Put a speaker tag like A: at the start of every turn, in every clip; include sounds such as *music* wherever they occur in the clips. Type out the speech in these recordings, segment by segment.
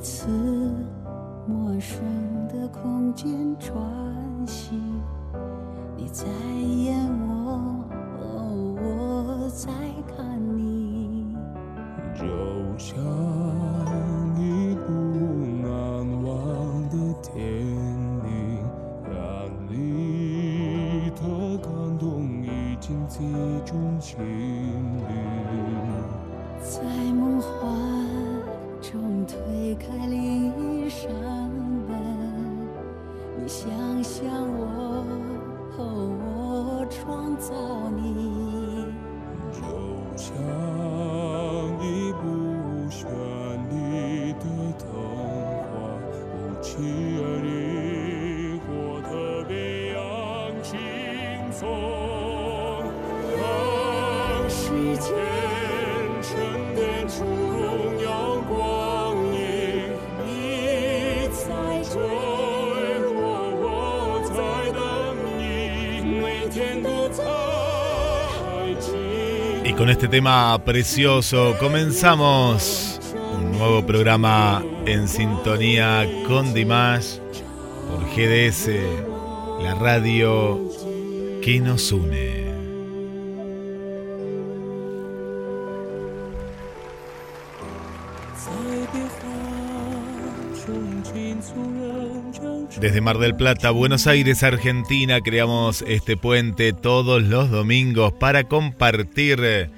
A: 次陌生的空间喘息，你在演我，我在看你，
B: 就像
C: con este tema precioso comenzamos un nuevo programa en sintonía con Dimash por GDS, la radio que nos une. Desde Mar del Plata, Buenos Aires, Argentina, creamos este puente todos los domingos para compartir eh,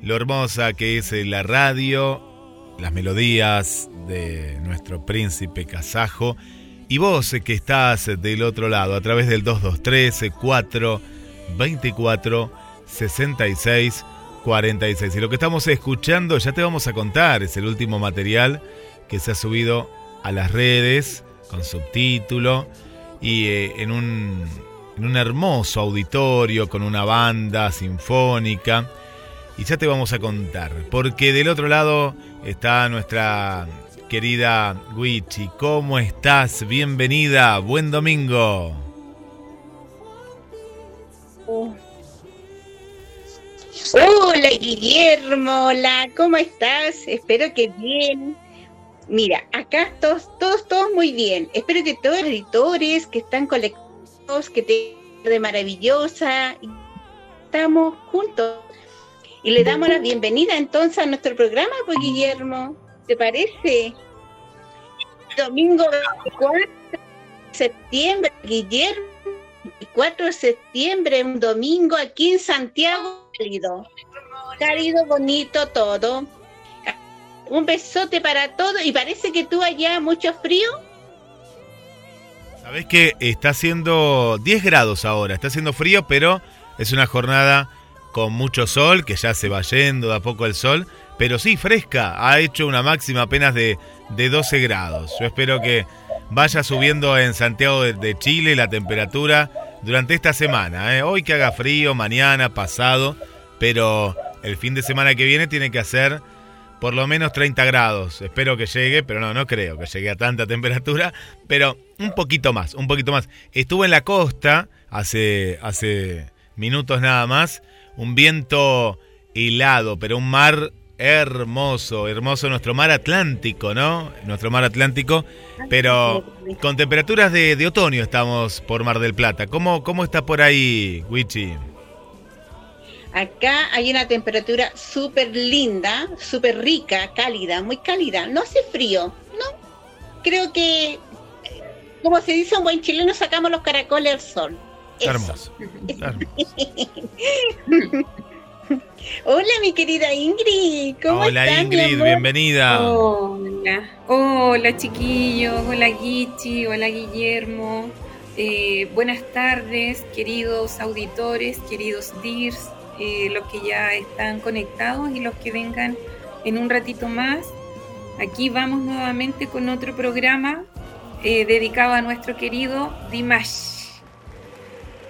C: lo hermosa que es eh, la radio, las melodías de nuestro príncipe kazajo y vos eh, que estás del otro lado a través del 223 4 24 66 46. Y lo que estamos escuchando ya te vamos a contar, es el último material que se ha subido a las redes con subtítulo y eh, en, un, en un hermoso auditorio con una banda sinfónica. Y ya te vamos a contar, porque del otro lado está nuestra querida Wichi. ¿Cómo estás? Bienvenida, buen domingo.
D: Hola Guillermo, hola, ¿cómo estás? Espero que bien. Mira, acá todos, todos, todos muy bien. Espero que todos los editores que están conectados, que te de maravillosa, estamos juntos. Y le damos la bienvenida entonces a nuestro programa, pues Guillermo, ¿te parece? Domingo 24 de septiembre, Guillermo, 24 de septiembre, un domingo aquí en Santiago, cálido, cálido, bonito todo. Un besote para todos y parece que tú allá mucho frío.
C: Sabés que está haciendo 10 grados ahora, está haciendo frío, pero es una jornada con mucho sol, que ya se va yendo de a poco el sol, pero sí fresca, ha hecho una máxima apenas de, de 12 grados. Yo espero que vaya subiendo en Santiago de, de Chile la temperatura durante esta semana. ¿eh? Hoy que haga frío, mañana, pasado, pero el fin de semana que viene tiene que hacer por lo menos 30 grados. Espero que llegue, pero no, no creo que llegue a tanta temperatura, pero un poquito más, un poquito más. Estuve en la costa hace, hace minutos nada más, un viento helado, pero un mar hermoso, hermoso nuestro mar Atlántico, ¿no? Nuestro mar Atlántico, pero con temperaturas de, de otoño estamos por Mar del Plata. ¿Cómo, cómo está por ahí, Wichi?
D: Acá hay una temperatura súper linda, súper rica, cálida, muy cálida. No hace frío, ¿no? Creo que, como se dice un buen chileno, sacamos los caracoles al sol. Eso.
C: Hermoso. *laughs* hermoso.
D: Hola, mi querida Ingrid. ¿Cómo
C: Hola Ingrid,
D: amor?
C: bienvenida.
E: Hola, hola chiquillos, hola Guichi, hola Guillermo. Eh, buenas tardes, queridos auditores, queridos DIRS, eh, los que ya están conectados y los que vengan en un ratito más. Aquí vamos nuevamente con otro programa eh, dedicado a nuestro querido Dimash.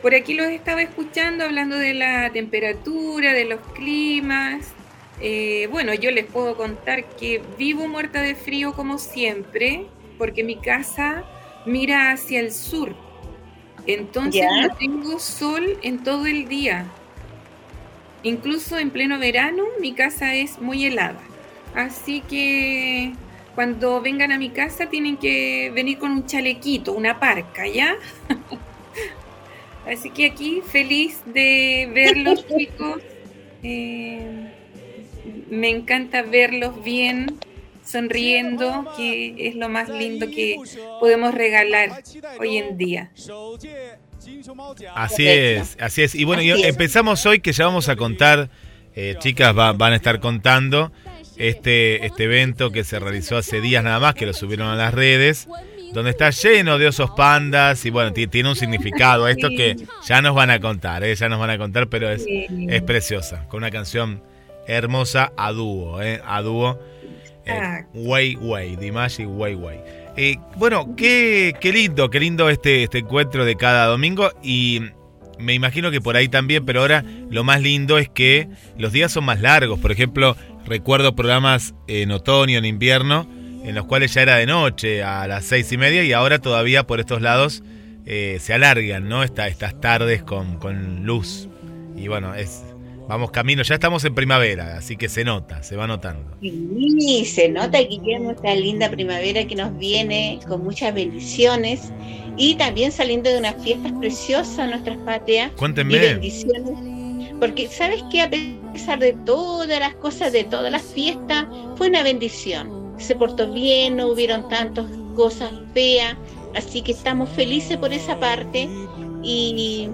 E: Por aquí los estaba escuchando hablando de la temperatura, de los climas. Eh, bueno, yo les puedo contar que vivo muerta de frío como siempre, porque mi casa mira hacia el sur. Entonces no tengo sol en todo el día. Incluso en pleno verano mi casa es muy helada. Así que cuando vengan a mi casa tienen que venir con un chalequito, una parca, ¿ya? *laughs* Así que aquí feliz de verlos *laughs* chicos. Eh, me encanta verlos bien, sonriendo, que es lo más lindo que podemos regalar hoy en día.
C: Así es, así es. Y bueno, empezamos hoy que ya vamos a contar, eh, chicas van a estar contando este, este evento que se realizó hace días nada más, que lo subieron a las redes, donde está lleno de osos pandas y bueno, tiene un significado esto que ya nos van a contar, ¿eh? ya nos van a contar, pero es, es preciosa, con una canción hermosa a dúo, ¿eh? a dúo. Way Way, Dimash y Way Way. Eh, bueno, qué, qué lindo, qué lindo este, este encuentro de cada domingo y me imagino que por ahí también, pero ahora lo más lindo es que los días son más largos. Por ejemplo, recuerdo programas en otoño, en invierno, en los cuales ya era de noche a las seis y media y ahora todavía por estos lados eh, se alargan, ¿no? estas tardes con, con luz. Y bueno, es, Vamos camino, ya estamos en primavera, así que se nota, se va notando.
D: Sí, se nota, Guillermo, esta linda primavera que nos viene con muchas bendiciones y también saliendo de unas fiestas preciosas nuestras patrias.
C: Cuéntenme.
D: Y bendiciones. Porque, ¿sabes qué? A pesar de todas las cosas, de todas las fiestas, fue una bendición. Se portó bien, no hubieron tantas cosas feas, así que estamos felices por esa parte y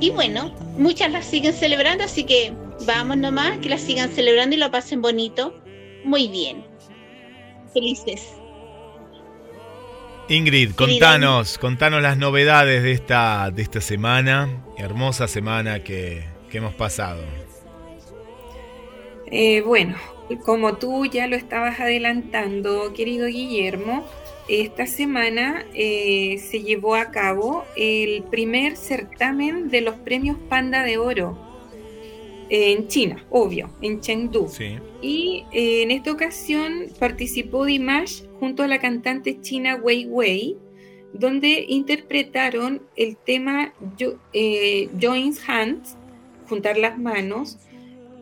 D: y bueno, muchas las siguen celebrando, así que vamos nomás, que las sigan celebrando y lo pasen bonito. Muy bien. Felices.
C: Ingrid, contanos, contanos las novedades de esta, de esta semana, hermosa semana que, hemos pasado.
E: Eh, bueno, como tú ya lo estabas adelantando, querido Guillermo, esta semana eh, se llevó a cabo el primer certamen de los premios Panda de Oro en China, obvio, en Chengdu. Y eh, en esta ocasión participó Dimash junto a la cantante china Wei Wei, donde interpretaron el tema eh, Joins Hands, juntar las manos.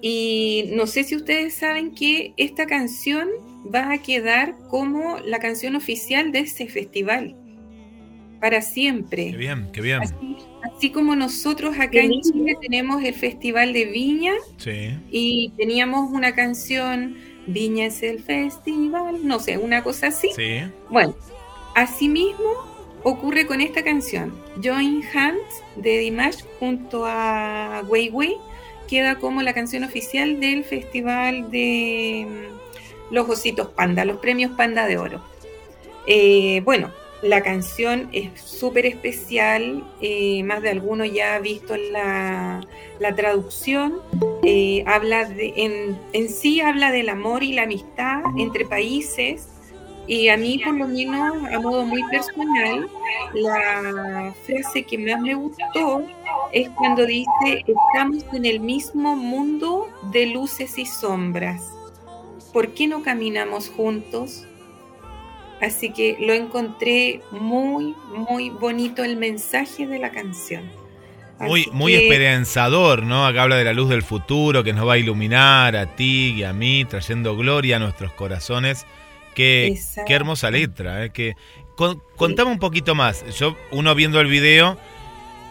E: Y no sé si ustedes saben que esta canción va a quedar como la canción oficial de ese festival. Para siempre.
C: Qué bien, qué bien.
E: Así, como nosotros acá en Chile tenemos el Festival de Viña y teníamos una canción, Viña es el festival, no sé, una cosa así.
C: Sí.
E: Bueno, asimismo ocurre con esta canción, Join Hands de Dimash junto a Weiwei, queda como la canción oficial del Festival de los ositos panda, los premios panda de oro. Eh, bueno, la canción es súper especial, eh, más de alguno ya ha visto la, la traducción, eh, habla de, en, en, sí habla del amor y la amistad entre países y a mí por lo menos a modo muy personal, la frase que más me gustó es cuando dice, estamos en el mismo mundo de luces y sombras ¿por qué no caminamos juntos? Así que lo encontré muy, muy bonito el mensaje de la canción.
C: muy, muy esperanzador, ¿no? Acá habla de la luz del futuro que nos va a iluminar a ti y a mí, trayendo gloria a nuestros corazones. Qué, qué hermosa letra, ¿eh? Que, contame un poquito más. Yo, uno viendo el video,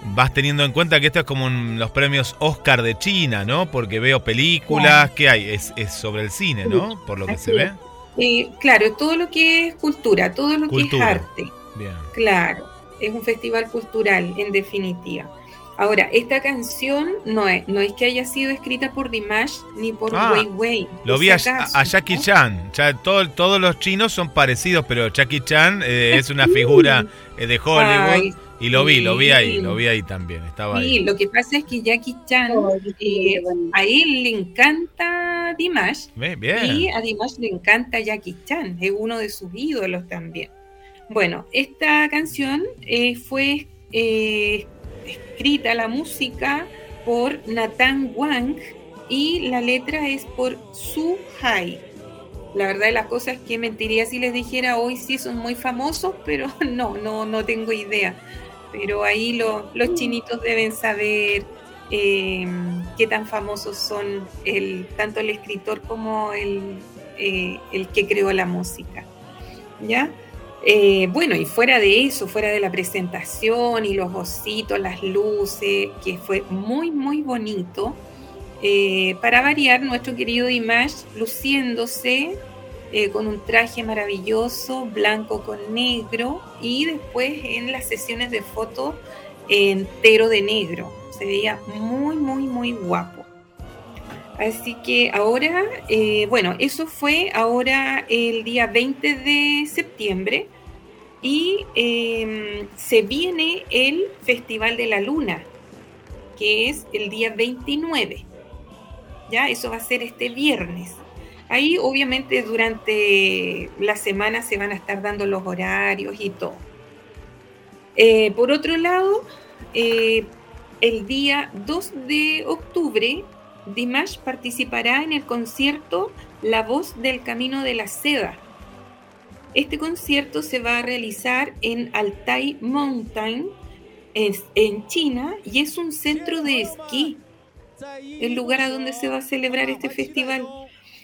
C: vas teniendo en cuenta que esto es como los premios Oscar de China, ¿no? Porque veo películas, ¿qué hay? Es, sobre el cine, ¿no? Por lo que se ve.
E: Eh, claro, todo lo que es cultura, todo lo que es arte. Bien. Claro, es un festival cultural, en definitiva. Ahora, esta canción no es, no es que haya sido escrita por Dimash ni por ah, Wei Wei.
C: Lo vi a, Jackie Chan. Ya, todos los chinos son parecidos, pero Jackie Chan eh, es una figura *laughs* eh, de Hollywood. Y lo vi, lo vi ahí, lo vi ahí también, estaba sí,
E: lo que pasa es que Jackie Chan, oh, eh, a él le encanta Dimash, y a Dimash le encanta Jackie Chan, es uno de sus ídolos también. Bueno, esta canción eh, fue eh, escrita, la música, por Nathan Wang, y la letra es por Su Hai. La verdad de las cosas es que mentiría si les dijera hoy sí son muy famosos, pero *laughs* no, no, no tengo idea pero ahí los chinitos deben saber eh, qué tan famosos son tanto el escritor como el, eh, el que creó la música. ¿ya? Eh, bueno, y fuera de eso, fuera de la presentación y los ositos, las luces, que fue muy, muy bonito, para variar, nuestro querido Dimash luciéndose eh, con un traje maravilloso, blanco con negro, y después en las sesiones de fotos entero de negro. Se veía muy, muy, muy guapo. Así que ahora, eh, bueno, eso fue ahora el día 20 de septiembre y em, se viene el Festival de la Luna, que es el día 29. Ya, eso va a ser este viernes. Ahí obviamente durante la semana se van a estar dando los horarios y todo. Eh, por otro lado, eh, el día 2 de octubre Dimash participará en el concierto La Voz del Camino de la Seda. Este concierto se va a realizar en Altai Mountain, en China, y es un centro de esquí, el lugar a donde se va a celebrar este festival.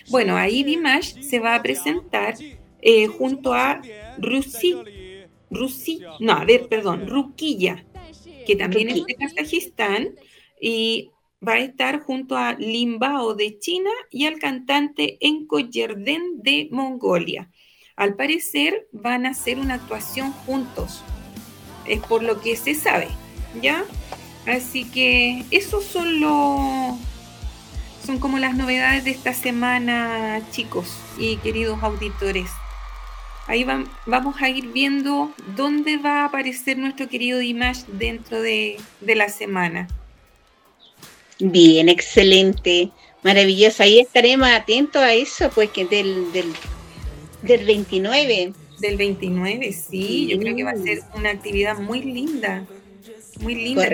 E: Bueno, ahí Dimash se va a presentar eh, junto a Rusi, Rusi, no, a ver, perdón, Ruquilla, que también es de Kazajistán, y va a estar junto a Limbao de China y al cantante Enko Yerden de Mongolia. Al parecer van a hacer una actuación juntos, es por lo que se sabe, ¿ya? Así que esos son los son como las novedades de esta semana, chicos y queridos auditores. Ahí vamos a ir viendo dónde va a aparecer nuestro querido Dimash dentro de la semana.
D: Bien, excelente, maravilloso. Ahí estaremos atentos a eso, pues que del, del, del 29.
E: Del 29, sí, yo creo que va a ser una actividad muy linda, muy linda.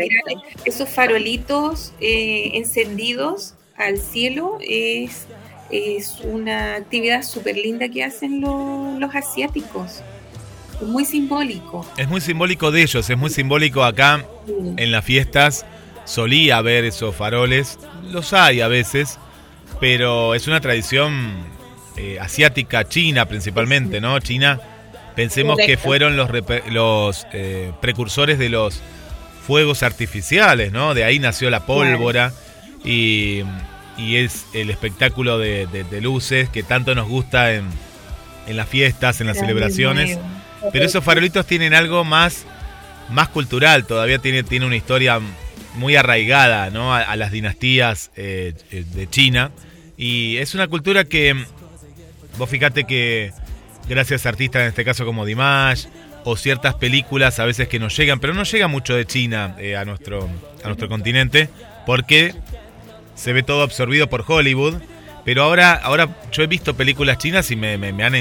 E: esos farolitos eh, encendidos al cielo es, es una actividad súper linda que hacen los asiáticos. Es muy simbólico.
C: Es muy simbólico de ellos, es muy simbólico acá en las fiestas solía ver esos faroles, los hay a veces, pero es una tradición eh, asiática, china principalmente, ¿no? China, pensemos que fueron los, los eh, precursores de los fuegos artificiales, ¿no? De ahí nació la pólvora y, es el espectáculo de, luces que tanto nos gusta en, en las fiestas, en las celebraciones. Pero esos farolitos tienen algo más, más cultural, todavía tiene, tiene una historia muy arraigada ¿no? a, las dinastías eh, eh, de China. Y es una cultura que, vos fíjate que gracias a artistas, en este caso como Dimash, o ciertas películas a veces que nos llegan, pero no llega mucho de China eh, a, nuestro, a nuestro continente, porque se ve todo absorbido por Hollywood. Pero ahora, ahora yo he visto películas chinas y me, me, han,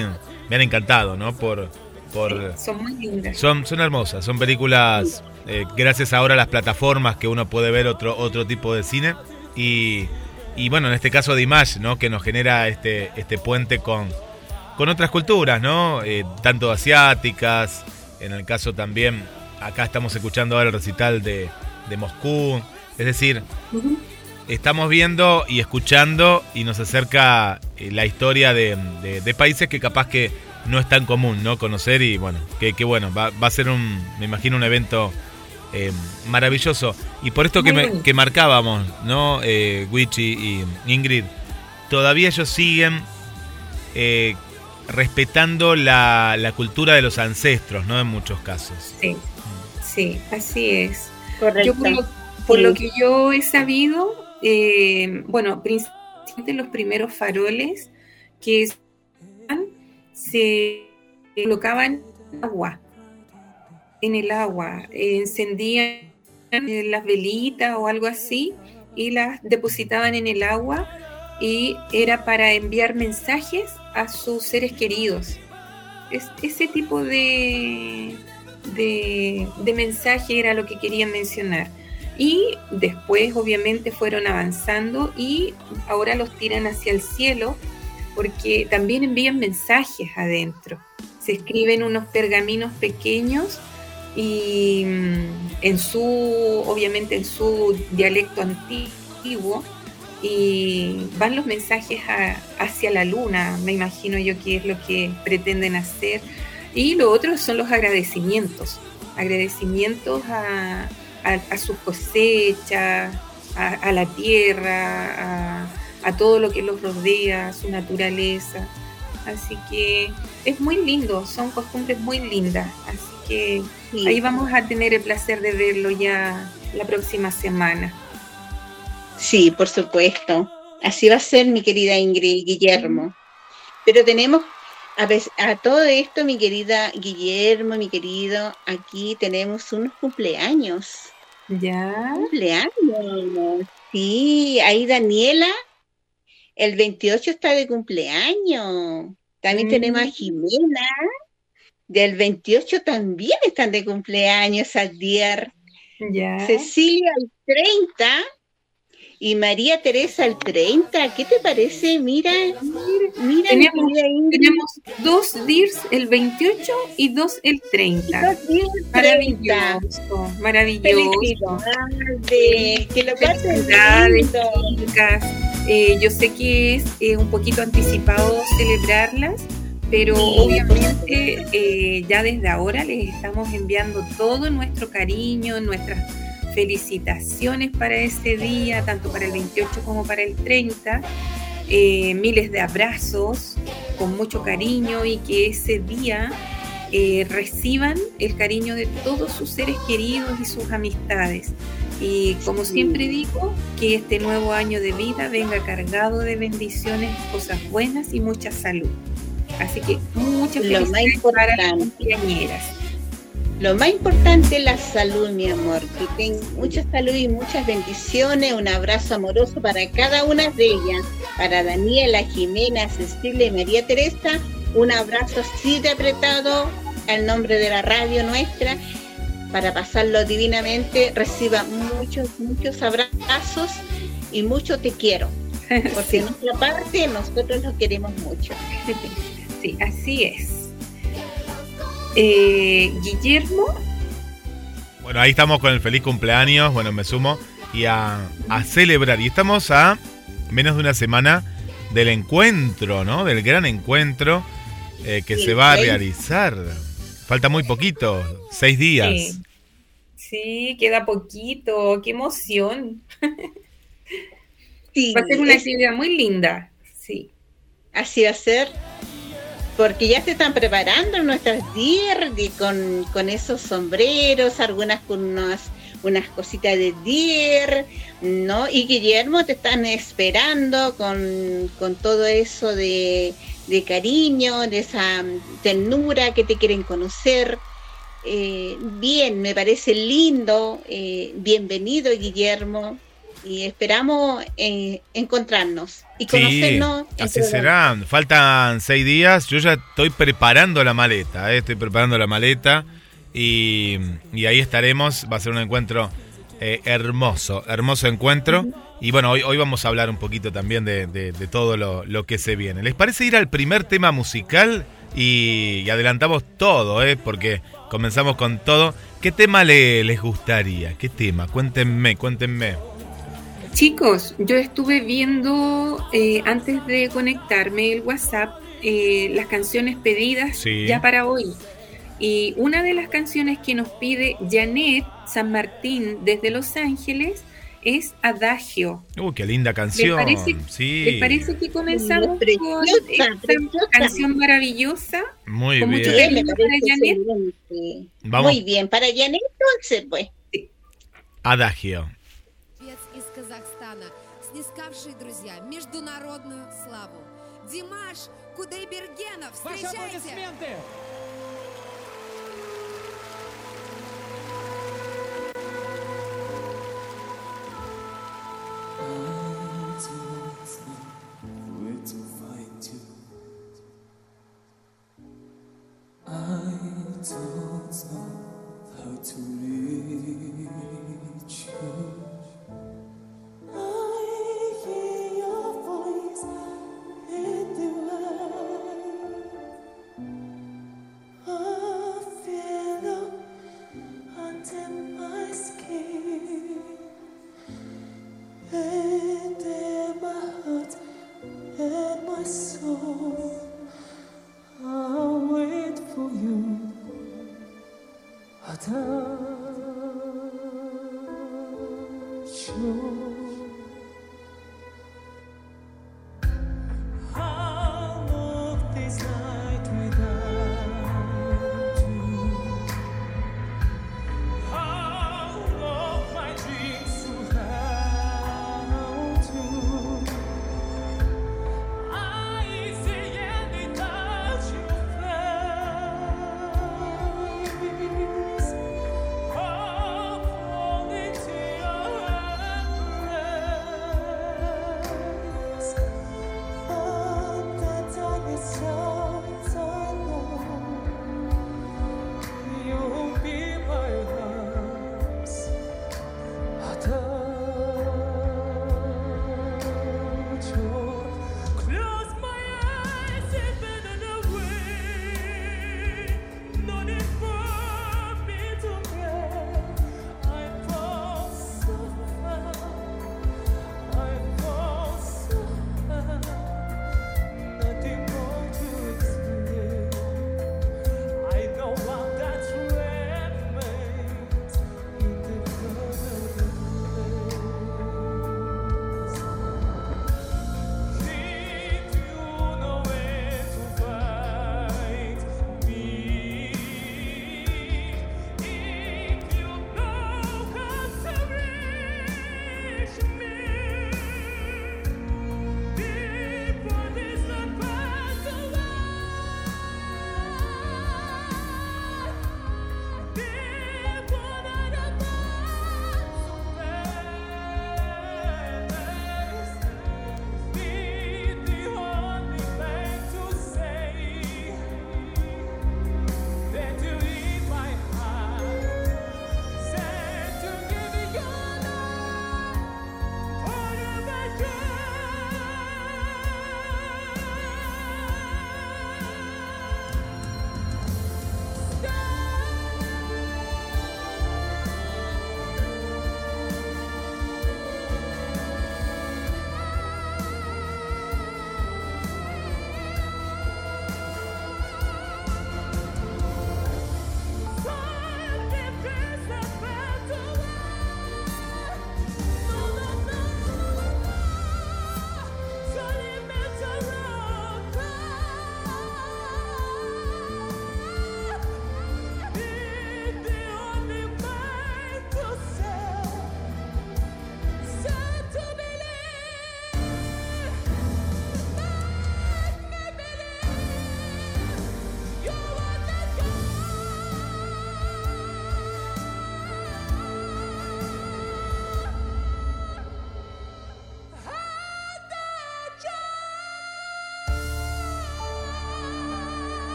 C: me han encantado, ¿no? Por, por,
E: son muy lindas.
C: Son, son hermosas, son películas eh, gracias ahora a las plataformas que uno puede ver otro, otro tipo de cine. Y, y bueno, en este caso de Image, ¿no? Que nos genera este, este puente con, con otras culturas, ¿no? Eh, tanto asiáticas, en el caso también, acá estamos escuchando ahora el recital de, de Moscú. Es decir, estamos viendo y escuchando y nos acerca eh, la historia de, de países que capaz que no es tan común, ¿no? Conocer y bueno, que, bueno, va, va, a ser un, me imagino, un evento eh, maravilloso. Y por esto que, que marcábamos, ¿no? Eh, Wichi y Ingrid, todavía ellos siguen eh, respetando la, la, cultura de los ancestros, ¿no? En muchos casos.
E: Sí, sí, así es. Yo por lo, que yo he sabido, eh, bueno, principalmente los primeros faroles que se colocaban agua en el agua, encendían las velitas o algo así y las depositaban en el agua y era para enviar mensajes a sus seres queridos. Es, ese tipo de, de, de mensaje era lo que querían mencionar. Y después obviamente fueron avanzando y ahora los tiran hacia el cielo porque también envían mensajes adentro. Se escriben unos pergaminos pequeños y mm, en su, obviamente en su dialecto antiguo, y van los mensajes hacia la luna, me imagino yo que es lo que pretenden hacer, Y lo otro son los agradecimientos, agradecimientos a, a, sus cosechas, a, la tierra, a, todo lo que los rodea, a su naturaleza. Así que es muy lindo, son costumbres muy lindas. Así que ahí vamos a tener el placer de verlo ya la próxima semana.
D: Sí, por supuesto. Así va a ser, mi querida Ingrid Guillermo. Pero tenemos a, a, todo esto, mi querida Guillermo, mi querido, aquí tenemos unos cumpleaños.
E: ¿Ya?
D: Cumpleaños. Sí, ahí Daniela, el 28 está de cumpleaños. También tenemos a mm. Jimena, del 28 también están de cumpleaños, Adier.
E: Ya.
D: Cecilia, el 30 y María Teresa el 30. ¿Qué te parece? Mira, mira,
E: tenemos, dos DIRS el 28 y dos el 30. Maravilloso, maravilloso.
D: Que lo pasen
E: eh, yo sé que es eh, un poquito anticipado celebrarlas, pero obviamente eh, ya desde ahora les estamos enviando todo nuestro cariño, nuestras felicitaciones para este día, tanto para el 28 como para el 30. Eh, miles de abrazos con mucho cariño y que ese día eh, reciban el cariño de todos sus seres queridos y sus amistades. Y como siempre digo, que este nuevo año de vida venga cargado de bendiciones, cosas buenas y mucha salud. Así que muchas felicidades para las compañeras.
D: Lo más importante es la salud, mi amor. Que tengan mucha salud y muchas bendiciones. Un abrazo amoroso para cada una de ellas. Para Daniela, Jimena, Cecilia y María Teresa. Un abrazo así de apretado al nombre de la radio nuestra. Para pasarlo divinamente, reciba muchos, muchos abrazos y mucho te quiero. *laughs* Porque en nuestra parte nosotros los queremos mucho. *laughs*
E: Sí, así es. Eh, Guillermo.
C: Bueno, ahí estamos con el feliz cumpleaños, bueno, me sumo, y a, celebrar. Y estamos a menos de una semana del encuentro, ¿no? Del gran encuentro eh, que se va a realizar. Falta muy poquito, seis días.
E: Sí, queda poquito, qué emoción. va a ser una actividad muy linda, sí.
D: Así va a ser porque ya se están preparando nuestras dier con, con esos sombreros, algunas con unas, unas cositas de dier, ¿no? Y Guillermo te están esperando con, todo eso de, cariño, de esa ternura que te quieren conocer. Eh, bien, me parece lindo. Eh, bienvenido, Guillermo y esperamos eh, encontrarnos y conocernos.
C: así será. Faltan seis días. Yo ya estoy preparando la maleta. Eh, estoy preparando la maleta y, ahí estaremos. Va a ser un encuentro eh, hermoso, hermoso encuentro. Y bueno, hoy, hoy vamos a hablar un poquito también de, todo lo, que se viene. ¿Les parece ir al primer tema musical? Y, adelantamos todo, ¿eh? porque comenzamos con todo. ¿Qué tema le, les gustaría? ¿Qué tema? Cuéntenme, cuéntenme.
E: Chicos, yo estuve viendo eh, antes de conectarme el WhatsApp eh, las canciones pedidas ya para hoy. Y una de las canciones que nos pide Janet San Martín desde Los Ángeles es Adagio.
C: ¡Uy, qué linda canción!
E: ¿Les parece, sí. parece que comenzamos con esta canción maravillosa?
C: Muy bien.
D: para Janet. Muy bien, para Janet entonces, pues.
C: Adagio.
F: Снискавший, друзья, международную славу. Димаш Кудайбергенов, встречайте! Ваши аплодисменты! I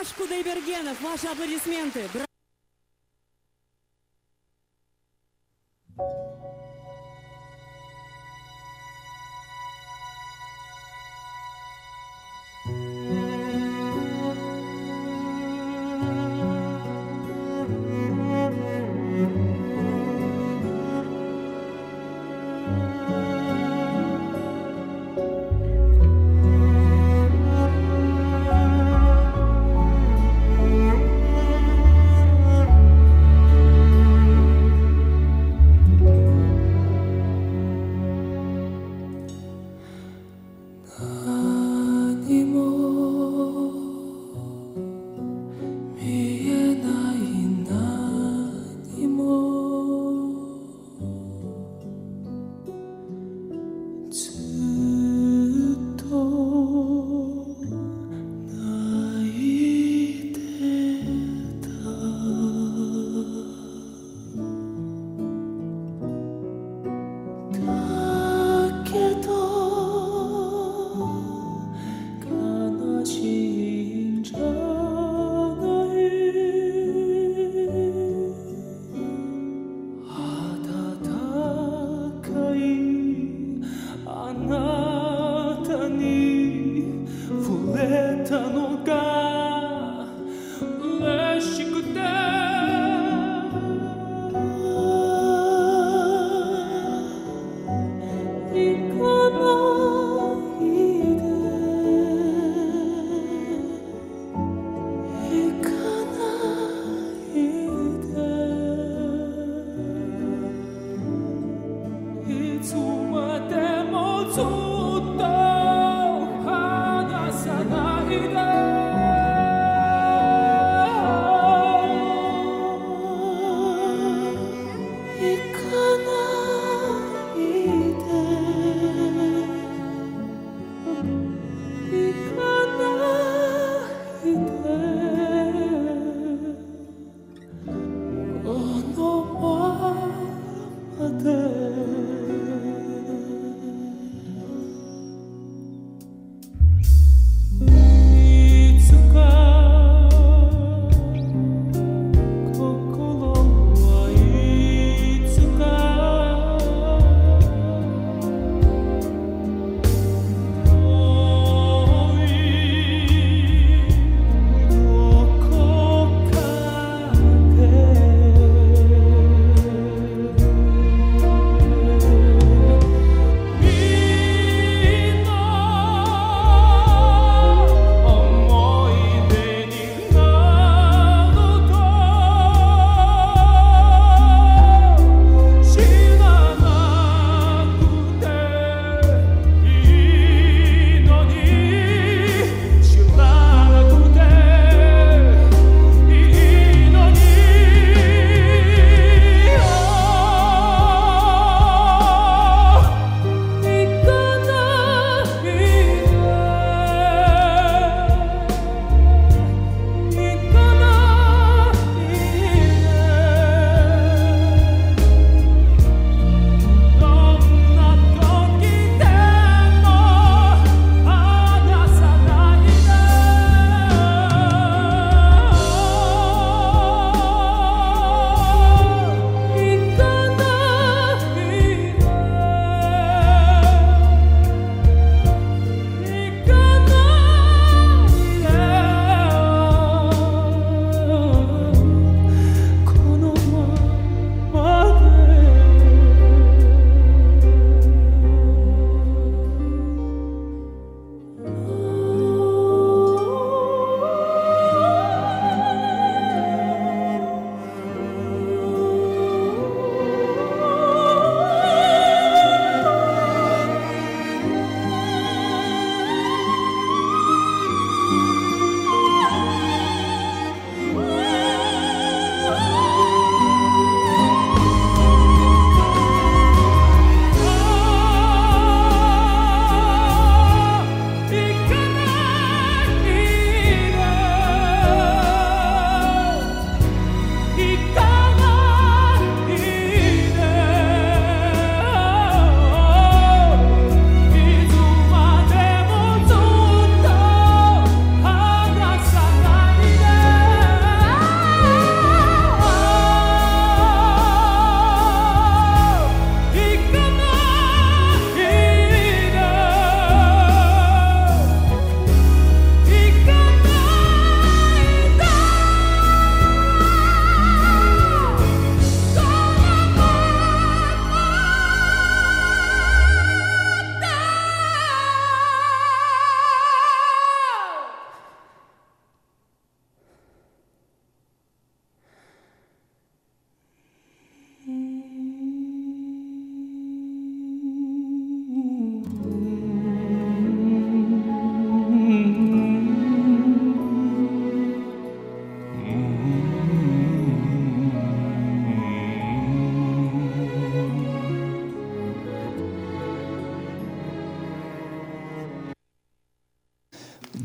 G: Пашку Дайбергенов. Ваши аплодисменты.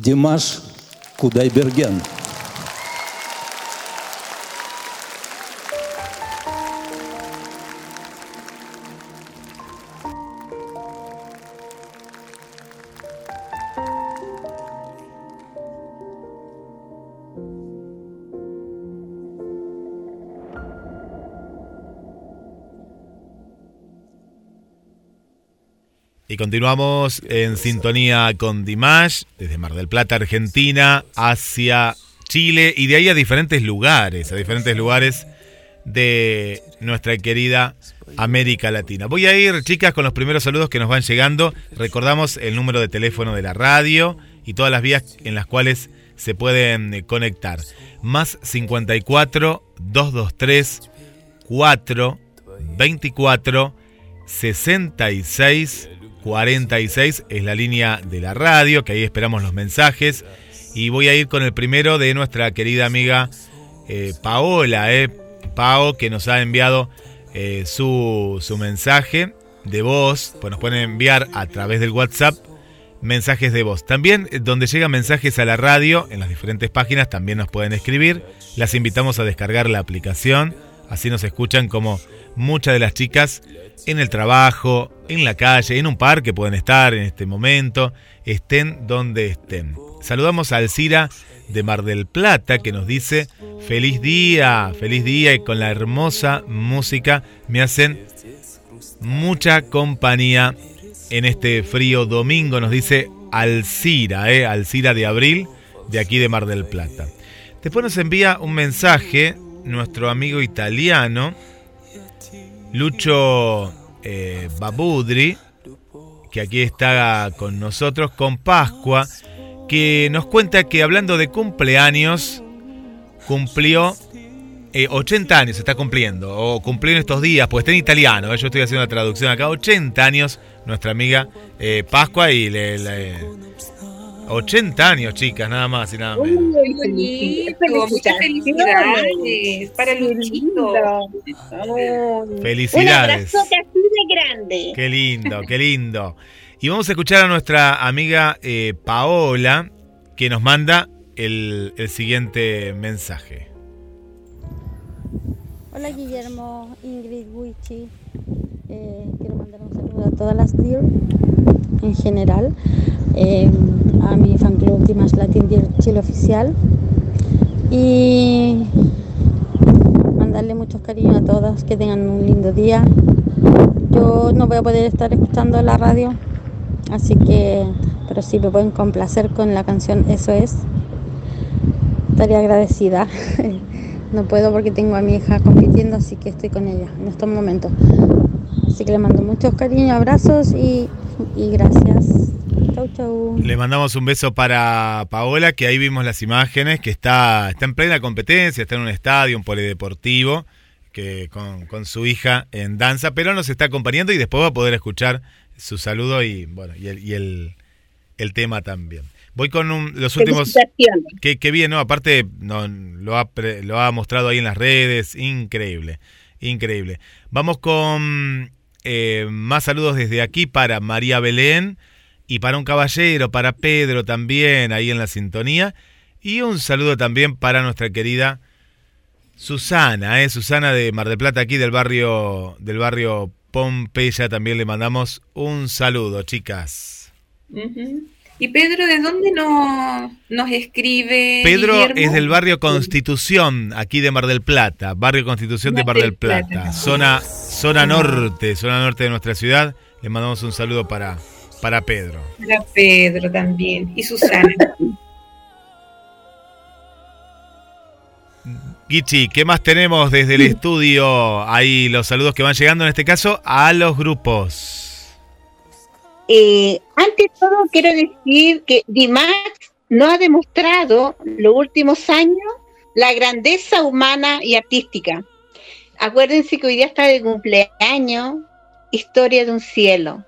F: Димаш Кудайберген.
C: Y continuamos en sintonía con Dimash, desde Mar del Plata, Argentina, hacia Chile y de ahí a diferentes lugares, a diferentes lugares de nuestra querida América Latina. Voy a ir, chicas, con los primeros saludos que nos van llegando. Recordamos el número de teléfono de la radio y todas las vías en las cuales se pueden eh, conectar. Más 54 223 4 24 66 46 es la línea de la radio, que ahí esperamos los mensajes. Y voy a ir con el primero de nuestra querida amiga eh, Paola, eh, Pao, que nos ha enviado eh, su, su mensaje de voz. Pues nos pueden enviar a través del WhatsApp mensajes de voz. También eh, donde llegan mensajes a la radio, en las diferentes páginas también nos pueden escribir. Las invitamos a descargar la aplicación, así nos escuchan como muchas de las chicas en el trabajo, en la calle, en un parque pueden estar en este momento, estén donde estén. Saludamos a Alcira de Mar del Plata que nos dice feliz día, feliz día y con la hermosa música me hacen mucha compañía en este frío domingo, nos dice Alcira, eh, Alcira de Abril de aquí de Mar del Plata. Después nos envía un mensaje nuestro amigo italiano Lucho eh, Babudri, que aquí está con nosotros, con Pascua, que nos cuenta que hablando de cumpleaños, cumplió 80 eh, años, está cumpliendo, o cumplió en estos días, pues está en italiano, eh, yo estoy haciendo la traducción acá, 80 años, nuestra amiga Pascua, y le 80 años, chicas, nada más y nada menos.
E: Uy, bonito, muchas felicidades para Luchito.
C: Felicidades.
D: Un abrazote así de grande.
C: Qué lindo, qué lindo. Y vamos a escuchar a nuestra amiga eh, Paola, que nos manda el, el siguiente mensaje.
H: Hola Guillermo, Ingrid Wichi. Eh, quiero mandar un saludo a todas las DIR en general, eh, a mi fan club Dimas Latin DIR Chile Oficial y mandarle muchos cariños a todas, que tengan un lindo día. Yo no voy a poder estar escuchando la radio, así que, pero si me pueden complacer con la canción Eso es, estaría agradecida. *laughs* No puedo porque tengo a mi hija compitiendo, así que estoy con ella en estos momentos. Así que le mando muchos cariños, abrazos y, y gracias. Chau, chau.
C: Le mandamos un beso para Paola, que ahí vimos las imágenes, que está, está en plena competencia, está en un estadio, un polideportivo, que con, con su hija en danza, pero nos está acompañando y después va a poder escuchar su saludo y bueno y el, y el, el tema también. Voy con un- los últimos... Qué, qué bien, ¿no? Aparte, no, lo, ha, pre- lo ha mostrado ahí en las redes. Increíble, increíble. Vamos con eh, más saludos desde aquí para María Belén y para un caballero, para Pedro también, ahí en la sintonía. Y un saludo también para nuestra querida Susana, ¿eh? Susana de Mar del Plata, aquí del barrio, del barrio Pompeya. También le mandamos un saludo, chicas.
E: Y Pedro, ¿de dónde no, nos escribe?
C: Pedro
E: Guillermo?
C: es del barrio Constitución, aquí de Mar del Plata, barrio Constitución de Mar del Plata,
E: Plata.
C: zona, zona norte, zona norte de nuestra ciudad. Le mandamos un saludo para, para Pedro.
E: Para Pedro también. Y Susana. *laughs*
C: Gichi, ¿qué más tenemos desde el estudio? Ahí los saludos que van llegando, en este caso, a los grupos.
D: Eh, ante todo, quiero decir que Dimash no ha demostrado los últimos años la grandeza humana y artística. Acuérdense que hoy día está de cumpleaños, Historia de un cielo.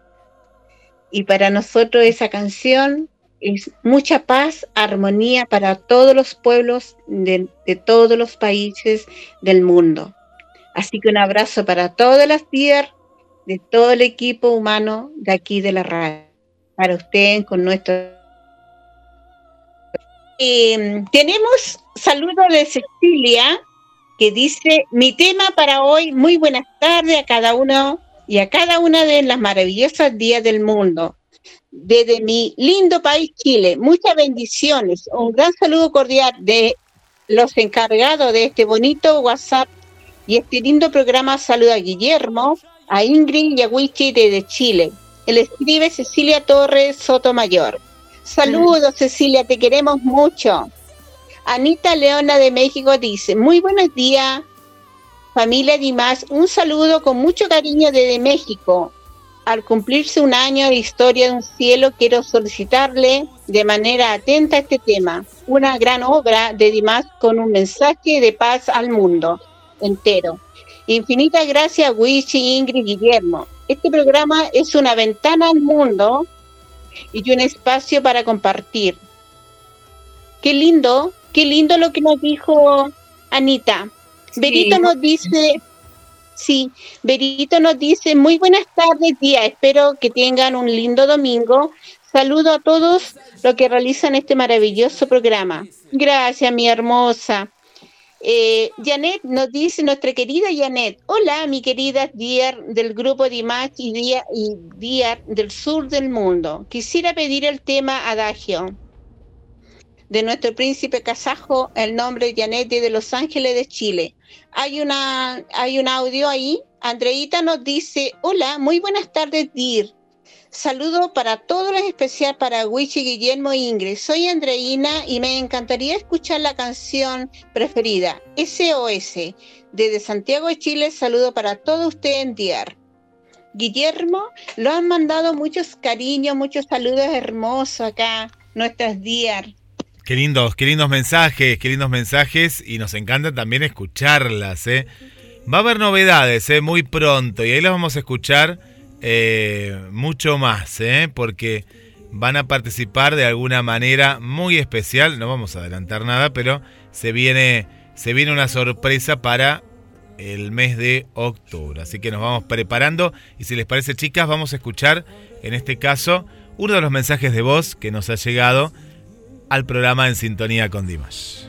D: Y para nosotros esa canción es mucha paz, armonía para todos los pueblos de, todos los países del mundo. Así que un abrazo para todas las tierras de todo el equipo humano de aquí de la radio. Para ustedes, con nuestro Eh, tenemos saludo de Cecilia que dice, mi tema para hoy, muy buenas tardes a cada uno y a cada una de las maravillosas días del mundo. Desde mi lindo país Chile, muchas bendiciones. Un gran saludo cordial de los encargados de este bonito WhatsApp y este lindo programa. Saludo a Guillermo, a Ingrid y a Wichi desde Chile. Él escribe Cecilia Torres Sotomayor. Saludos, Cecilia, te queremos mucho. Anita Leona de México dice, muy buenos días, familia Dimas, un saludo con mucho cariño desde México. Al cumplirse un año de historia de un cielo, quiero solicitarle de manera atenta este tema, una gran obra de Dimas con un mensaje de paz al mundo entero. Infinitas gracias, Wichi, Ingrid, Guillermo. Este programa es una ventana al mundo y un espacio para compartir. Qué lindo, qué lindo lo que nos dijo Anita.
E: Sí.
D: Berito nos dice, sí, Berito nos dice, muy buenas tardes, día, espero que tengan un lindo domingo. Saludo a todos los que realizan este maravilloso programa. Gracias, mi hermosa. Eh, Janet nos dice, nuestra querida Janet, hola mi querida Diar del grupo Dimash y Diar, y Diar del sur del mundo. Quisiera pedir el tema Adagio de nuestro príncipe kazajo, el nombre Janet de Los Ángeles de Chile. Hay, una, hay un audio ahí. Andreita nos dice, hola, muy buenas tardes Dir. Saludo para todos, en especial para Wichi, Guillermo e Ingrid. Soy Andreina y me encantaría escuchar la canción preferida, SOS. Desde Santiago de Chile, saludo para todos ustedes en Diar. Guillermo, lo han mandado muchos cariños, muchos saludos hermosos acá, nuestras Diar.
C: Qué lindos, qué lindos mensajes, qué lindos mensajes y nos encanta también escucharlas. ¿eh? Va a haber novedades ¿eh? muy pronto y ahí las vamos a escuchar eh, mucho más, ¿eh? porque van a participar de alguna manera muy especial. No vamos a adelantar nada, pero se viene, se viene una sorpresa para el mes de octubre. Así que nos vamos preparando y si les parece chicas, vamos a escuchar en este caso uno de los mensajes de voz que nos ha llegado al programa En Sintonía con Dimash.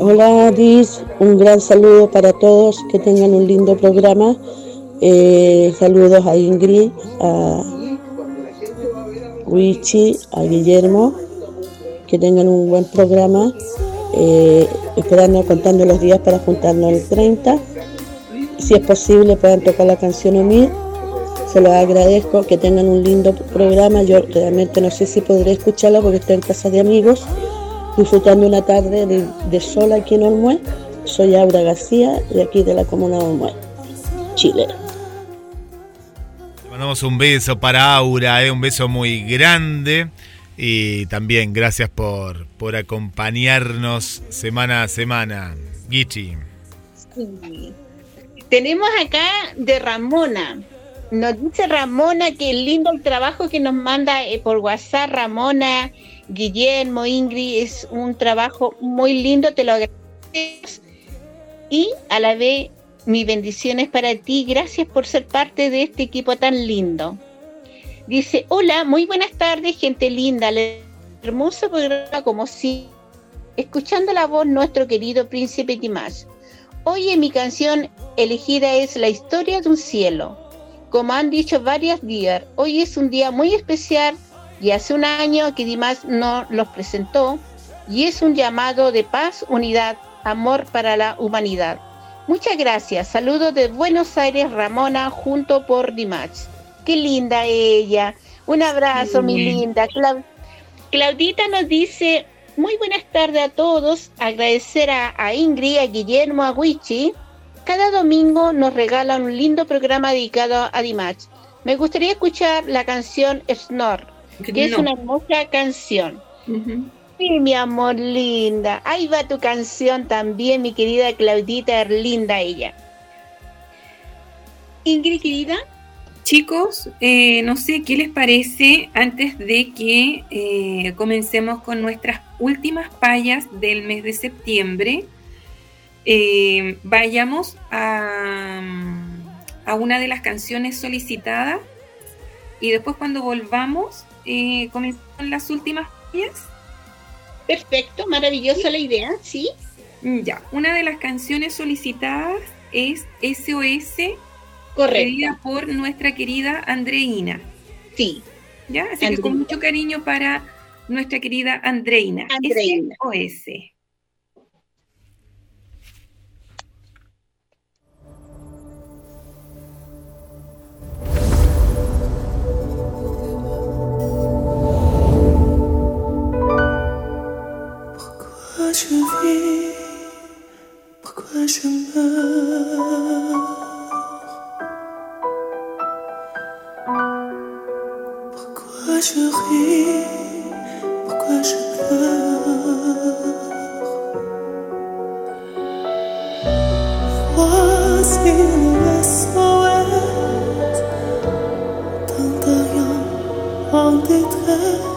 I: Hola Dis, un gran saludo para todos, que tengan un lindo programa. Eh, saludos a Ingrid, a Wichi, a Guillermo, que tengan un buen programa. Eh, esperando, contando los días para juntarnos el 30. Si es posible, puedan tocar la canción Omid. Se los agradezco, que tengan un lindo programa. Yo realmente no sé si podré escucharla porque estoy en casa de amigos, disfrutando una tarde de, de sol aquí en Olmué. Soy Aura García, de aquí de la comuna de Olmué, Chile.
C: Le mandamos un beso para Aura, ¿eh? un beso muy grande. Y también gracias por, por acompañarnos semana a semana. Gichi.
D: Sí. Tenemos acá de Ramona. Nos dice Ramona que lindo el trabajo que nos manda eh, por WhatsApp Ramona, Guillermo, Ingrid. Es un trabajo muy lindo, te lo agradezco. Y a la vez, mis bendiciones para ti. Gracias por ser parte de este equipo tan lindo. Dice, hola, muy buenas tardes, gente linda. Hermoso programa como si, escuchando la voz nuestro querido príncipe Dimash. Hoy en mi canción elegida es La historia de un cielo. Como han dicho varios días, hoy es un día muy especial y hace un año que Dimash nos los presentó y es un llamado de paz, unidad, amor para la humanidad. Muchas gracias. Saludos de Buenos Aires, Ramona, junto por Dimash. Qué linda ella. Un abrazo, mi linda. Clau- Claudita nos dice, muy buenas tardes a todos. Agradecer a, a Ingrid, a Guillermo, a Wichi. Cada domingo nos regalan un lindo programa dedicado a Dimash. Me gustaría escuchar la canción Snore, que es una hermosa canción. Sí, mi amor linda. Ahí va tu canción también, mi querida Claudita, linda ella. Ingrid, querida.
E: Chicos, eh, no sé qué les parece antes de que eh, comencemos con nuestras últimas payas del mes de septiembre. Eh, vayamos a, a, una de las canciones solicitadas y después cuando volvamos comenzamos con las últimas payas.
D: Perfecto, maravillosa la idea, sí.
E: Ya, una de las canciones solicitadas es SOS
D: Correcto.
E: por nuestra querida Andreina.
D: Sí.
E: ¿Ya? Así que con mucho cariño para nuestra querida Andreina.
D: Andreina.
E: SOS.
G: Pourquoi je vis Pourquoi je meurs je ris Pourquoi je pleure Voici le SOS D'un en détresse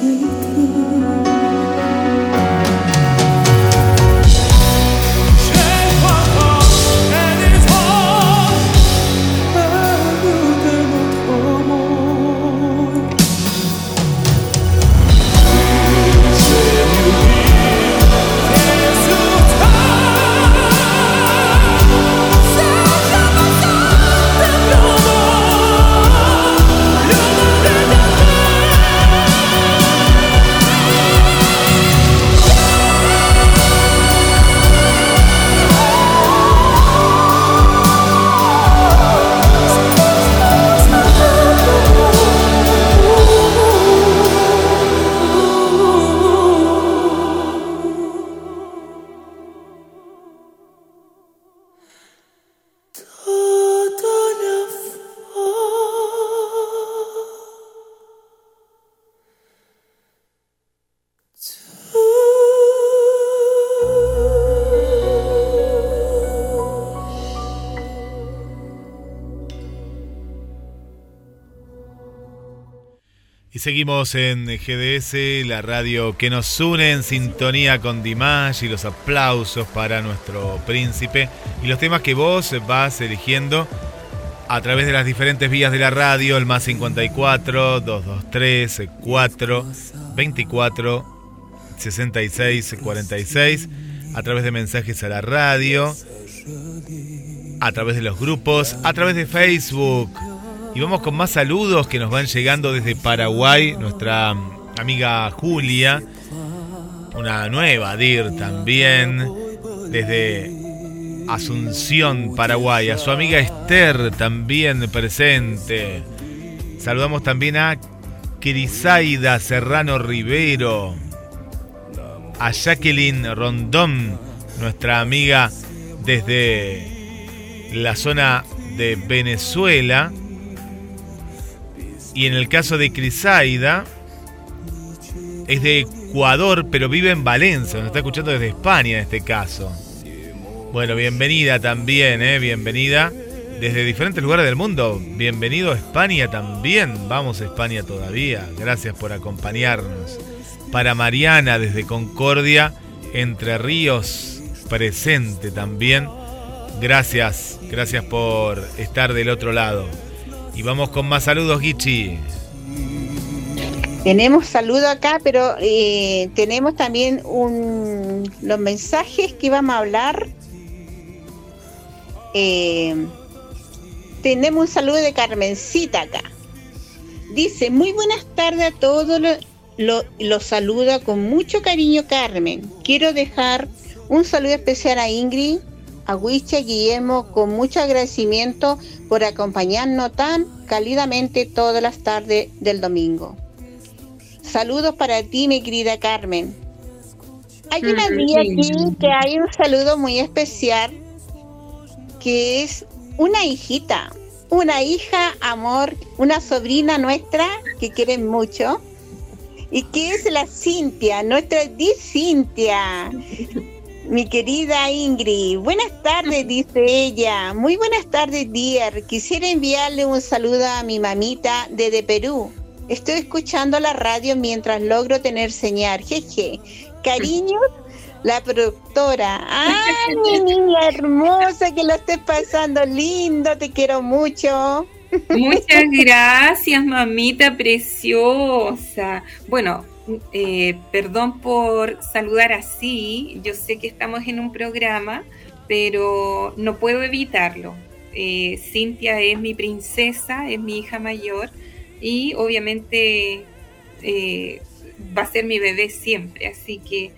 G: Pourquoi
C: seguimos en GDS, la radio que nos une en sintonía con Dimash y los aplausos para nuestro príncipe y los temas que vos vas eligiendo a través de las diferentes vías de la radio, el más 54 223 4 24 66 46, a través de mensajes a la radio, a través de los grupos, a través de Facebook. Y vamos con más saludos que nos van llegando desde Paraguay, nuestra amiga Julia, una nueva DIR también, desde Asunción, Paraguay, a su amiga Esther también presente. Saludamos también a Crisaida Serrano Rivero, a Jacqueline Rondón, nuestra amiga desde la zona de Venezuela. Y en el caso de Crisaida, es de Ecuador, pero vive en Valencia, nos está escuchando desde España en este caso. Bueno, bienvenida también, ¿eh? Bienvenida desde diferentes lugares del mundo. Bienvenido a España también. Vamos a España todavía. Gracias por acompañarnos. Para Mariana desde Concordia, Entre Ríos, presente también. Gracias, gracias por estar del otro lado. Y vamos con más saludos, Gichi.
D: Tenemos saludo acá, pero eh, tenemos también un, los mensajes que vamos a hablar. Eh, tenemos un saludo de Carmencita acá. Dice, muy buenas tardes a todos, los lo, lo saluda con mucho cariño Carmen. Quiero dejar un saludo especial a Ingrid, a Wicha y Guillermo con mucho agradecimiento por acompañarnos tan cálidamente todas las tardes del domingo. Saludos para ti, mi querida Carmen. Hay una amiga aquí que hay un saludo muy especial que es una hijita, una hija, amor, una sobrina nuestra que quieren mucho y que es la Cintia, nuestra di Cintia. Mi querida Ingrid, buenas tardes, dice ella. Muy buenas tardes, Dier. Quisiera enviarle un saludo a mi mamita desde Perú. Estoy escuchando la radio mientras logro tener señal. Jeje. Cariños, la productora. ¡Ay, mi *laughs* niña hermosa! Que lo estés pasando lindo. Te quiero mucho.
E: Muchas gracias, mamita preciosa. Bueno, eh, perdón por saludar así. Yo sé que estamos en un programa, pero no puedo evitarlo. Eh, Cintia es mi princesa, es mi hija mayor y obviamente eh, va a ser mi bebé siempre. Así que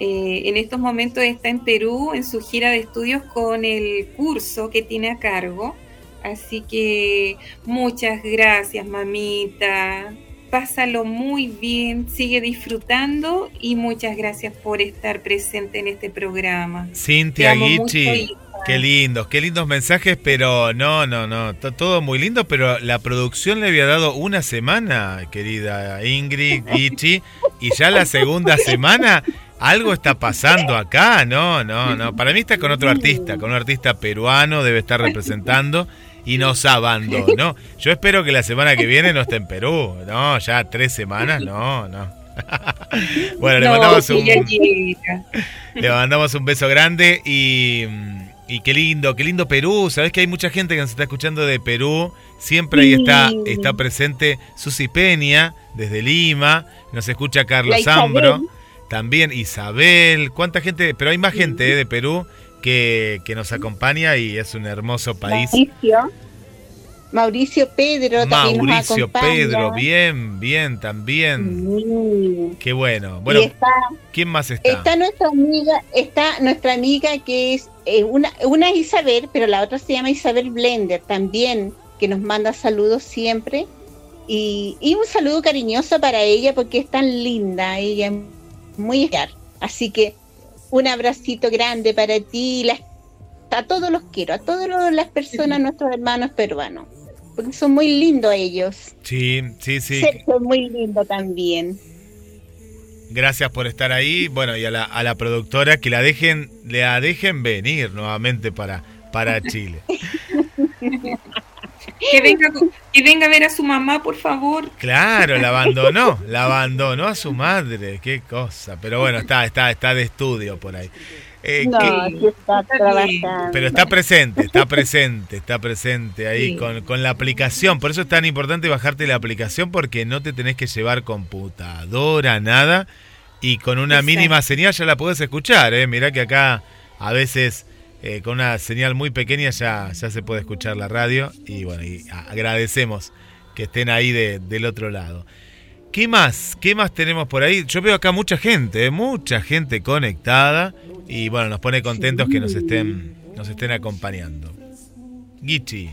E: en estos momentos está en Perú en su gira de estudios con el curso que tiene a cargo Así que muchas gracias, mamita. Pásalo muy bien, sigue disfrutando y muchas gracias por estar presente en este programa.
C: Cintia Guichi, qué lindos, qué lindos mensajes, pero no, no, no, todo muy lindo, pero la producción le había dado una semana, querida Ingrid *laughs* Guichi, y ya la segunda semana algo está pasando acá, no, no, no. Para mí está con otro artista, con un artista peruano, debe estar representando y nos abandonó. *laughs* Yo espero que la semana que viene no esté en Perú. No, ya tres semanas, no, no. *laughs* bueno, le mandamos un le mandamos un beso grande y, y qué lindo, qué lindo Perú. Sabes que hay mucha gente que nos está escuchando de Perú. Siempre ahí está, está presente Susi Peña desde Lima. Nos escucha Carlos Zambro. También Isabel. ¿Cuánta gente? Pero hay más gente eh, de Perú que, nos acompaña y es un hermoso país.
D: Mauricio, Mauricio Pedro
C: también Mauricio Pedro, bien, bien, también. Qué bueno. Bueno, ¿quién más está?
D: Está nuestra amiga, está nuestra amiga que es eh, una, una Isabel, pero la otra se llama Isabel Blender también, que nos manda saludos siempre. Y, y un saludo cariñoso para ella porque es tan linda, ella es muy. Así que un abracito grande para ti. a todos los quiero, a todas las personas, nuestros hermanos peruanos. Porque son muy lindos ellos.
C: Sí, sí, sí.
D: Son muy lindo también.
C: Gracias por estar ahí. Bueno, y a la, a la productora que la dejen, la dejen venir nuevamente para, para *laughs* Chile. *laughs*
E: Que venga, que venga a ver a su mamá, por favor.
C: Claro, la abandonó, la abandonó a su madre, qué cosa. Pero bueno, está, está, está de estudio por ahí. Eh,
D: No,
C: ¿qué-
D: sí está trabajando.
C: Pero está presente, está presente, está presente ahí
E: Sí.
C: con, con la aplicación. Por eso es tan importante bajarte la aplicación porque no te tenés que llevar computadora, nada. Y con una
E: Exacto.
C: mínima señal ya la podés escuchar. ¿eh? Mirá que acá a veces eh, con una señal muy pequeña ya, ya se puede escuchar la radio. Y bueno, agradecemos que estén ahí de- del otro lado. ¿Qué más? ¿Qué más tenemos por ahí? Yo veo acá mucha gente, ¿eh? mucha gente conectada y bueno, nos pone contentos que nos estén, nos estén acompañando. Gichi,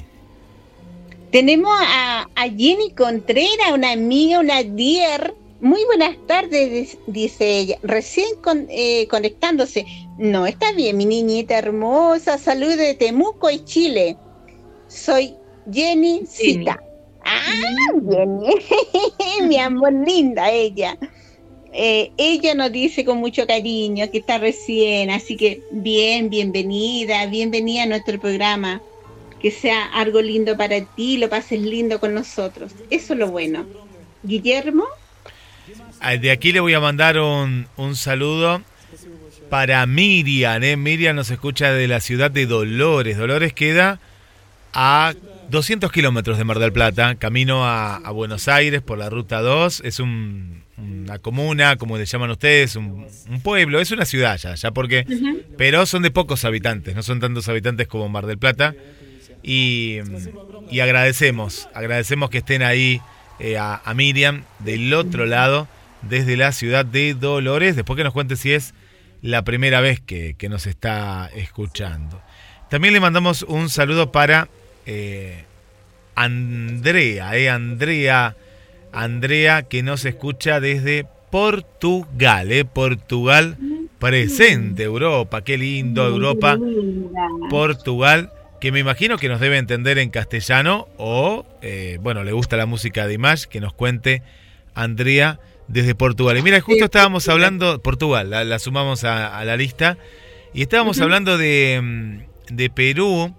D: Tenemos a, Jenny Contreras, una amiga, una dear. Muy buenas tardes, dice ella. Recién eh, conectándose. No, está bien, mi niñita hermosa. Salud de Temuco y Chile. Soy Jenny
E: Jenny.
D: Cita. Ah, Jenny. *laughs* mi amor linda ella. Eh, ella nos dice con mucho cariño que está recién, así que bien, bienvenida, bienvenida a nuestro programa que sea algo lindo para ti, lo pases lindo con nosotros. Eso es lo bueno. Guillermo,
C: de aquí le voy a mandar un, un saludo para Miriam. ¿eh? Miriam nos escucha de la ciudad de Dolores. Dolores queda a 200 kilómetros de Mar del Plata, camino a, a Buenos Aires por la ruta 2. Es un- una comuna, como le llaman ustedes, un, un pueblo, es una ciudad ya, ya porque... Pero son de pocos habitantes, no son tantos habitantes como Mar del Plata. Y, y agradecemos, agradecemos que estén ahí eh, a, a Miriam del otro lado, desde la ciudad de Dolores, después que nos cuente si es la primera vez que, que nos está escuchando. También le mandamos un saludo para eh, Andrea, eh, Andrea, Andrea que nos escucha desde Portugal, eh, Portugal presente, Europa, qué lindo Europa, Portugal, que me imagino que nos debe entender en castellano o, eh, bueno, le gusta la música de Image, que nos cuente Andrea desde Portugal. Y mira, justo estábamos hablando, Portugal, la, la sumamos a, a la lista, y estábamos hablando de, mm, de Perú,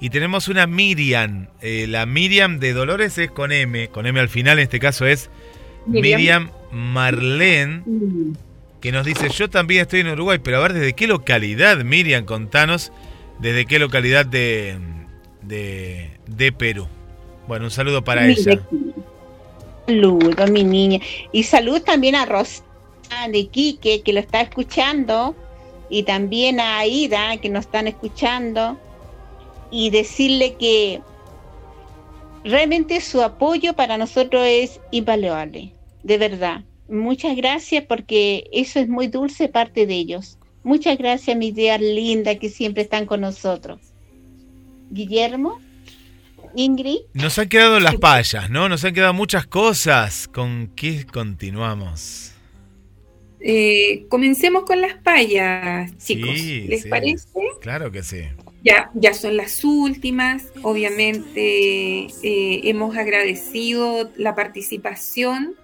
C: y tenemos una Miriam, eh, la Miriam de Dolores es con M, con M al final, en este caso es
E: Miriam.
C: Miriam Marlene, que nos dice, yo también estoy en Uruguay, pero a ver, ¿desde qué localidad, Miriam? Contanos, ¿desde qué localidad de, de, de Perú? Bueno, un saludo para
D: Mira
C: ella.
D: Saludo, mi niña. Y salud también a Rosa de Quique, que lo está escuchando. Y también a Aida, que nos están escuchando. Y decirle que realmente su apoyo para nosotros es invaluable. De verdad. Muchas gracias porque eso es muy dulce parte de ellos. Muchas gracias, mis ideas lindas que siempre están con nosotros. Guillermo, Ingrid.
C: Nos han quedado las payas, ¿no? Nos han quedado muchas cosas. ¿Con qué continuamos?
E: Eh, comencemos con las payas, chicos.
C: Sí,
E: ¿Les
C: sí.
E: parece?
C: Claro que sí.
E: Ya, ya son las últimas. Obviamente eh, hemos agradecido la participación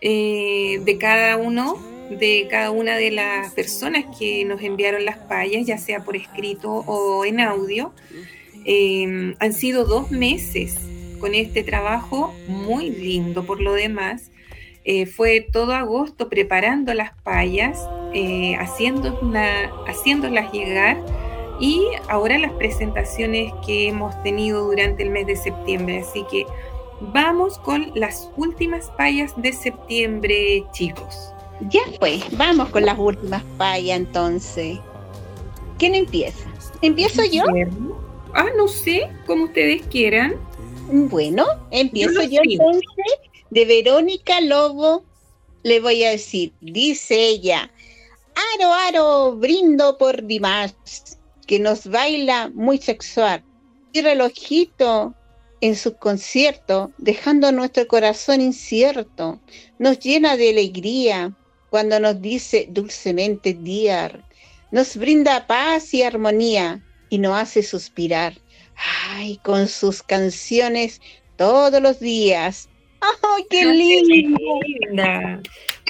E: eh, de cada uno, de cada una de las personas que nos enviaron las payas, ya sea por escrito o en audio. Eh, han sido dos meses con este trabajo muy lindo por lo demás. Eh, fue todo agosto preparando las payas, eh, haciéndola- haciéndolas llegar y ahora las presentaciones que hemos tenido durante el mes de septiembre. Así que vamos con las últimas payas de septiembre, chicos.
D: Ya pues, vamos con las últimas payas entonces. ¿Quién empieza? ¿Empiezo yo?
E: Ah, no sé, como ustedes quieran.
D: Bueno, empiezo
E: Yo
D: entonces. De Verónica Lobo le voy a decir, dice ella, Aro, aro, brindo por Dimas, que nos baila muy sexual. Y relojito en sus conciertos, dejando nuestro corazón incierto, nos llena de alegría cuando nos dice dulcemente Diar, nos brinda paz y armonía y nos hace suspirar. Ay, con sus canciones todos los días. ¡Ay, qué lindo!
E: linda!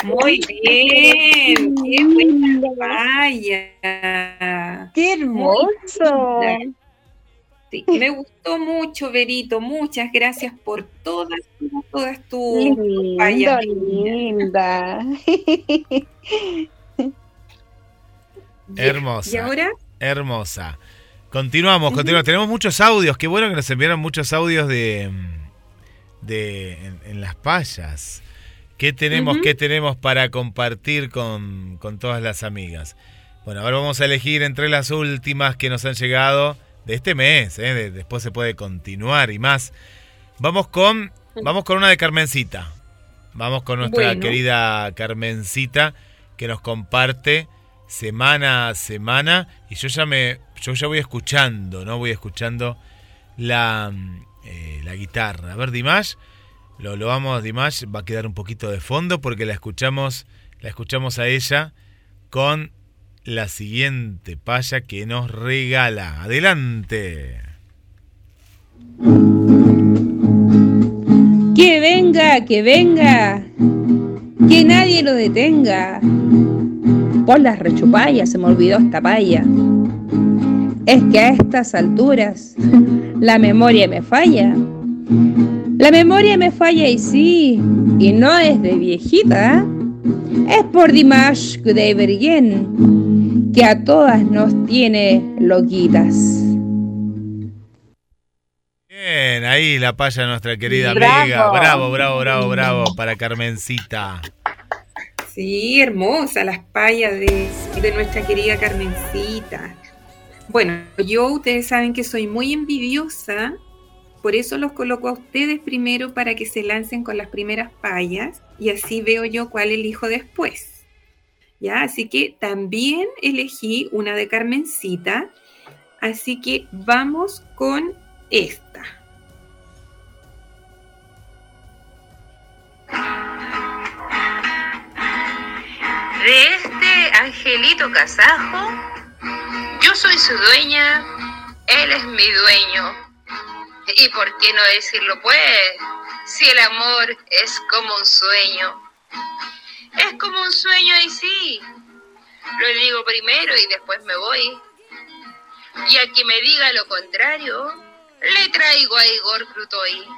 E: Muy bien, qué buena paya.
D: ¡Qué hermoso!
E: Sí, me gustó mucho, Verito. Muchas gracias por todas, todas tus
D: Linda, linda.
C: Hermosa.
E: ¿Y ahora?
C: Hermosa. Continuamos, continuamos. Tenemos muchos audios. Qué bueno que nos enviaron muchos audios de, de en, en las payas. ¿Qué tenemos, qué tenemos para compartir con, con todas las amigas? Bueno, ahora vamos a elegir entre las últimas que nos han llegado de este mes. ¿eh? De- después se puede continuar y más. Vamos con, vamos con una de Carmencita. Vamos con nuestra
E: Bueno.
C: querida Carmencita que nos comparte semana a semana y yo ya me yo ya voy escuchando, ¿no? Voy escuchando la, mm, eh, la guitarra. A ver, Dimash, lo, lo vamos, Dimash, va a quedar un poquito de fondo porque la escuchamos, la escuchamos a ella con la siguiente paya que nos regala. Adelante.
J: Que venga, que venga, que nadie lo detenga. Por las rechupallas se me olvidó esta paya. Es que a estas alturas la memoria me falla. La memoria me falla y sí, y no es de viejita. Es por Dimash Kudaibergen, que a todas nos tiene loquitas.
C: Bien, ahí la paya nuestra querida
E: Bravo.
C: amiga. Bravo, bravo, bravo, bravo para Carmencita.
E: Sí, hermosa, las payas de, de nuestra querida Carmencita. Bueno, yo ustedes saben que soy muy envidiosa, por eso los coloco a ustedes primero para que se lancen con las primeras payas y así veo yo cuál elijo después. Ya, así que también elegí una de Carmencita, así que vamos con esta.
K: De este angelito kazajo, yo soy su dueña, él es mi dueño. ¿Y por qué no decirlo pues? Si el amor es como un sueño. Es como un sueño y sí. Lo digo primero y después me voy. Y a quien me diga lo contrario, le traigo a Igor Crutoy.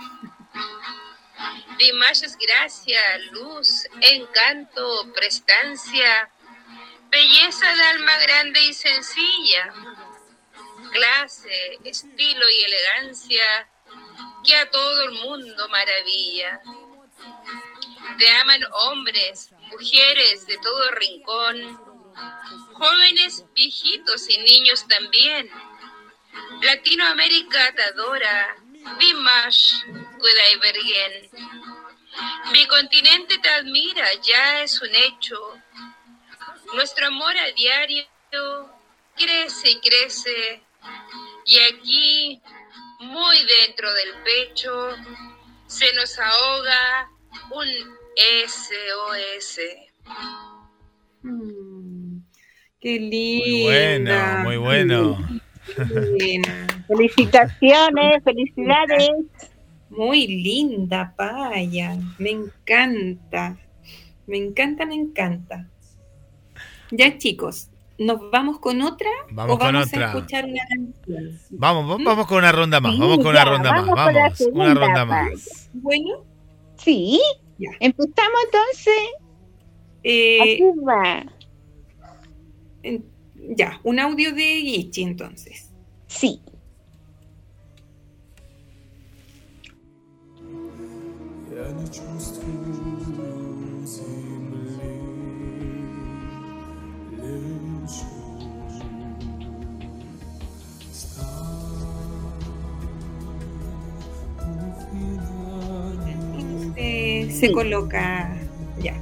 K: Dimash es gracia, luz, encanto, prestancia, belleza de alma grande y sencilla, clase, estilo y elegancia que a todo el mundo maravilla. Te aman hombres, mujeres de todo rincón, jóvenes, viejitos y niños también. Latinoamérica te adora, Dimash Kudaibergen. Mi continente te admira, ya es un hecho. Nuestro amor a diario crece y crece. Y aquí, muy dentro del pecho, se nos ahoga un SOS.
E: Qué linda.
C: Muy bueno, muy bueno.
D: Felicitaciones, felicidades.
E: Muy linda paya. Me encanta. Me encanta, me encanta. Ya chicos, ¿nos vamos con otra?
C: Vamos
E: o
C: con
E: vamos
C: otra.
E: a escuchar una canción?
C: Vamos, va- vamos con una ronda más,
D: Sí,
C: vamos con una
D: ya,
C: ronda más,
D: vamos con la
C: vamos, una
D: segunda
C: ronda
D: paya.
C: más.
E: Bueno,
D: Sí, empezamos entonces.
E: eh,
D: Aquí va.
E: en- ya, un audio de Gichi entonces.
D: Sí.
A: Я не чувствую Este,
E: se coloca ya.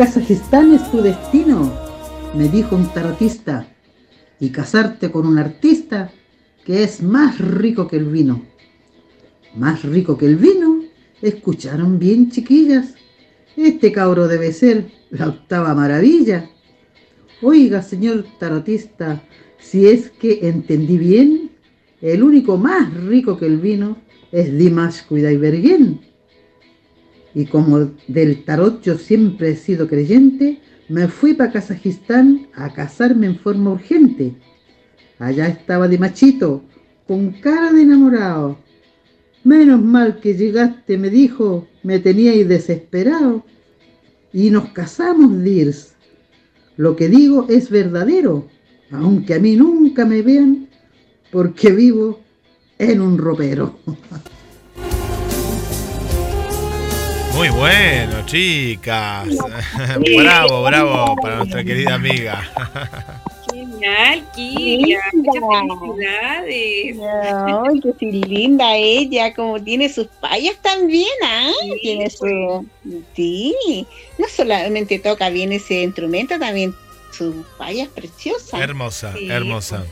L: Kazajistán es tu destino, me dijo un tarotista, y casarte con un artista que es más rico que el vino. Más rico que el vino, escucharon bien chiquillas. Este cabro debe ser la octava maravilla. Oiga, señor tarotista, si es que entendí bien, el único más rico que el vino es Dimash Kudaibergen. Y como del tarot yo siempre he sido creyente, me fui para Kazajistán a casarme en forma urgente. Allá estaba de machito, con cara de enamorado. Menos mal que llegaste, me dijo, me teníais desesperado. Y nos casamos, Dirs. Lo que digo es verdadero, aunque a mí nunca me vean, porque vivo en un ropero. *laughs*
C: Muy bueno, chicas. *laughs* bravo, bravo para nuestra querida amiga.
E: Genial. Muchas felicidades.
D: Ay, qué linda ella, como tiene sus payas también, ¿ah? Tiene su. Sí, no solamente toca bien ese instrumento, también sus payas preciosas.
C: Hermosa, hermosa.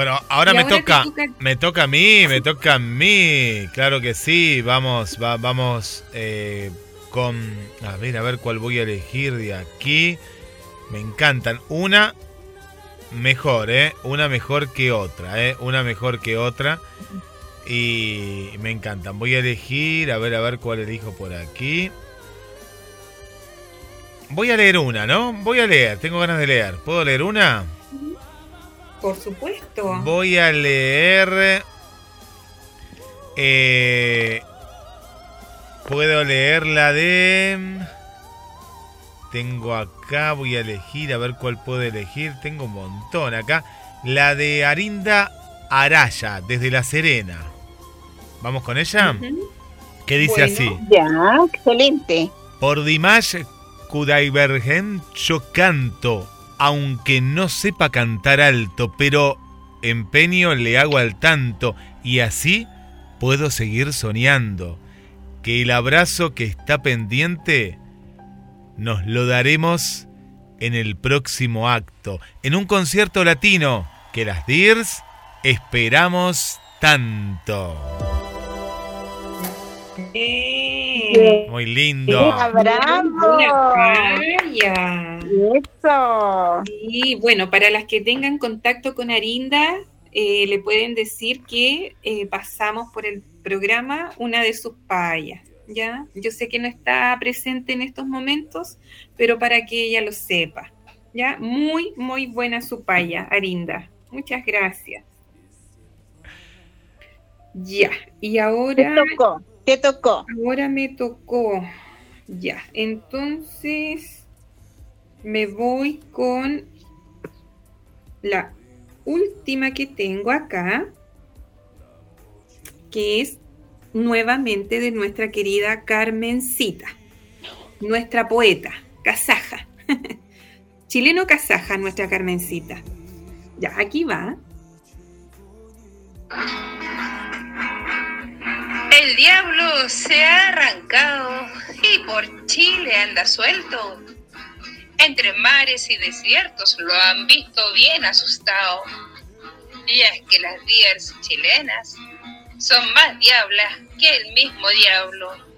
C: Bueno, ahora, me toca, me toca a mí, me toca a mí, claro que sí, vamos, vamos eh, con, a ver, a ver cuál voy a elegir de aquí, me encantan, una mejor, ¿eh? Una mejor que otra, ¿eh? Una mejor que otra y me encantan, voy a elegir, a ver, a ver cuál elijo por aquí. Voy a leer una, ¿no? Voy a leer, tengo ganas de leer, ¿puedo leer una?
E: Por supuesto.
C: Voy a leer. Eh, puedo leer la de. Tengo acá, voy a elegir, a ver cuál puedo elegir. Tengo un montón acá. La de Arinda Araya, desde La Serena. ¿Vamos con ella? ¿Qué dice así?
D: Ya, excelente.
C: Por Dimash Kudaibergen yo canto aunque no sepa cantar alto, pero empeño le hago al tanto y así puedo seguir soñando. Que el abrazo que está pendiente nos lo daremos en el próximo acto, en un concierto latino que las DIRS esperamos tanto. Muy lindo.
E: Eso. Y bueno, para las que tengan contacto con Arinda, eh, le pueden decir que eh, pasamos por el programa una de sus payas. ¿ya? Yo sé que no está presente en estos momentos, pero para que ella lo sepa. ¿ya? Muy, muy buena su paya, Arinda. Muchas gracias. Ya, y ahora...
D: Te tocó, te tocó.
E: Ahora me tocó. Ya, entonces me voy con la última que tengo acá, que es nuevamente de nuestra querida Carmencita, nuestra poeta, kazaja, *laughs* chileno-kazaja, nuestra Carmencita. Ya, aquí va.
K: El diablo se ha arrancado y por Chile anda suelto entre mares y desiertos lo han visto bien asustado. Y es que las diers chilenas son más diablas que el mismo diablo.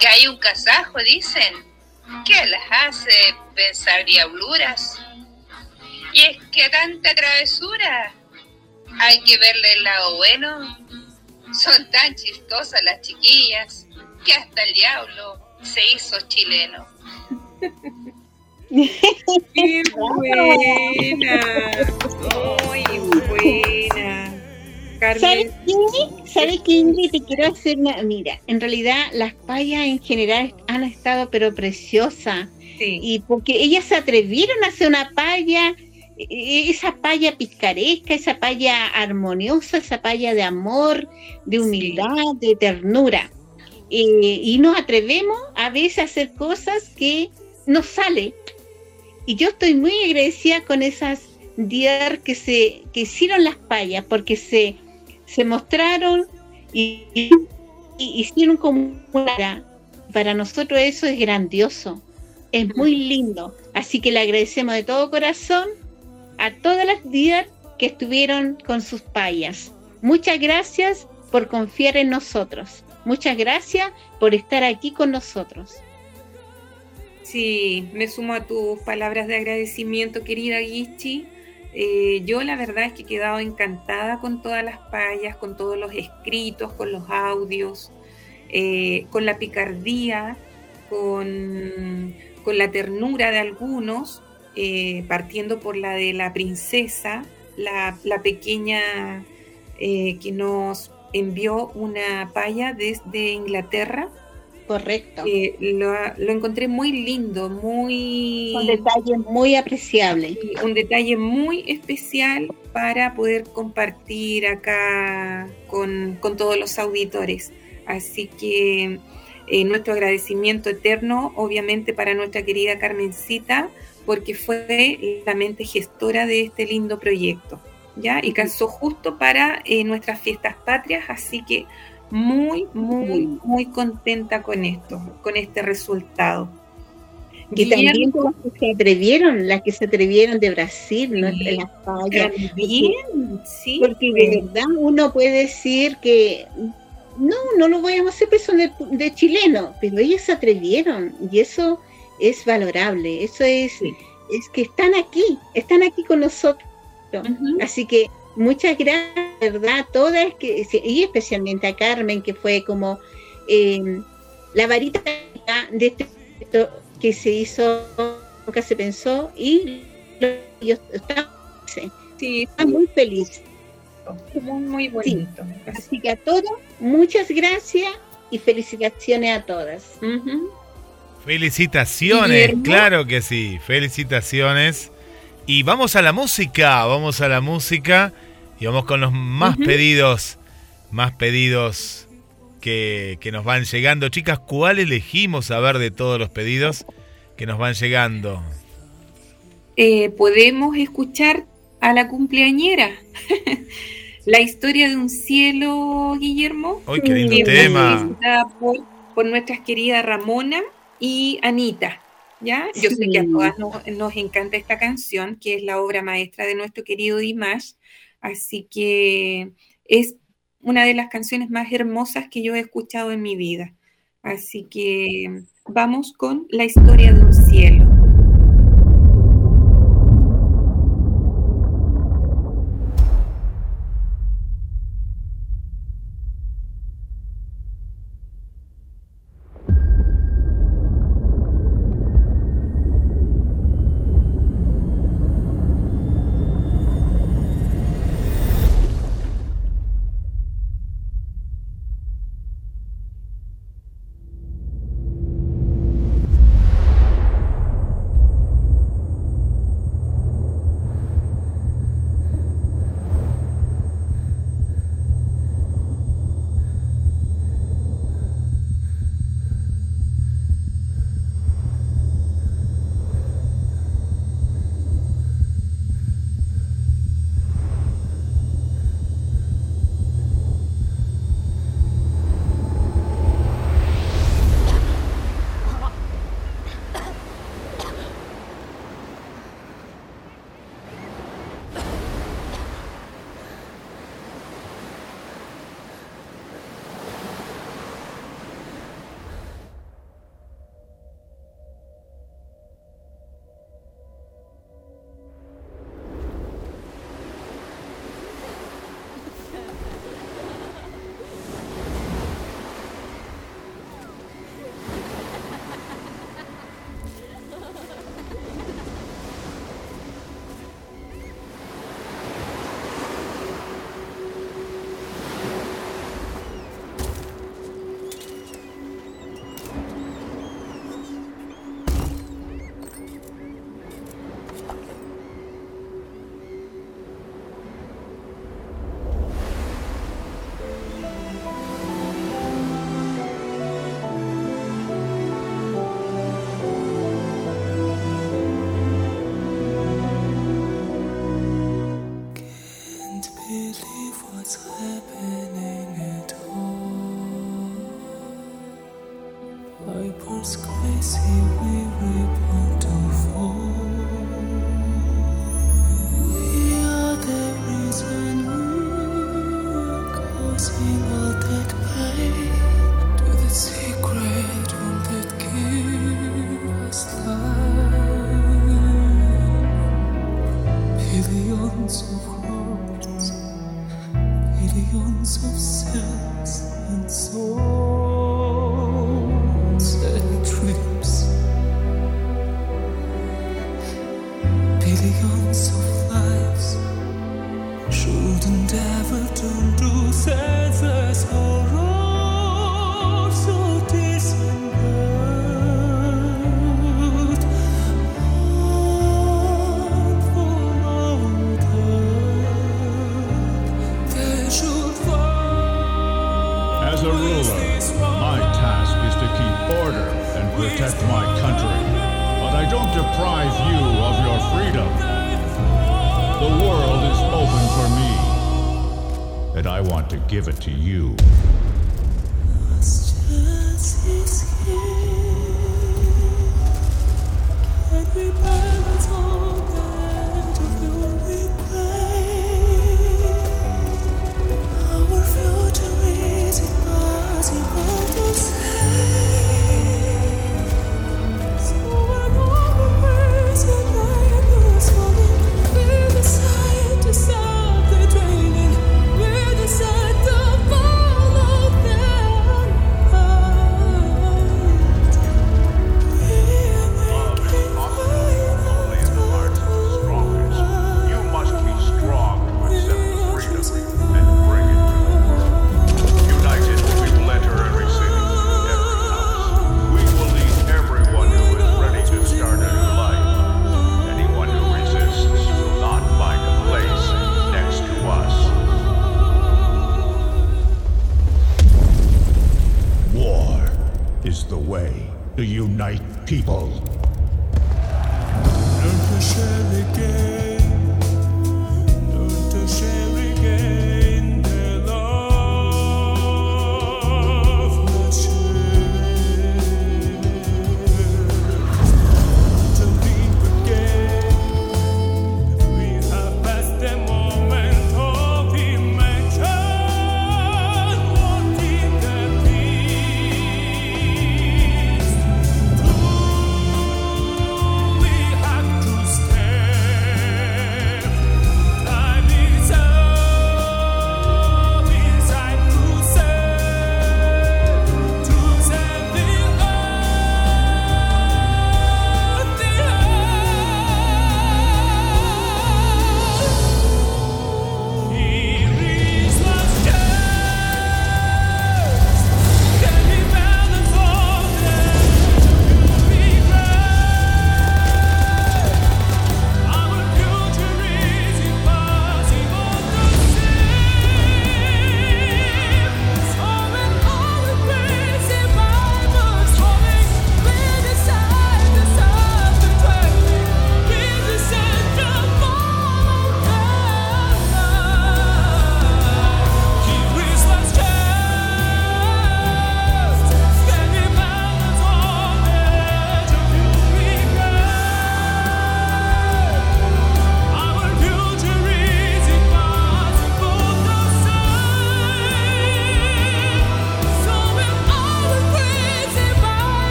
K: Que hay un casajo, dicen, que las hace pensar diabluras. Y es que tanta travesura, hay que verle el lado bueno. Son tan chistosas las chiquillas que hasta el diablo se hizo chileno. *laughs*
E: ¡Qué *laughs* buena! ¡Muy buena!
D: ¿Sabes qué? ¿Sabes qué, Ingrid? Te quiero hacer una... Mira, en realidad las payas en general han estado pero preciosas. Y porque ellas se atrevieron a hacer una paya, e- e- esa paya picaresca, esa paya armoniosa, esa paya de amor, de humildad, de ternura. Eh, y nos atrevemos a veces a hacer cosas que nos sale. Y yo estoy muy agradecida con esas DIAR que se que hicieron las payas, porque se, se mostraron y, y- y hicieron como una... Para nosotros eso es grandioso, es muy lindo. Así que le agradecemos de todo corazón a todas las DIAR que estuvieron con sus payas. Muchas gracias por confiar en nosotros. Muchas gracias por estar aquí con nosotros.
E: Sí, me sumo a tus palabras de agradecimiento, querida Gichi. Eh, yo la verdad es que he quedado encantada con todas las payas, con todos los escritos, con los audios, eh, con la picardía, con, la ternura de algunos, eh, partiendo por la de la princesa, la, la pequeña que nos envió una paya desde Inglaterra.
D: Correcto.
E: Eh, lo, lo encontré muy lindo, muy...
D: Un detalle muy apreciable.
E: Un detalle muy especial para poder compartir acá con, con todos los auditores. Así que eh, nuestro agradecimiento eterno, obviamente, para nuestra querida Carmencita, porque fue la mente gestora de este lindo proyecto. ¿ya? Y calzó justo para eh, nuestras fiestas patrias, así que muy, muy, muy contenta con esto, con este resultado.
D: Y también las que se atrevieron, las que se atrevieron de Brasil, ¿no?
E: Sí,
D: las payas.
E: También, sí.
D: Porque de verdad uno puede decir que no, no lo voy a hacer, pero son de, de chileno, pero ellos se atrevieron y eso es valorable, eso es, es que están aquí, están aquí con nosotros. Así que muchas gracias, ¿verdad? A todas, que, y especialmente a Carmen, que fue como eh, la varita de este que se hizo, nunca se pensó, y yo estaba,
E: sí,
D: estaba muy feliz.
E: Muy, muy bonito.
D: Sí. Así que a todos, muchas gracias y felicitaciones a todas.
E: Uh -huh.
C: Felicitaciones, claro que sí, felicitaciones. Y vamos a la música, vamos a la música y vamos con los más uh -huh. pedidos, más pedidos que, que, nos van llegando. Chicas, ¿cuál elegimos a ver de todos los pedidos que nos van llegando?
E: Eh, podemos escuchar a la cumpleañera. *laughs* la historia de un cielo, Guillermo.
C: ¡Ay, qué lindo tema!
E: Por, por nuestras queridas Ramona y Anita. ¿Ya? Yo sí. sé que a todas nos, nos, encanta esta canción, que es la obra maestra de nuestro querido Dimash, así que es una de las canciones más hermosas que yo he escuchado en mi vida. Así que vamos con la historia de un cielo.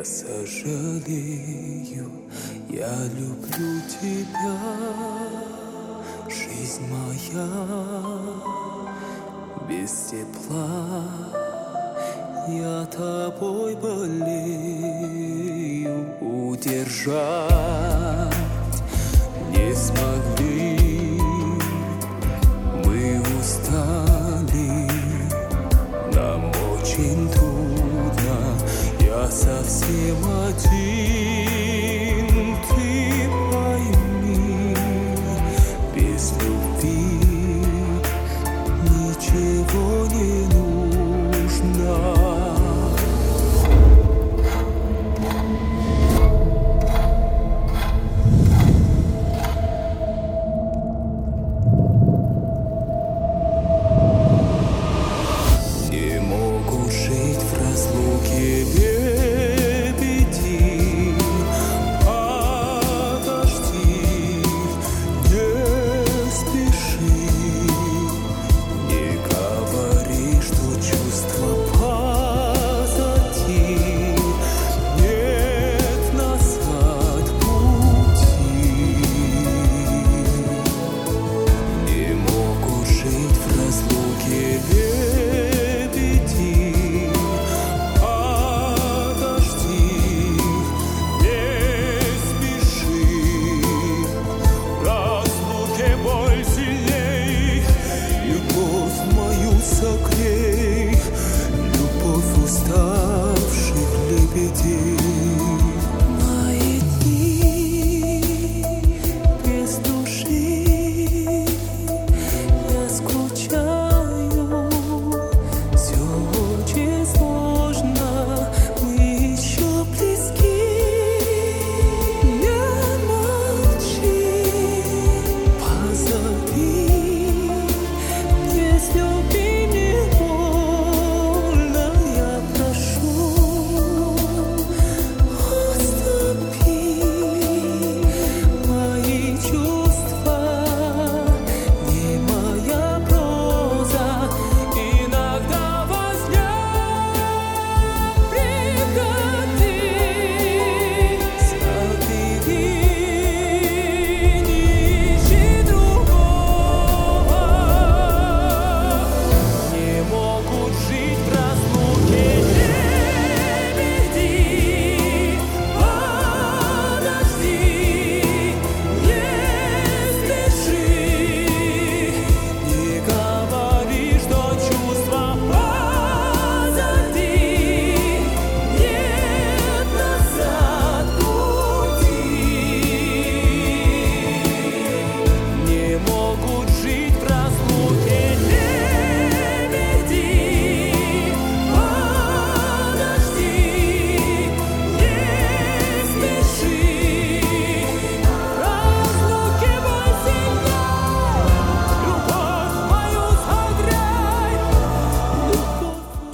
B: Я сожалею, я люблю тебя, жизнь моя без тепла. Я тобой болею, удержать не смогли. Я совсем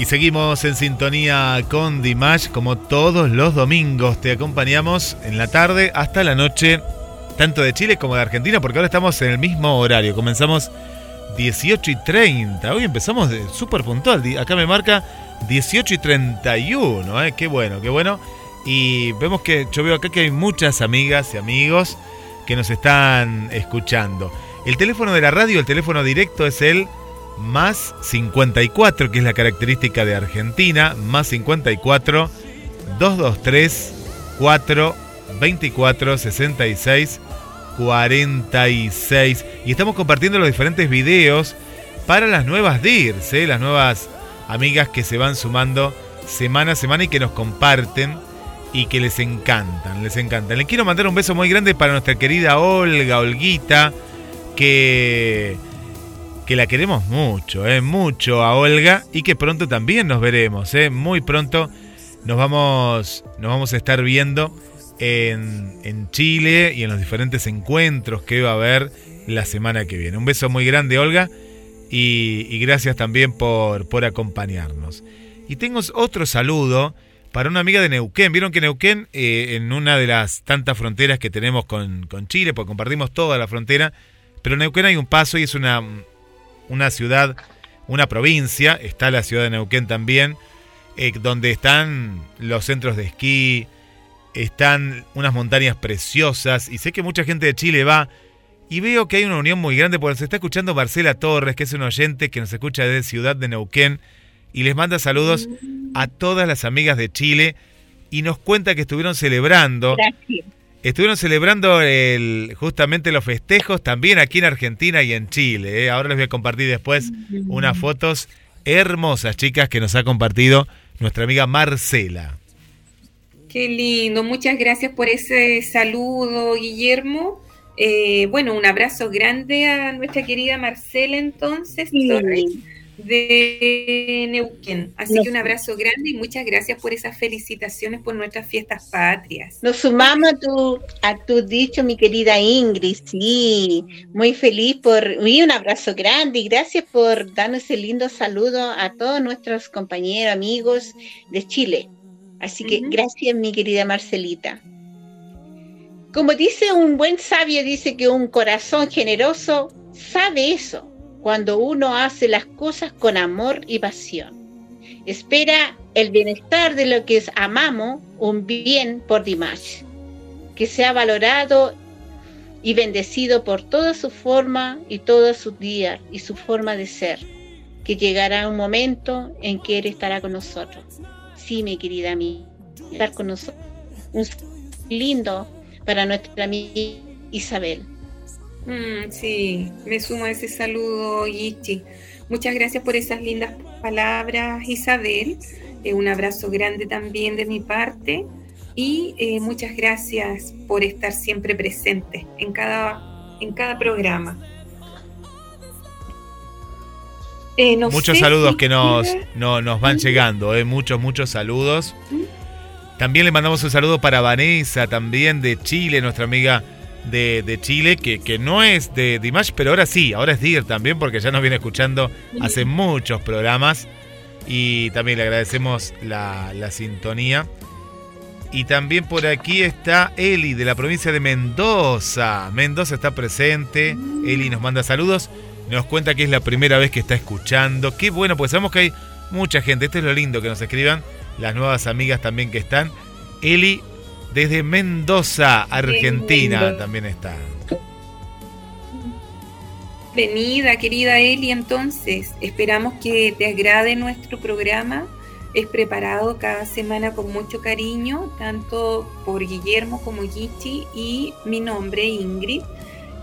C: Seguimos en sintonía con Dimash como todos los domingos. Te acompañamos en la tarde hasta la noche, tanto de Chile como de Argentina, porque ahora estamos en el mismo horario. Comenzamos 18 y 30. Hoy empezamos súper puntual. Acá me marca 18 y 31. ¿eh? Qué bueno, qué bueno. Y vemos que yo veo acá que hay muchas amigas y amigos que nos están escuchando. El teléfono de la radio, el teléfono directo es el más 54, que es la característica de Argentina, más 54 223 4 24 66 46. Y estamos compartiendo los diferentes videos para las nuevas DIRs, ¿eh? las nuevas amigas que se van sumando semana a semana y que nos comparten y que les encantan, les encantan. Le quiero mandar un beso muy grande para nuestra querida Olga, Olguita, que, que la queremos mucho, ¿eh? mucho a Olga y que pronto también nos veremos, ¿eh? muy pronto nos vamos, nos vamos a estar viendo en, en Chile y en los diferentes encuentros que va a haber la semana que viene. Un beso muy grande, Olga, y, gracias también por, por acompañarnos. Y tengo otro saludo para una amiga de Neuquén. Vieron que Neuquén, eh, en una de las tantas fronteras que tenemos con, con Chile, porque compartimos toda la frontera, pero Neuquén hay un paso y es una, una ciudad, una provincia, está la ciudad de Neuquén también, eh, donde están los centros de esquí, están unas montañas preciosas y sé que mucha gente de Chile va y veo que hay una unión muy grande porque se está escuchando Marcela Torres, que es un oyente que nos escucha desde Ciudad de Neuquén y les manda saludos a todas las amigas de Chile y nos cuenta que estuvieron celebrando
D: Gracias.
C: Estuvieron celebrando el, justamente los festejos también aquí en Argentina y en Chile. ¿eh? Ahora les voy a compartir después unas fotos hermosas, chicas, que nos ha compartido nuestra amiga Marcela.
E: Qué lindo, muchas gracias por ese saludo, Guillermo. Eh, bueno, un abrazo grande a nuestra querida Marcela entonces,
D: Sí.
E: De Neuquén. Así que un abrazo grande y muchas gracias por esas felicitaciones por nuestras fiestas patrias.
D: Nos sumamos a tu, a tu dicho, mi querida Ingrid, sí, muy feliz por, y un abrazo grande y gracias por darnos ese lindo saludo a todos nuestros compañeros, amigos de Chile. Así que gracias, mi querida Marcelita. Como dice un buen sabio, dice que un corazón generoso sabe eso, cuando uno hace las cosas con amor y pasión. Espera el bienestar de lo que es amamos, un bien por Dimash, que sea valorado y bendecido por toda su forma y todos sus días y su forma de ser, que llegará un momento en que Él estará con nosotros. Sí, mi querida amiga, estar con nosotros. Un lindo para nuestra amiga Isabel.
E: Mm, sí, me sumo a ese saludo, Yichi. Muchas gracias por esas lindas palabras, Isabel. Eh, un abrazo grande también de mi parte. Y eh, muchas gracias por estar siempre presente en cada, en cada programa. Eh, no
C: muchos
E: sé
C: saludos que nos, no- nos van llegando, muchos, muchos saludos. También le mandamos un saludo para Vanessa, también de Chile, nuestra amiga de, de Chile, que, que no es de Dimash, pero ahora sí, ahora es Dir también, porque ya nos viene escuchando hace muchos programas. Y también le agradecemos la, la sintonía. Y también por aquí está Eli de la provincia de Mendoza. Mendoza está presente. Eli nos manda saludos. Nos cuenta que es la primera vez que está escuchando. Qué bueno, pues sabemos que hay mucha gente. Esto es lo lindo que nos escriban. Las nuevas amigas también que están. Eli desde Mendoza, Argentina, también está.
E: Bienvenida, querida Eli. Entonces, esperamos que te agrade nuestro programa. Es preparado cada semana con mucho cariño, tanto por Guillermo como Gichi y mi nombre, Ingrid.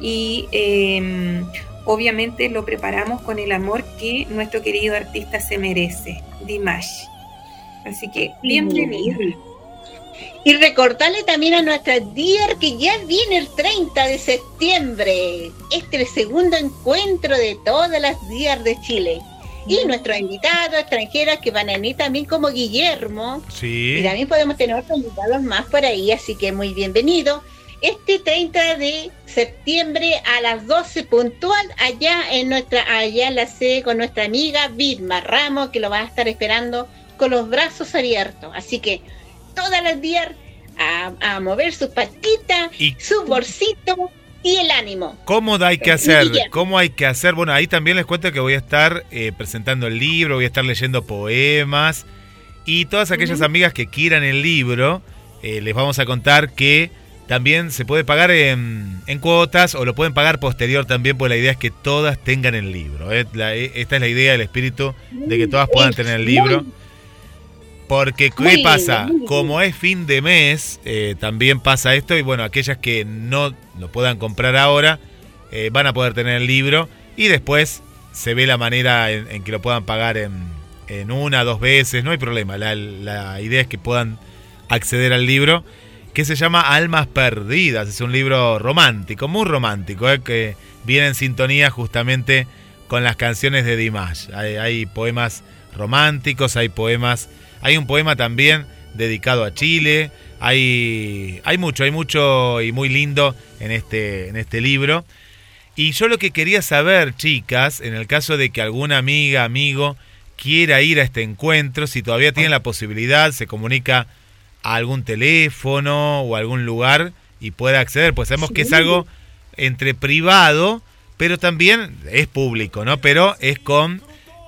E: Y eh, obviamente lo preparamos con el amor que nuestro querido artista se merece, Dimash. Así que, bienvenida.
D: Y recordarle también a nuestra DIER que ya viene el 30 de septiembre. Este es el segundo encuentro de todas las DIER de Chile. Y nuestros invitados extranjeros que van a venir también como Guillermo.
C: Sí.
D: Y también podemos tener otros invitados más por ahí, así que muy bienvenido. Este 30 de septiembre a las 12 puntual allá en nuestra allá en la sede con nuestra amiga Vilma Ramos que lo va a estar esperando con los brazos abiertos. Así que todas las días a, a mover sus patitas,
C: Y-
D: su bolsito y el ánimo.
C: ¿Cómo hay que hacer? ¿Cómo hay que hacer? Bueno, ahí también les cuento que voy a estar eh, presentando el libro, voy a estar leyendo poemas y todas aquellas amigas que quieran el libro, eh, les vamos a contar que también se puede pagar en, en cuotas o lo pueden pagar posterior también, pues la idea es que todas tengan el libro. ¿eh? La- eh, esta es la idea, el espíritu de que todas puedan tener el libro. Porque, ¿qué
D: Muy
C: pasa? Como es fin de mes, eh, también pasa esto. Y bueno, aquellas que no lo puedan comprar ahora, eh, van a poder tener el libro. Y después se ve la manera en, en que lo puedan pagar en, en una, dos veces. No hay problema. La, la idea es que puedan acceder al libro. Que se llama Almas Perdidas. Es un libro romántico, muy romántico. eh, que viene en sintonía justamente con las canciones de Dimash. Hay, hay poemas románticos, hay poemas. Hay un poema también dedicado a Chile. Hay, hay mucho, hay mucho y muy lindo en este, en este libro. Y yo lo que quería saber, chicas, en el caso de que alguna amiga, amigo quiera ir a este encuentro, si todavía tienen la posibilidad, se comunica a algún teléfono o algún lugar y pueda acceder, pues sabemos que es algo entre privado, pero también es público, ¿no? Pero es con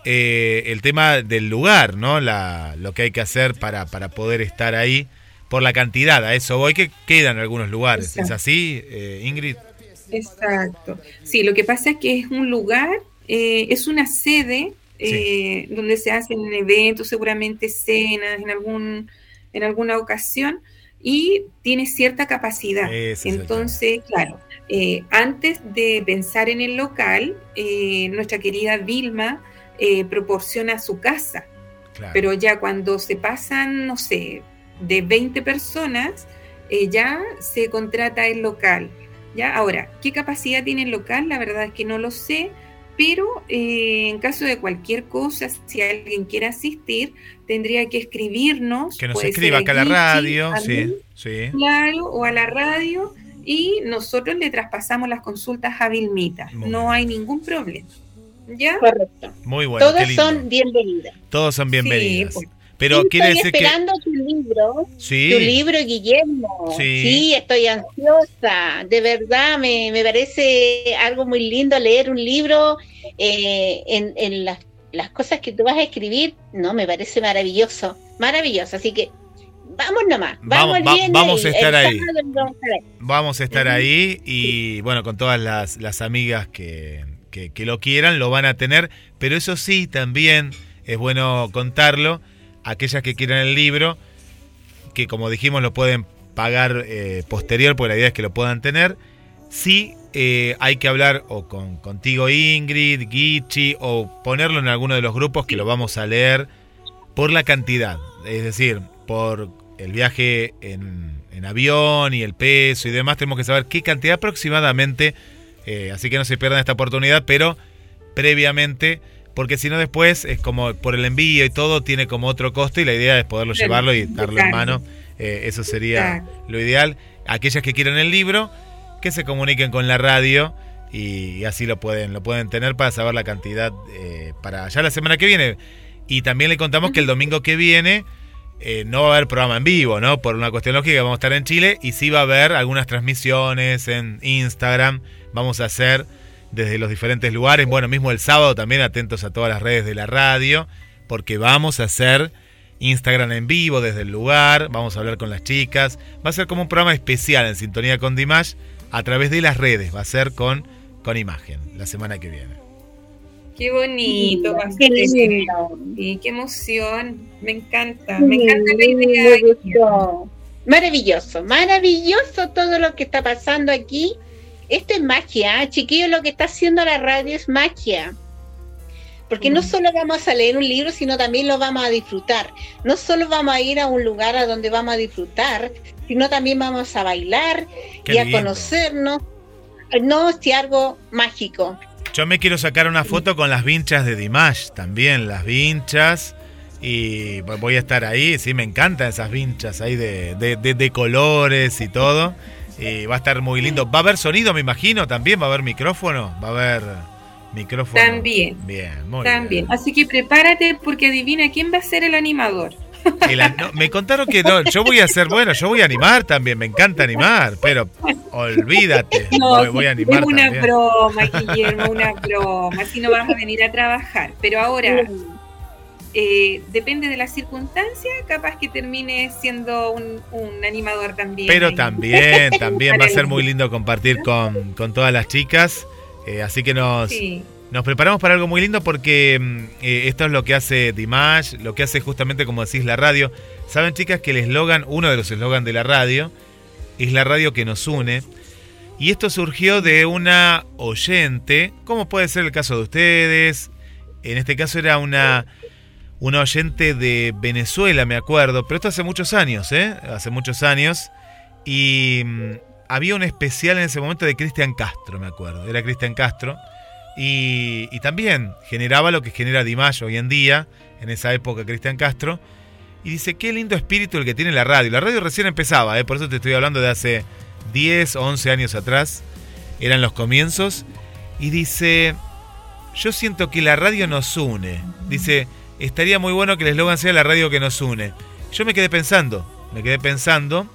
C: eh, el tema del lugar, ¿no? La, lo que hay que hacer para, para poder estar ahí por la cantidad. A eso voy que quedan algunos lugares. ¿Es así, eh, Ingrid?
E: Exacto. Sí, lo que pasa es que es un lugar, eh, es una sede eh, donde se hacen eventos, seguramente cenas en algún en alguna ocasión y tiene cierta capacidad.
C: Ese
E: Entonces, claro, eh, antes de pensar en el local, eh, nuestra querida Vilma eh, proporciona su casa.
C: Claro.
E: Pero ya cuando se pasan, no sé, de 20 personas, eh, ya se contrata el local. ¿ya? Ahora, ¿qué capacidad tiene el local? La verdad es que no lo sé, pero eh, en caso de cualquier cosa, si alguien quiere asistir, tendría que escribirnos.
C: Que nos escriba acá a la radio,
E: a
C: sí,
E: mí,
C: sí.
E: Claro, o a la radio, y nosotros le traspasamos las consultas a Vilmita. No hay ningún problema. ¿Ya?
D: Correcto.
C: Muy bueno. lindo.
D: son bienvenidos.
C: Todos son bienvenidos.
E: pues.
C: Pero
D: Sí,
C: quiere
D: estoy
C: decir que.
D: esperando tu libro.
C: Sí.
D: Tu libro, Guillermo.
C: Sí.
D: Sí. estoy ansiosa. De verdad, me, me parece algo muy lindo leer un libro eh, en, en las, las cosas que tú vas a escribir. No, me parece maravilloso. Maravilloso. Así que vamos nomás.
C: Vamos,
D: Vamos,
C: va- a estar ahí.
D: vamos a estar ahí.
C: Vamos a estar ahí y bueno, con todas las, las amigas que, que- que lo quieran, lo van a tener. Pero eso sí, también es bueno contarlo. Aquellas que quieran el libro, que como dijimos lo pueden pagar eh, posterior, porque la idea es que lo puedan tener. Sí eh, hay que hablar o con contigo Ingrid, Gichi, o ponerlo en alguno de los grupos que lo vamos a leer por la cantidad. Es decir, por el viaje en, en avión y el peso y demás, tenemos que saber qué cantidad aproximadamente. Eh, así que no se pierdan esta oportunidad, pero previamente, porque si no después es como por el envío y todo tiene como otro costo y la idea es poderlo llevarlo y darlo en mano. Eh, eso sería
E: Claro.
C: lo ideal. Aquellas que quieran el libro, que se comuniquen con la radio y, y así lo pueden, lo pueden tener para saber la cantidad eh, para ya la semana que viene. Y también le contamos que el domingo que viene eh, no va a haber programa en vivo, ¿no? Por una cuestión lógica, vamos a estar en Chile y sí va a haber algunas transmisiones en Instagram. Vamos a hacer desde los diferentes lugares. Bueno, mismo el sábado también atentos a todas las redes de la radio, porque vamos a hacer Instagram en vivo desde el lugar. Vamos a hablar con las chicas. Va a ser como un programa especial en sintonía con Dimash a través de las redes. Va a ser con, con imagen la semana que viene.
E: Qué bonito,
D: Qué lindo.
E: Emoción. Me encanta. Me encanta la
D: Me
E: idea.
D: Maravilloso, maravilloso todo lo que está pasando aquí. Esto es magia, chiquillos, lo que está haciendo la radio es magia. Porque no solo vamos a leer un libro, sino también lo vamos a disfrutar. No solo vamos a ir a un lugar a donde vamos a disfrutar, sino también vamos a bailar
C: Qué
D: y a conocernos. No, es algo mágico.
C: Yo me quiero sacar una foto con las vinchas de Dimash también, las vinchas. Y voy a estar ahí, sí, me encantan esas vinchas ahí de, de, de- de colores y todo. Y va a estar muy lindo. Va a haber sonido, me imagino, también. Va a haber micrófono. Va a haber micrófono.
E: También.
C: Bien, muy
E: También. Así que prepárate porque adivina quién va a ser el animador.
C: bien. El an- no, me contaron que no, yo voy a hacer, bueno, yo voy a animar también. Me encanta animar, pero olvídate. *laughs*
E: No,
C: voy, voy a animar
E: es una
C: también.
E: broma, Guillermo, una broma. Así no vas a venir a trabajar. Pero ahora, eh, depende de la circunstancia, capaz que termine siendo un, un animador también.
C: Pero también, *laughs* también va a ser muy lindo compartir con, con todas las chicas. Eh, así que nos,
E: Sí.
C: nos preparamos para algo muy lindo porque mm, eh, esto es lo que hace Dimash, lo que hace justamente como decís la radio. Saben chicas que el eslogan, uno de los eslogans de la radio, es la radio que nos une. Y esto surgió de una oyente, como puede ser el caso de ustedes. En este caso era una, una oyente de Venezuela, me acuerdo, pero esto hace muchos años, ¿eh? Hace muchos años. Y mm, había un especial en ese momento de Cristian Castro, me acuerdo. Era Cristian Castro. Y, y también generaba lo que genera Dimash hoy en día, en esa época Cristian Castro. Y dice, qué lindo espíritu el que tiene la radio. La radio recién empezaba, ¿eh? por eso te estoy hablando de hace 10 o 11 años atrás. Eran los comienzos. Y dice, yo siento que la radio nos une. Dice, estaría muy bueno que el eslogan sea la radio que nos une. Yo me quedé pensando, me quedé pensando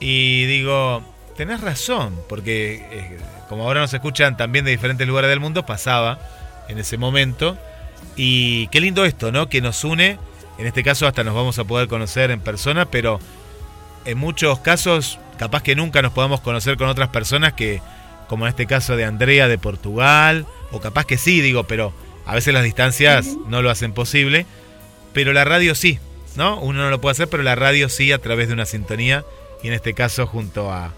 C: y digo, tenés razón, porque eh, como ahora nos escuchan también de diferentes lugares del mundo, pasaba en ese momento. Y qué lindo esto, ¿no? Que nos une. En este caso hasta nos vamos a poder conocer en persona, pero en muchos casos capaz que nunca nos podamos conocer con otras personas que, como en este caso de Andrea de Portugal, o capaz que sí, digo, pero a veces las distancias no lo hacen posible, pero la radio sí, ¿no? Uno no lo puede hacer, pero la radio sí a través de una sintonía, y en este caso junto a,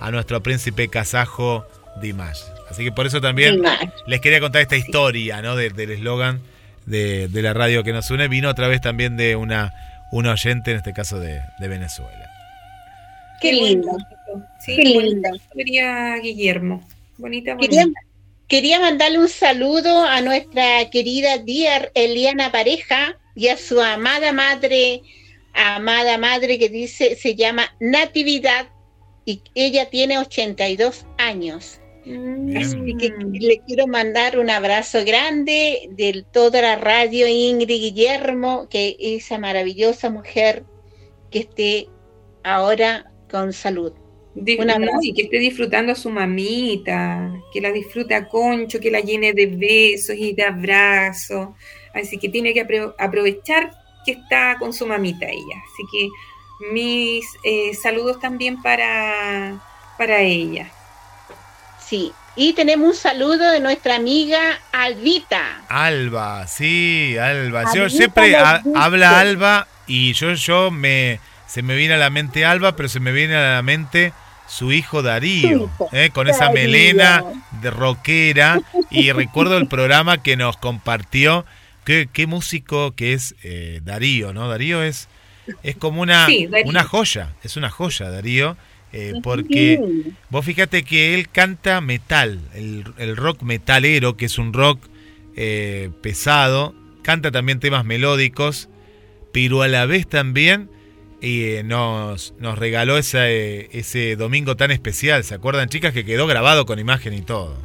C: a nuestro príncipe kazajo Dimash. Así que por eso también
D: Dimash.
C: les quería contar esta historia, ¿no? De- del eslogan de, de la radio que nos une. Vino otra vez también de una, una oyente, en este caso de, de Venezuela.
D: Qué lindo.
E: Sí,
D: Qué lindo.
E: historia, Guillermo. Bonita, bonita.
D: Quería, quería mandarle un saludo a nuestra querida Dier Eliana Pareja y a su amada madre, amada madre que dice, se llama Natividad y ella tiene 82 años. Así que le quiero mandar un abrazo grande de toda la radio Ingrid Guillermo, que esa maravillosa mujer que esté ahora con salud.
E: No, y que esté disfrutando a su mamita, que la disfrute a concho, que la llene de besos y de abrazos. Así que tiene que apro- aprovechar que está con su mamita ella. Así que mis eh, saludos también para, para ella.
D: Sí, y tenemos un saludo de nuestra amiga Albita.
C: Alba, sí, Alba. Yo siempre ha- habla Alba y yo, yo me se me viene a la mente Alba, pero se me viene a la mente su hijo Darío, ¿eh? con esa
D: Darío.
C: melena de rockera. Y *laughs* recuerdo el programa que nos compartió. Qué, qué músico que es eh, Darío, ¿no? Darío es, es como una,
E: Sí,
C: una joya, es una joya, Darío. eh, porque Vos fíjate que él canta metal, el, el rock metalero, que es un rock eh, pesado, canta también temas melódicos, pero a la vez también eh, nos, nos regaló esa, eh, ese domingo tan especial, ¿se acuerdan chicas? Que quedó grabado con imagen y todo.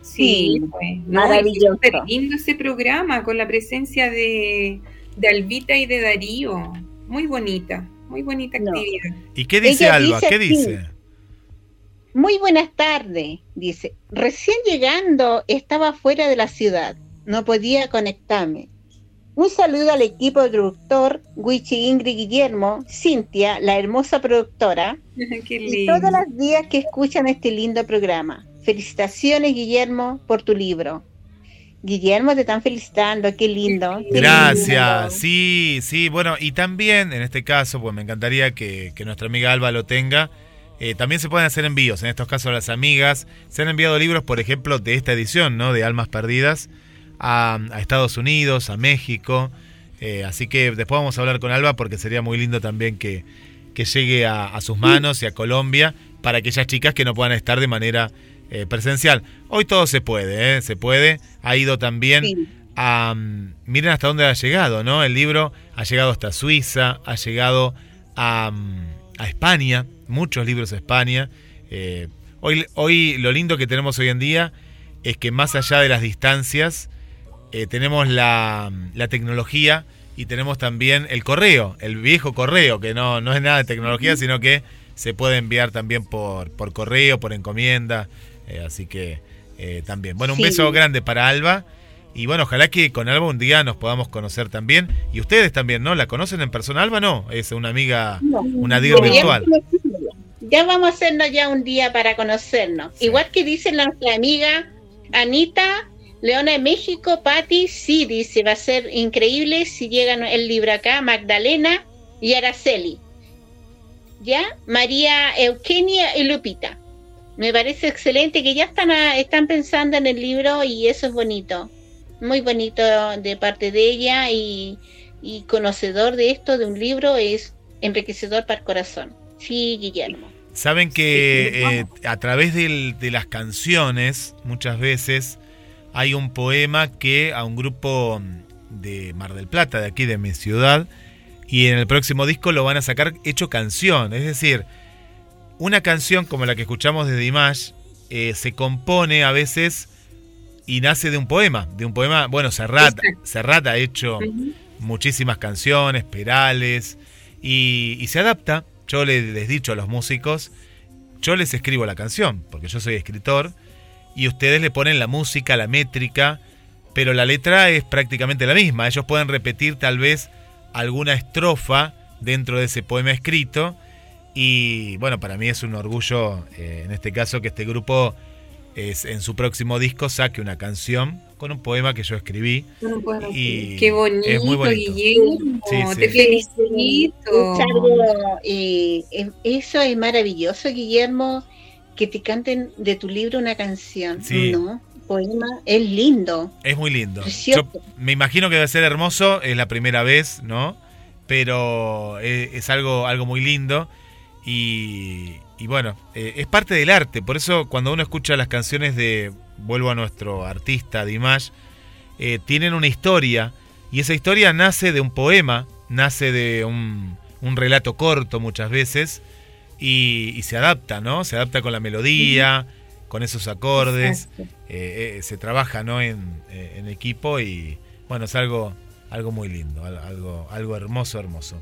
E: Sí,
D: maravilloso.
E: y súper lindo ese programa con la presencia de, de Albita y de Darío. Muy bonita, muy bonita
D: No.
E: actividad.
C: ¿Y qué dice
D: Ella
C: Alba?
D: dice
C: ¿Qué dice?
D: Muy buenas tardes, dice. Recién llegando estaba fuera de la ciudad, no podía conectarme. Un saludo al equipo productor, Wichi Ingrid Guillermo, Cintia, la hermosa productora, *laughs*
E: Qué
D: y
E: lindo.
D: todos los días que escuchan este lindo programa. Felicitaciones, Guillermo, por tu libro. Guillermo, te están felicitando, qué lindo. qué
C: Gracias,
D: lindo.
C: sí, sí, bueno, y también en este caso, pues me encantaría que, que nuestra amiga Alba lo tenga. eh, también se pueden hacer envíos, en estos casos las amigas. Se han enviado libros, por ejemplo, de esta edición, ¿no? De Almas Perdidas, a, a Estados Unidos, a México. eh, así que después vamos a hablar con Alba porque sería muy lindo también que, que llegue a, a sus manos y a Colombia para aquellas chicas que no puedan estar de manera eh, presencial. Hoy todo se puede, ¿eh? se puede. Ha ido también
D: Sí.
C: a... miren hasta dónde ha llegado, ¿no? El libro ha llegado hasta Suiza, ha llegado a, a España, muchos libros a España. Eh, hoy, hoy lo lindo que tenemos hoy en día es que más allá de las distancias, eh, tenemos la, la tecnología y tenemos también el correo, el viejo correo, que no, no es nada de tecnología, sino que se puede enviar también por, por correo, por encomienda. eh, así que eh, también. Bueno, un
D: Sí.
C: beso grande para Alba. Y bueno, ojalá que con Alba un día nos podamos conocer también. Y ustedes también, ¿no? ¿La conocen en persona? Alba no, es una amiga,
D: No.
C: una
D: ya
C: virtual.
D: Ya vamos a hacernos ya un día para conocernos. Igual que dice nuestra amiga Anita Leona de México, Patti, sí, dice, va a ser increíble si llegan el libro acá, Magdalena y Araceli. ¿Ya? María Eugenia y Lupita. Me parece excelente que ya están, a- están pensando en el libro y eso es bonito. Muy bonito de parte de ella y, y conocedor de esto, de un libro, es enriquecedor para el corazón. Sí, Guillermo.
C: Saben que eh, a través del- de las canciones, muchas veces, hay un poema que a un grupo de Mar del Plata, de aquí de mi ciudad, y en el próximo disco lo van a sacar hecho canción. Es decir, una canción como la que escuchamos de Dimash eh, se compone a veces y nace de un poema. De un poema, bueno, Serrat, Serrat ha hecho muchísimas canciones, Perales, y, y se adapta. Yo le- les he dicho a los músicos, yo les escribo la canción, porque yo soy escritor, y ustedes le ponen la música, la métrica, pero la letra es prácticamente la misma. Ellos pueden repetir tal vez alguna estrofa dentro de ese poema escrito. Y bueno, para mí es un orgullo, eh, en este caso, que este grupo es, en su próximo disco saque una canción con un poema que yo escribí. Y
E: qué bonito,
C: es muy bonito.
E: Guillermo.
C: Sí, sí.
E: Te felicito.
D: Eh, eso es maravilloso, Guillermo, que te canten de tu libro una canción,
C: Sí.
D: ¿no? Poema, es lindo.
C: Es muy lindo. Yo me imagino que debe ser hermoso, es la primera vez, ¿no? Pero es, es algo, algo muy lindo y, y bueno, eh, es parte del arte. Por eso cuando uno escucha las canciones de, vuelvo a nuestro artista Dimash, eh, tienen una historia y esa historia nace de un poema, nace de un, un relato corto muchas veces y, y se adapta, ¿no? Se adapta con la melodía, con esos acordes, eh, eh, se trabaja, ¿no? En, eh, en equipo y bueno, es algo, algo muy lindo, al- algo, algo hermoso, hermoso.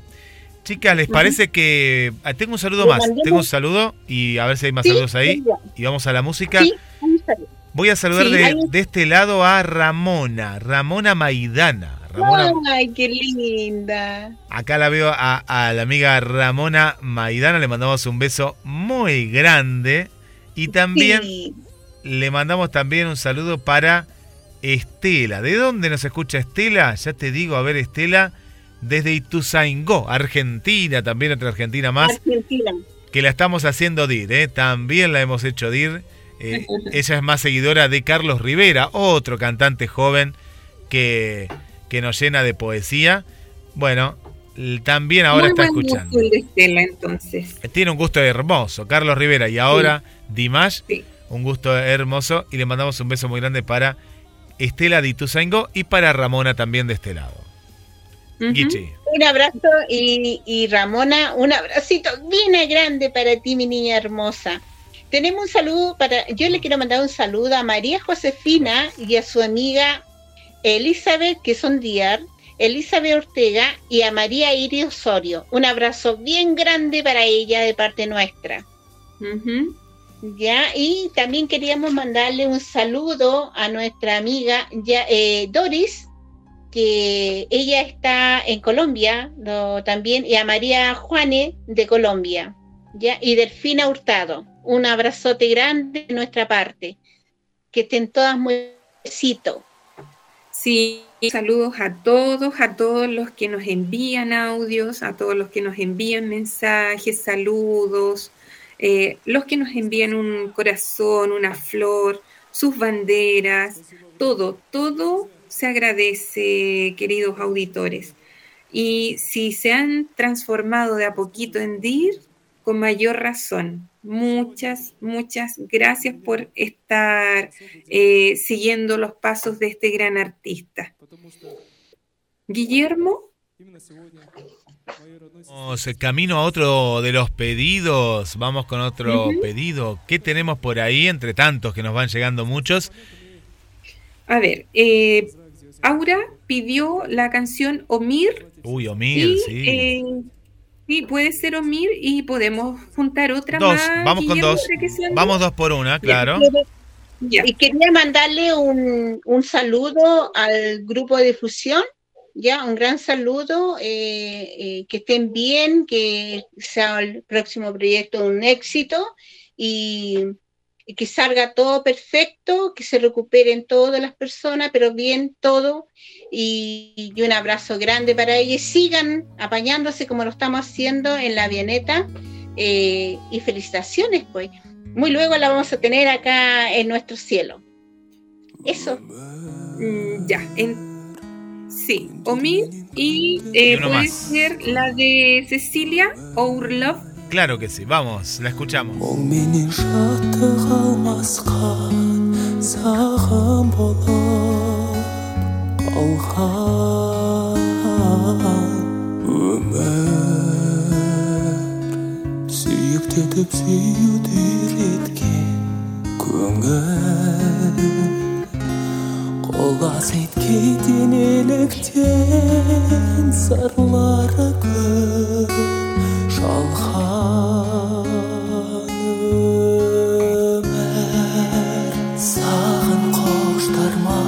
C: Chicas, ¿les parece que... ah, tengo un saludo más, tengo un saludo y a ver si hay más
D: Sí,
C: saludos ahí y vamos a la música.
D: Sí, un saludo.
C: Voy a saludar
D: Sí,
C: de,
D: hay-
C: de este lado a Ramona, Ramona Maidana. Ramona,
D: Ay, qué linda.
C: acá la veo a, a la amiga Ramona Maidana, le mandamos un beso muy grande y también
D: Sí.
C: le mandamos también un saludo para Estela. ¿De dónde nos escucha Estela? Ya te digo, a ver Estela, desde Ituzaingó, Argentina, también otra Argentina más
D: Argentina.
C: que la estamos haciendo DIR, ¿eh? también la hemos hecho DIR. Eh, *laughs* ella es más seguidora de Carlos Rivera, otro cantante joven que, que nos llena de poesía. Bueno, también ahora
E: Muy
C: está
E: buen gusto
C: escuchando.
E: el de Estela, entonces.
C: Tiene un gusto hermoso, Carlos Rivera, y ahora Dimash,
E: Sí.
C: un gusto hermoso. Y le mandamos un beso muy grande para Estela de Ituzaingó y para Ramona también de este lado.
D: Un abrazo y, y Ramona, un abracito bien grande para ti, mi niña hermosa. Tenemos un saludo para, yo le quiero mandar un saludo a María Josefina y a su amiga Elizabeth, que son DIAR, Elizabeth Ortega y a María Iris Osorio. Un abrazo bien grande para ella de parte nuestra. Ya, y también queríamos mandarle un saludo a nuestra amiga ya, eh, Doris, que ella está en Colombia lo- también, y a María Juane de Colombia, ya, y Delfina Hurtado. Un abrazote grande de nuestra parte. Que estén todas muy besitos.
E: Sí, saludos a todos, a todos los que nos envían audios, a todos los que nos envían mensajes, saludos, eh, los que nos envían un corazón, una flor, sus banderas, todo, todo se agradece, queridos auditores. Y si se han transformado de a poquito en DIR, con mayor razón. Muchas, muchas gracias por estar eh, siguiendo los pasos de este gran artista. Guillermo,
C: Vamos, eh, camino a otro de los pedidos. Vamos con otro pedido. ¿Qué tenemos por ahí? Entre tantos que nos van llegando muchos.
E: a ver, eh, Aura pidió la canción Omir.
C: Uy, Omir,
E: y,
C: sí.
E: eh, sí, puede ser Omir y podemos juntar otra
C: dos,
E: más.
C: vamos con dos. Vamos dos por una, claro.
E: Ya.
D: Y quería mandarle un, un saludo al grupo de difusión, ya, un gran saludo, eh, eh, que estén bien, que sea el próximo proyecto un éxito y que salga todo perfecto, que se recuperen todas las personas, pero bien todo. Y, y un abrazo grande para ellos. Sigan apañándose como lo estamos haciendo en la avioneta. eh, y felicitaciones, pues. Muy luego la vamos a tener acá en nuestro cielo. Eso.
E: Mm, ya, en- sí, Omir y eh, puede
C: más.
E: ser la de Cecilia Our Love.
C: Claro que sí. Vamos, la escuchamos.
B: менен шаттық алмасқан саған болып қалған өмір сүйіктетіп сүюді үйреткен көңіл қолас еткен неліктен сырлары көп Шалқан өмір саған құштарма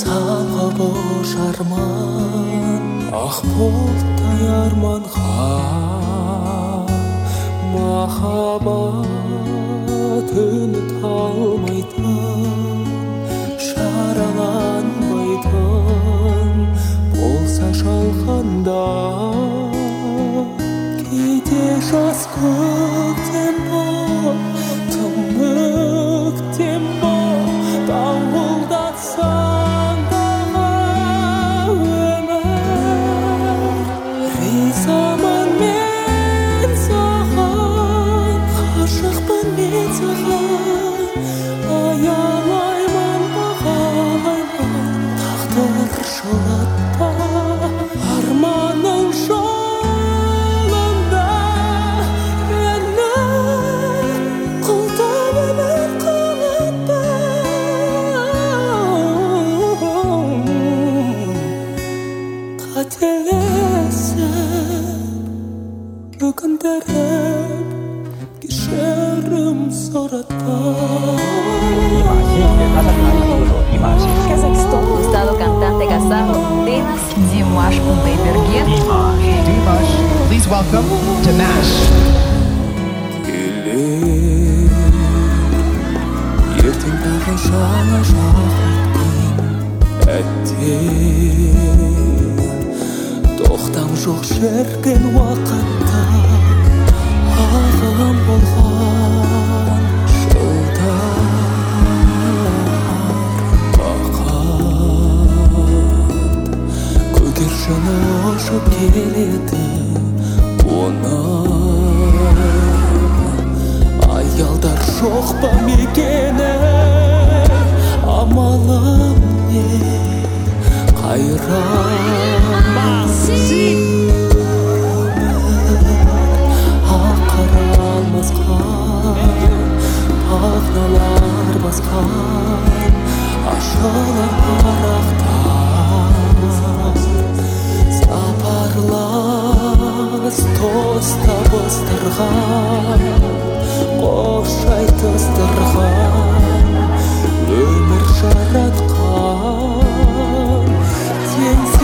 B: салып ұшарман ақ бұлттай арманға махаббат үн талмайтын шараланбайтын болса шалқанда
M: trascorre temple cantante Casarro, Denas, Димаш Кудайберген.
N: Dimash. Please welcome Danash.
B: ертең тағы жаңа шақыртпайым әттең тоқтам жоқ жүрген уақытта ағылым болған Boşuna aşık gelirdi buna Аялдар жоқ па мекені амалым не? Қайран ақырын басқан тағдалар басқан ашылар парақтар аралас тос ыстырған қоршай тыстырған өмір жаратқан теңсіз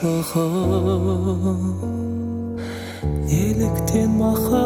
B: 说后，你力挺我。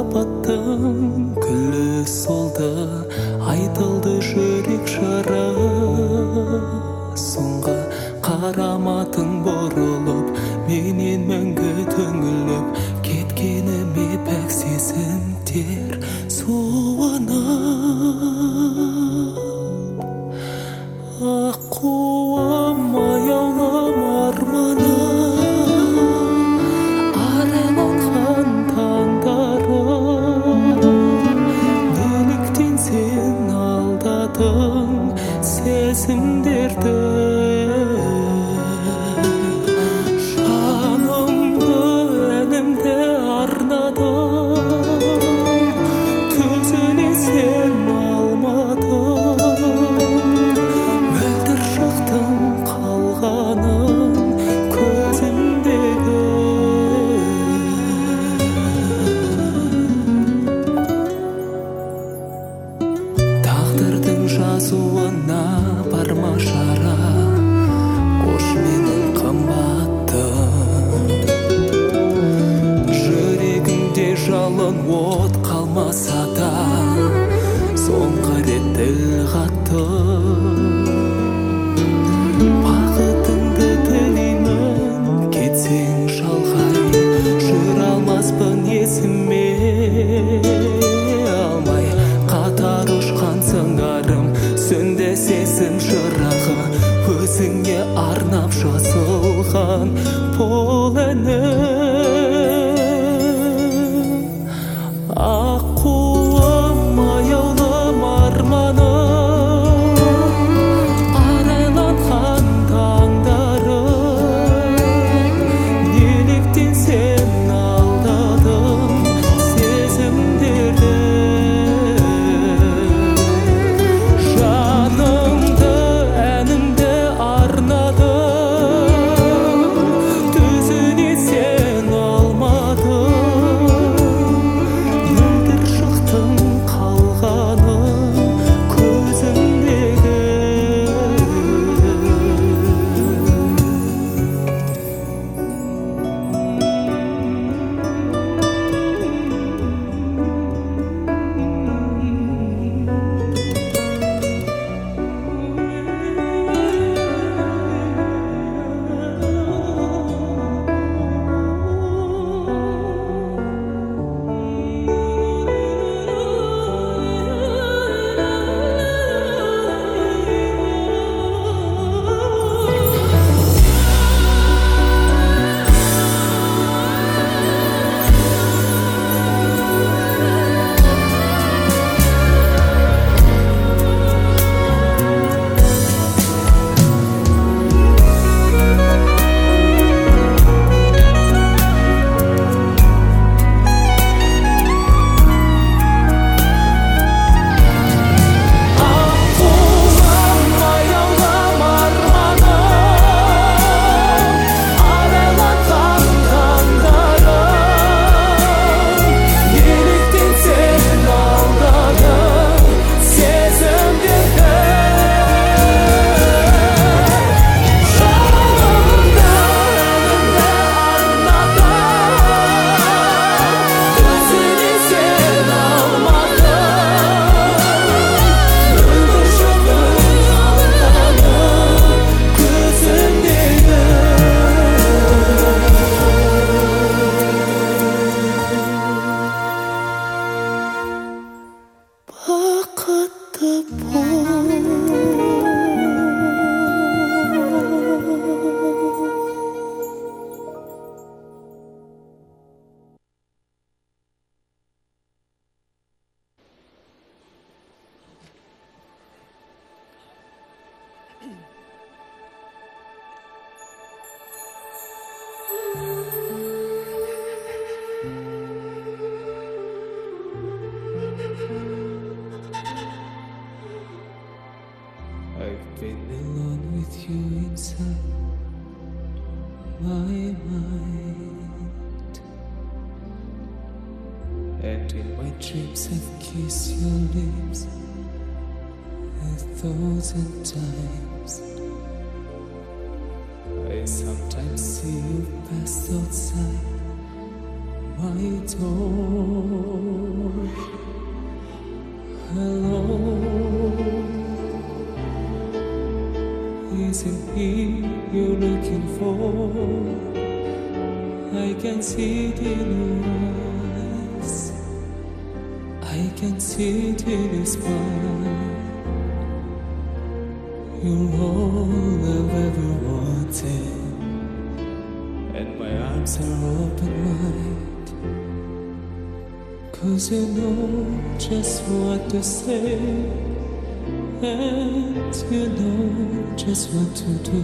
B: Just what to do.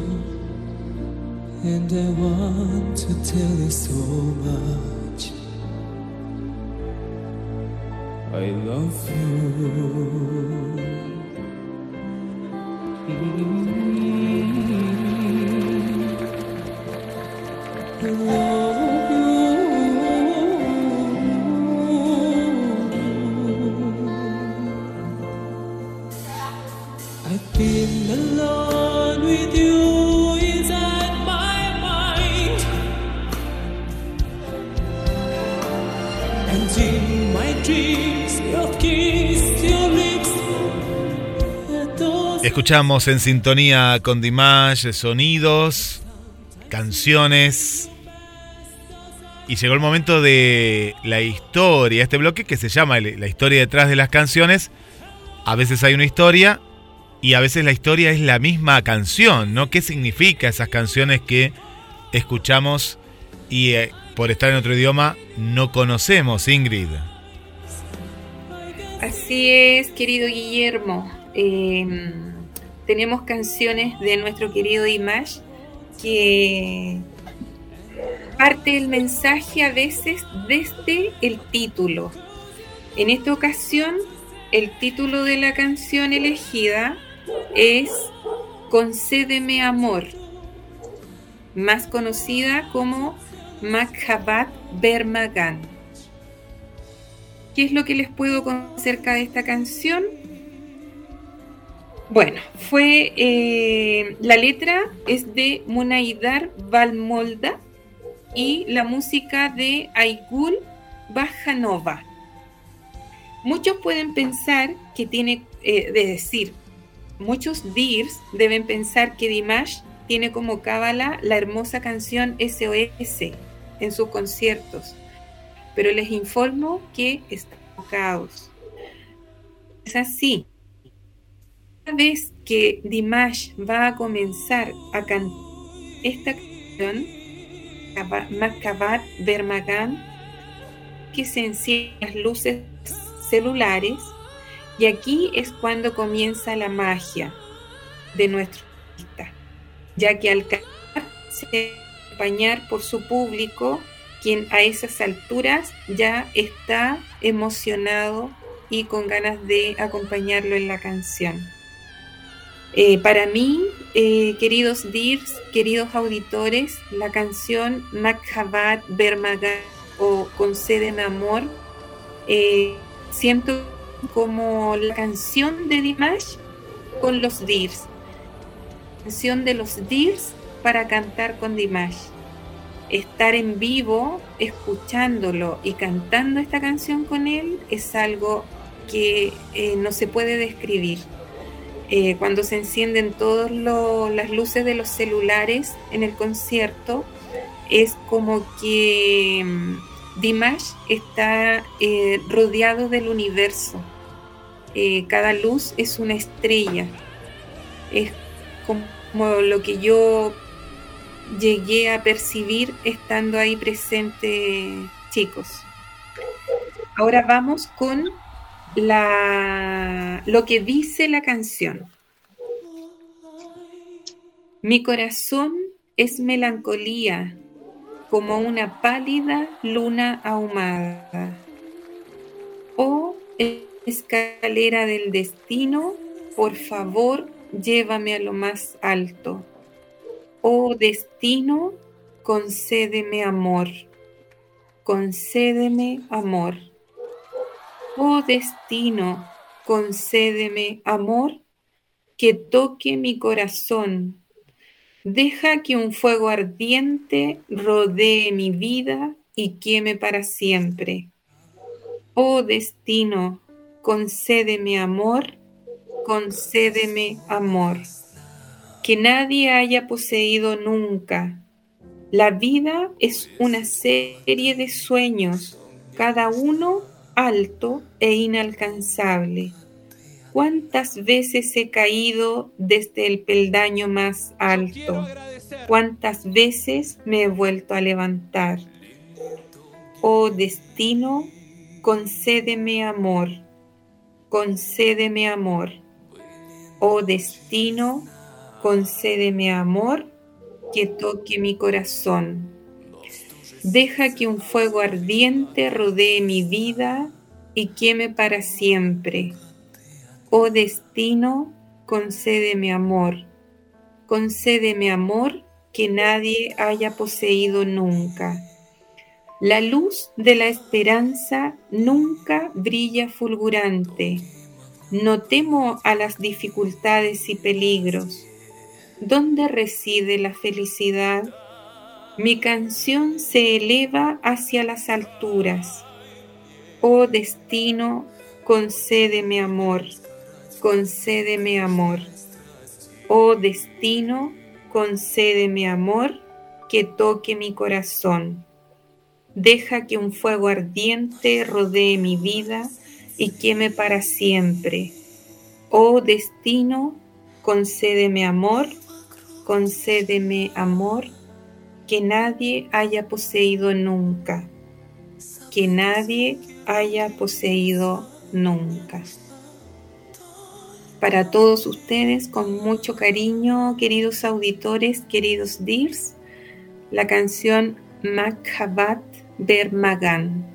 B: And I want to tell you so much. I love you.
C: Escuchamos en sintonía con Dimash sonidos, canciones. Y llegó el momento de la historia, este bloque que se llama la historia detrás de las canciones. A veces hay una historia y a veces la historia es la misma canción, ¿no? ¿Qué significa esas canciones que escuchamos y eh, por estar en otro idioma no conocemos, Ingrid?
E: Así es, querido Guillermo. Eh, tenemos canciones de nuestro querido Dimash que parte el mensaje a veces desde el título. En esta ocasión, el título de la canción elegida es Concédeme amor, más conocida como Makhabat Bermagan. ¿Qué es lo que les puedo contar acerca de esta canción? Bueno, fue eh, la letra es de Munaidar Valmolda y la música de Aigul Bajanova. Muchos pueden pensar que tiene, eh, de decir, muchos Dirs deben pensar que Dimash tiene como cábala la hermosa canción SOS en sus conciertos, pero les informo que está caos. Es así. Vez que Dimash va a comenzar a cantar esta canción, Makabat Bermagan, que se encienden las luces celulares y aquí es cuando comienza la magia de nuestro artista, ya que al cantar se acompañar por su público, quien a esas alturas ya está emocionado y con ganas de acompañarlo en la canción. Eh, para mí, eh, queridos Dirs, queridos auditores, la canción Makhabat Bermagan o Concédeme Amor, eh, siento como la canción de Dimash con los Dirs. Canción de los Dirs para cantar con Dimash. Estar en vivo, escuchándolo y cantando esta canción con él es algo que no se puede describir. Eh, cuando se encienden todas las luces de los celulares en el concierto, es como que mm, Dimash está eh, rodeado del universo. Eh, cada luz es una estrella. Es como lo que yo llegué a percibir estando ahí presente, chicos. Ahora vamos con la, lo que dice la canción. Mi corazón es melancolía como una pálida luna ahumada. Oh escalera del destino, por favor llévame a lo más alto. Oh destino, concédeme amor. Concédeme amor. Oh destino, concédeme amor que toque mi corazón. Deja que un fuego ardiente rodee mi vida y queme para siempre. Oh destino, concédeme amor, concédeme amor, que nadie haya poseído nunca, La vida es una serie de sueños, cada uno alto e inalcanzable. ¿Cuántas veces he caído desde el peldaño más alto? ¿Cuántas veces me he vuelto a levantar? Oh destino, concédeme amor, concédeme amor. Oh destino, concédeme amor que toque mi corazón. Deja que un fuego ardiente rodee mi vida y queme para siempre. Oh destino, concédeme amor, concédeme amor que nadie haya poseído nunca. La luz de la esperanza nunca brilla fulgurante. No temo a las dificultades y peligros. ¿Dónde reside la felicidad? Mi canción se eleva hacia las alturas. Oh destino, concédeme amor, concédeme amor. Oh destino, concédeme amor que toque mi corazón. Deja que un fuego ardiente rodee mi vida y queme para siempre. Oh destino, concédeme amor, concédeme amor que nadie haya poseído nunca, que nadie haya poseído nunca. Para todos ustedes, con mucho cariño, queridos auditores, queridos Dirs, la canción Makhabat Bermagan.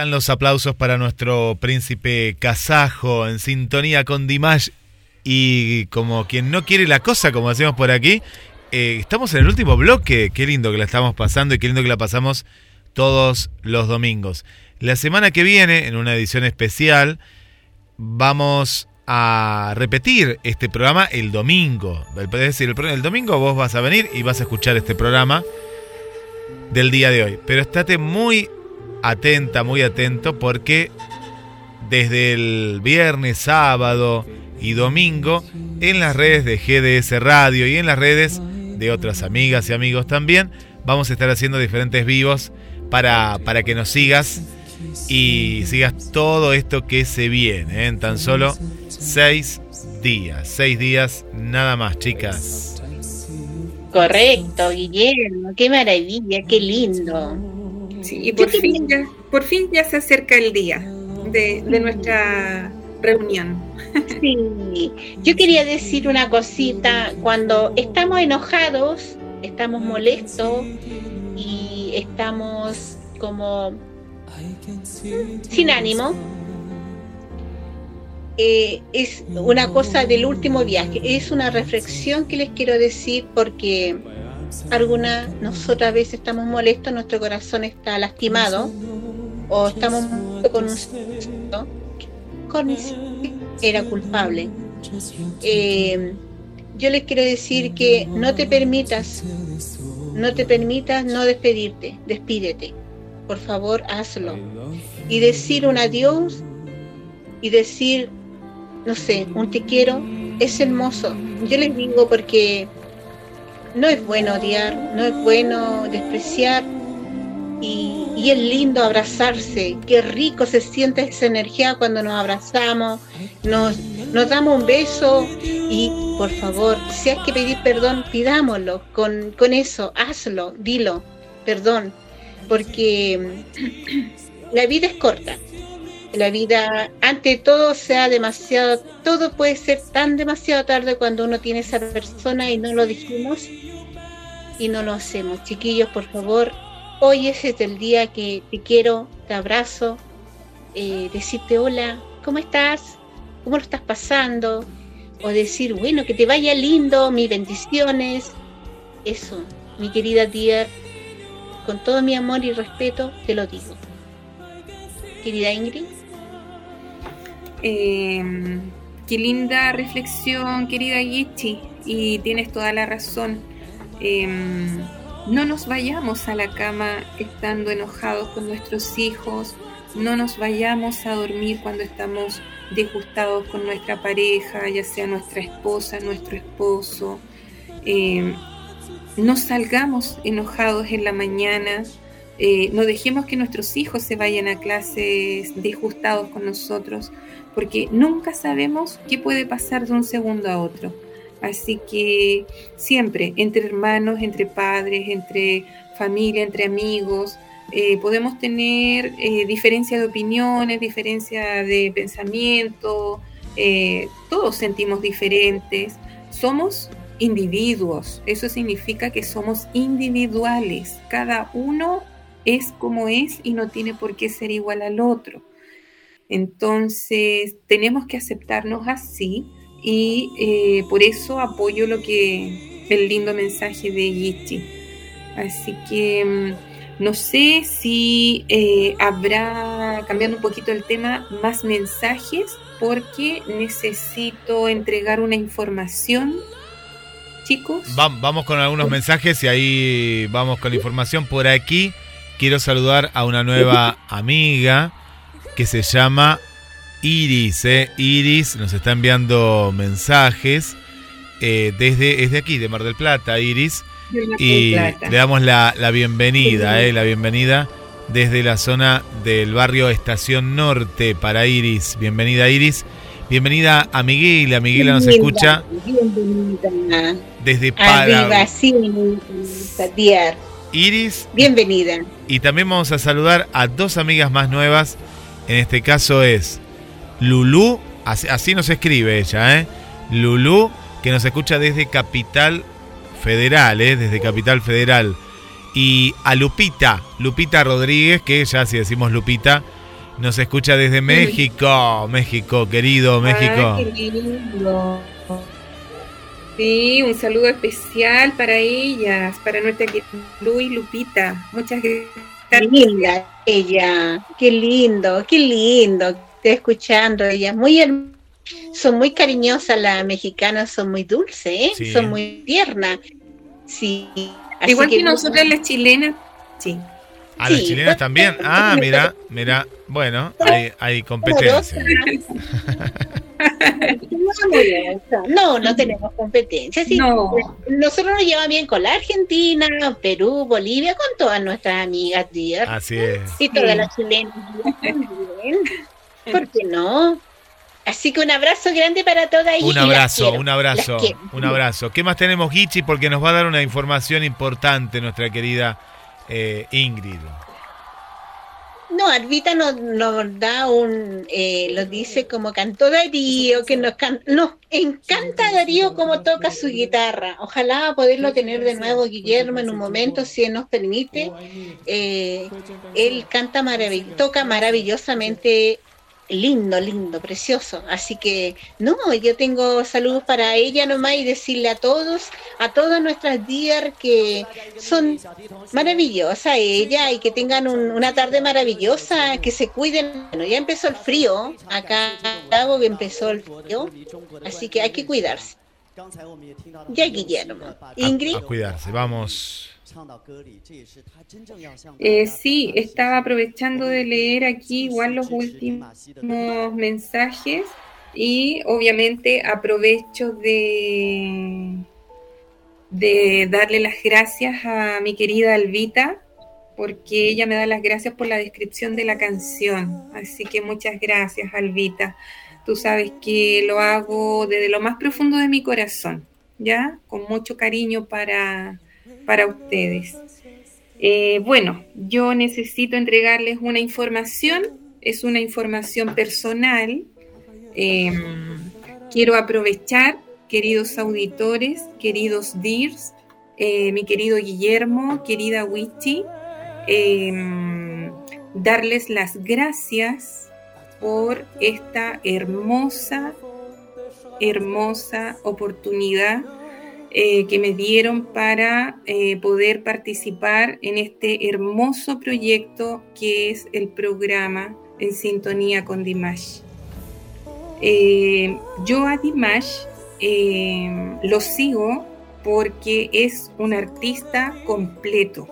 C: Están los aplausos para nuestro príncipe kazajo en sintonía con Dimash y como quien no quiere la cosa, como decimos por aquí, eh, estamos en el último bloque. Qué lindo que la estamos pasando y qué lindo que la pasamos todos los domingos. La semana que viene, en una edición especial, vamos a repetir este programa el domingo. Es decir, el, el domingo vos vas a venir y vas a escuchar este programa del día de hoy. Pero estate muy atenta, muy atento, porque desde el viernes, sábado y domingo, en las redes de GDS Radio y en las redes de otras amigas y amigos también, vamos a estar haciendo diferentes vivos para, para que nos sigas y sigas todo esto que se viene ¿eh? en tan solo seis días. Seis días nada más, chicas.
D: Correcto, Guillermo, qué maravilla, qué lindo.
E: Sí, y por fin, ya, por fin ya se acerca el día de, de nuestra reunión.
D: Sí, yo quería decir una cosita, cuando estamos enojados, estamos molestos y estamos como sin ánimo, eh, es una cosa del último viaje, es una reflexión que les quiero decir porque alguna, nosotros a veces estamos molestos, nuestro corazón está lastimado o estamos con un con era culpable. Eh, yo les quiero decir que no te permitas, no te permitas no despedirte, despídete. Por favor, hazlo. Y decir un adiós y decir, no sé, un te quiero, es hermoso. Yo les digo porque no es bueno odiar, no es bueno despreciar y, es lindo abrazarse. Qué rico se siente esa energía cuando nos abrazamos, nos, nos damos un beso y por favor, si hay que pedir perdón, pidámoslo con, con eso, hazlo, dilo, perdón, porque la vida es corta. La vida, ante todo, sea demasiado, todo puede ser tan demasiado tarde cuando uno tiene esa persona y no lo dijimos y no lo hacemos. Chiquillos, por favor, hoy es el día que te quiero, te abrazo, eh, decirte hola, ¿cómo estás? ¿Cómo lo estás pasando? O decir, bueno, que te vaya lindo, mis bendiciones. Eso, mi querida tía, con todo mi amor y respeto, te lo digo. Querida Ingrid.
E: Eh, qué linda reflexión, querida Gichi, y tienes toda la razón. Eh, no nos vayamos a la cama estando enojados con nuestros hijos, no nos vayamos a dormir cuando estamos disgustados con nuestra pareja, ya sea nuestra esposa, nuestro esposo. Eh, no salgamos enojados en la mañana, eh, no dejemos que nuestros hijos se vayan a clases disgustados con nosotros, porque nunca sabemos qué puede pasar de un segundo a otro. Así que siempre, entre hermanos, entre padres, entre familia, entre amigos, eh, podemos tener eh, diferencia de opiniones, diferencia de pensamiento, eh, todos sentimos diferentes, somos individuos, eso significa que somos individuales, cada uno es como es y no tiene por qué ser igual al otro. Entonces, tenemos que aceptarnos así y eh, por eso apoyo lo que el lindo mensaje de Yichi. Así que mm, no sé si eh, habrá, cambiando un poquito el tema, más mensajes porque necesito entregar una información. Chicos.
C: vamos con algunos mensajes y ahí vamos con la información. Por aquí quiero saludar a una nueva *laughs* amiga que se llama Iris, eh. Iris nos está enviando mensajes eh, desde, desde aquí, de Mar del Plata, Iris. Y le damos la, la bienvenida, eh, la bienvenida desde la zona del barrio Estación Norte para Iris. Bienvenida, Iris. Bienvenida a Miguel, a Miguel nos escucha
D: Bienvenida.
C: desde Paraguay.
D: Sí,
C: Iris.
D: Bienvenida.
C: Y también vamos a saludar a dos amigas más nuevas. En este caso es Lulú, así, así nos escribe ella, ¿eh? Lulú, que nos escucha desde Capital Federal, ¿eh? Desde Capital Federal. Y a Lupita, Lupita Rodríguez, que ya si decimos Lupita, Nos escucha desde México, México, querido México.
E: Ay, qué lindo. Sí, un saludo especial para ellas, para nuestra querida Lu y Lupita. Muchas
D: Qué linda ella, qué lindo, qué lindo. Estoy escuchando ella, muy herm- son muy cariñosas las mexicanas, son muy dulces, ¿eh?
C: Sí.
D: son muy tiernas. Sí. así
E: Igual que,
D: bueno,
E: nosotras las chilenas, sí.
C: A las
D: Sí,
C: chilenas
D: pues,
C: también. Ah, mira, mira. Bueno, hay, hay competencia. *laughs* *laughs*
D: No, no tenemos competencia. Sí,
E: No.
D: Nosotros nos llevamos bien con la Argentina, Perú, Bolivia, con todas nuestras amigas, dear.
C: Así es.
D: Y todas las chilenas también. ¿Por qué no? Así que un abrazo grande para todas ellas.
C: Un abrazo,
D: quiero,
C: un abrazo, un abrazo. ¿Qué más tenemos, Gichi? Porque nos va a dar una información importante nuestra querida eh, Ingrid.
D: No, Arbita nos, nos da un, eh, lo dice como cantó Darío, que nos, can- nos encanta Darío como toca su guitarra. Ojalá poderlo tener de nuevo Guillermo en un momento, si él nos permite. Eh, él canta maravill toca maravillosamente lindo, lindo, precioso. Así que, no, yo tengo saludos para ella nomás y decirle a todos, a todas nuestras días que son maravillosas ella y que tengan un- una tarde maravillosa, que se cuiden. Bueno, ya empezó el frío, acá hago que empezó el frío, así que hay que cuidarse. Ya Guillermo. Ingrid.
C: A, a cuidarse, vamos.
E: Eh, sí, estaba aprovechando de leer aquí igual los últimos mensajes y obviamente aprovecho de, de darle las gracias a mi querida Alvita porque ella me da las gracias por la descripción de la canción. Así que muchas gracias, Alvita. Tú sabes que lo hago desde lo más profundo de mi corazón, ¿ya? Con mucho cariño para, para ustedes. Eh, bueno, yo necesito entregarles una información, es una información personal. Eh, quiero aprovechar, queridos auditores, queridos DIRS, eh, mi querido Guillermo, querida Wichi, eh, darles las gracias por esta hermosa, hermosa oportunidad eh, que me dieron para eh, poder participar en este hermoso proyecto que es el programa En Sintonía con Dimash. Eh, yo a Dimash lo sigo porque es un artista completo.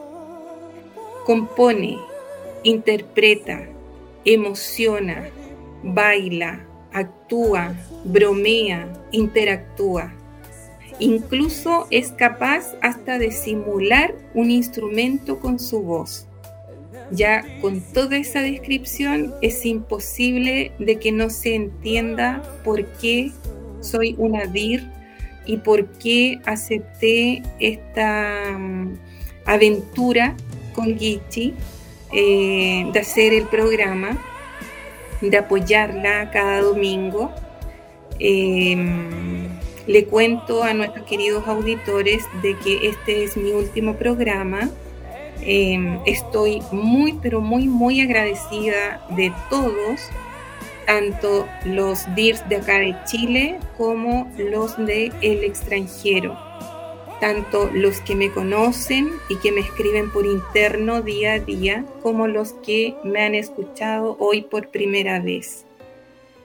E: Compone, interpreta, emociona, baila, actúa, bromea, interactúa. Incluso es capaz hasta de simular un instrumento con su voz. Ya con toda esa descripción es imposible de que no se entienda por qué soy una DIR y por qué acepté esta um, aventura con Gichi eh, de hacer el programa, de apoyarla cada domingo. Eh, le cuento a nuestros queridos auditores de que este es mi último programa. Eh, estoy muy, pero muy, muy agradecida de todos, tanto los DIRS de acá de Chile como los del el extranjero, tanto los que me conocen y que me escriben por interno día a día, como los que me han escuchado hoy por primera vez.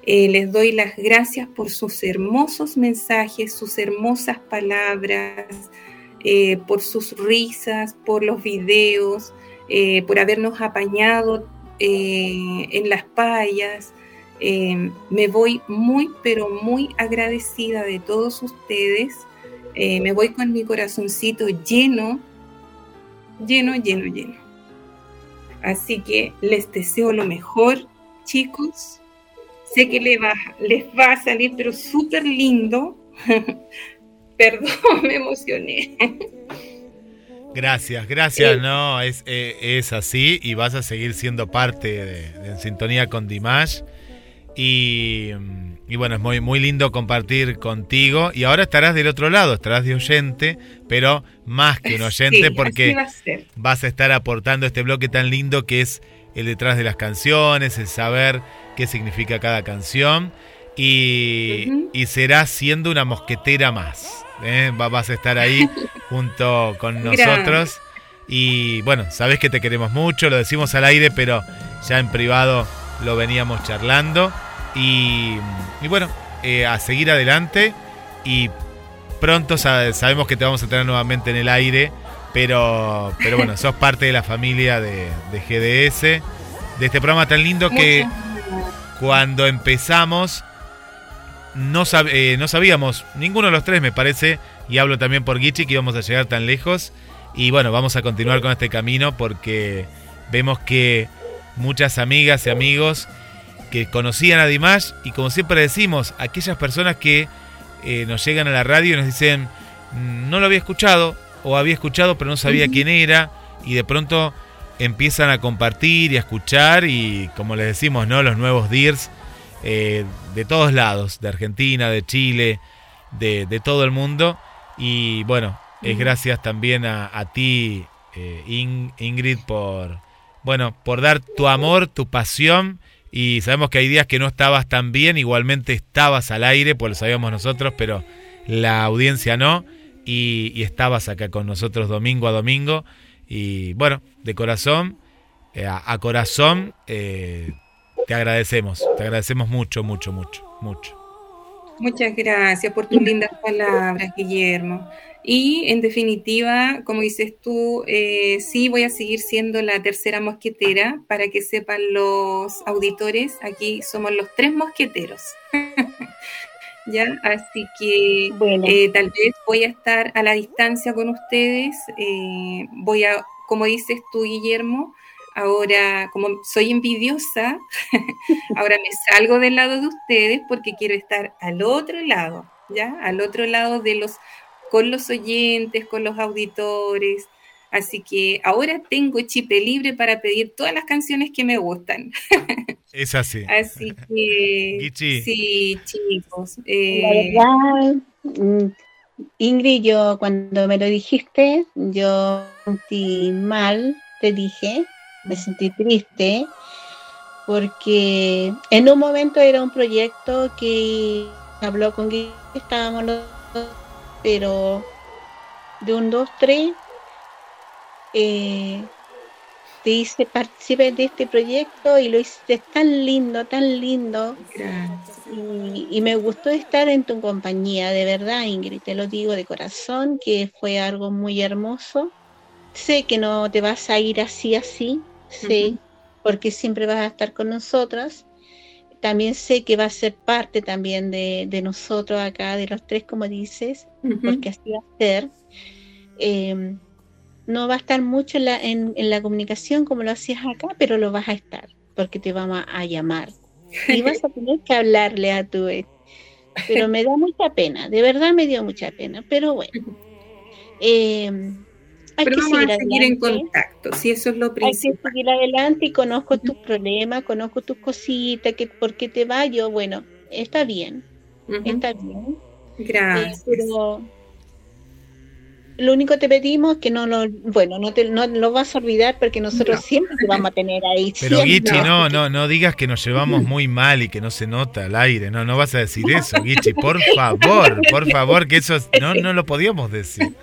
E: Eh, les doy las gracias por sus hermosos mensajes, sus hermosas palabras, eh, por sus risas, por los videos, eh, por habernos apañado en las payas. Me voy muy, pero muy agradecida de todos ustedes. Me voy con mi corazoncito lleno, lleno, lleno, lleno. Así que les deseo lo mejor, chicos. Sé que les va, les va a salir, pero súper lindo. *laughs* Perdón, me emocioné.
C: Gracias, gracias. No, es, eh, es así y vas a seguir siendo parte de, de En Sintonía con Dimash. Y, mm, y bueno, es muy, muy lindo compartir contigo. Y ahora estarás del otro lado, estarás de oyente, pero más que un *laughs* oyente
E: Sí,
C: porque
E: a
C: vas a estar aportando este bloque tan lindo que es el detrás de las canciones, el saber qué significa cada canción. Y, y serás siendo una mosquetera más. ¿eh? Va- Vas a estar ahí *laughs* junto con nosotros. Y bueno, sabes que te queremos mucho, lo decimos al aire, pero ya en privado lo veníamos charlando. Y, y bueno, eh, a seguir adelante. Y pronto sa- sabemos que te vamos a tener nuevamente en el aire. Pero, pero bueno, *laughs* sos parte de la familia de, de GDS, de este programa tan lindo que cuando empezamos no, sab- eh, no sabíamos, ninguno de los tres me parece, y hablo también por Gichi, que íbamos a llegar tan lejos. Y bueno, vamos a continuar con este camino porque vemos que muchas amigas y amigos que conocían a Dimash y como siempre decimos, aquellas personas que eh, nos llegan a la radio y nos dicen, "Mm, no lo había escuchado o había escuchado pero no sabía quién era y de pronto empiezan a compartir y a escuchar y como les decimos, ¿no? Los nuevos DIRS eh, de todos lados, de Argentina, de Chile, de, de todo el mundo. Y bueno, es gracias también a, a ti, eh, In- Ingrid, por, bueno, por dar tu amor, tu pasión. Y sabemos que hay días que no estabas tan bien, igualmente estabas al aire, pues lo sabíamos nosotros, pero la audiencia no. Y, y estabas acá con nosotros domingo a domingo. Y bueno, de corazón, eh, a, corazón, eh, te agradecemos. Te agradecemos mucho, mucho, mucho, mucho.
E: Muchas gracias por tus lindas palabras, Guillermo. Y en definitiva, como dices tú, eh, sí voy a seguir siendo la tercera mosquetera. Para que sepan los auditores, aquí somos los tres mosqueteros. *laughs* ya, así que eh, tal vez voy a estar a la distancia con ustedes. eh, voy a, como dices tú, Guillermo, ahora como soy envidiosa, *laughs* ahora me salgo del lado de ustedes porque quiero estar al otro lado, ¿ya? Al otro lado de los, con los oyentes, con los auditores. Así que ahora tengo chipe libre para pedir todas las canciones que me gustan. *laughs*
C: Es así.
E: Así que
C: Gichi.
E: sí, chicos.
D: La
E: eh,
D: verdad, mm, Ingrid, yo cuando me lo dijiste, yo me sentí mal, te dije, me sentí triste, porque en un momento era un proyecto que habló con Guillermo, estábamos los dos, pero de un, dos, tres, eh, te hice participar de este proyecto y lo hiciste tan lindo, tan lindo. Y, y me gustó estar en tu compañía, de verdad, Ingrid, te lo digo de corazón, que fue algo muy hermoso. Sé que no te vas a ir así, así, sé, porque siempre vas a estar con nosotras. También sé que va a ser parte también de, de nosotros acá, de los tres, como dices, porque así va a ser. Eh, no va a estar mucho en la, en, en la comunicación como lo hacías acá, pero lo vas a estar, porque te vamos a, llamar. Y vas a tener que hablarle a tu ex. Pero me da mucha pena, de verdad me dio mucha pena, pero bueno. Eh, hay
E: Pero
D: que
E: vamos a
D: seguir
E: seguir en contacto, si eso es lo
D: Hay que
E: principal.
D: seguir adelante y conozco tus problemas, conozco tus cositas, que por qué te va yo, bueno, está bien, está bien.
E: Gracias.
D: Eh, pero lo único que te pedimos es que no lo, bueno, no te no lo vas a olvidar porque nosotros siempre te vamos a tener ahí.
C: Pero. Gichi, no, no, no digas que nos llevamos muy mal y que no se nota al aire. No, no vas a decir eso, Gichi. Por favor, por favor, que eso es- no, no lo podíamos decir.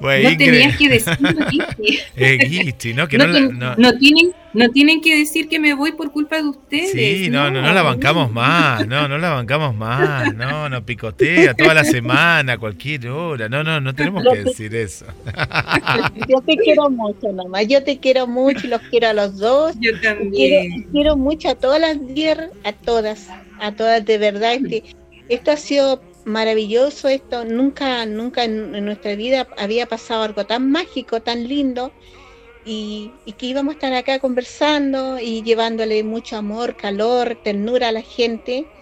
C: Bueno,
E: No
C: Ingrid-
E: tenías que.
C: Eh, *laughs* Gichi, ¿no? Que
E: no,
C: no, no-
E: no tienen, no tienen que decir que me voy por culpa de ustedes.
C: Sí, no, no, no la bancamos más, no, no la bancamos más, no, no picotea toda la semana, cualquier hora, no, no, no tenemos que decir eso. *laughs*
D: Yo te quiero mucho, nomás. Yo te quiero mucho y los quiero a los dos.
E: Yo
D: Quiero,
E: también.
D: quiero mucho a todas las dier, a todas, a todas de verdad. Este, esto ha sido maravilloso. Esto nunca, nunca en, en nuestra vida había pasado algo tan mágico, tan lindo. Y, y que íbamos a estar acá conversando y llevándole mucho amor, calor, ternura a la gente.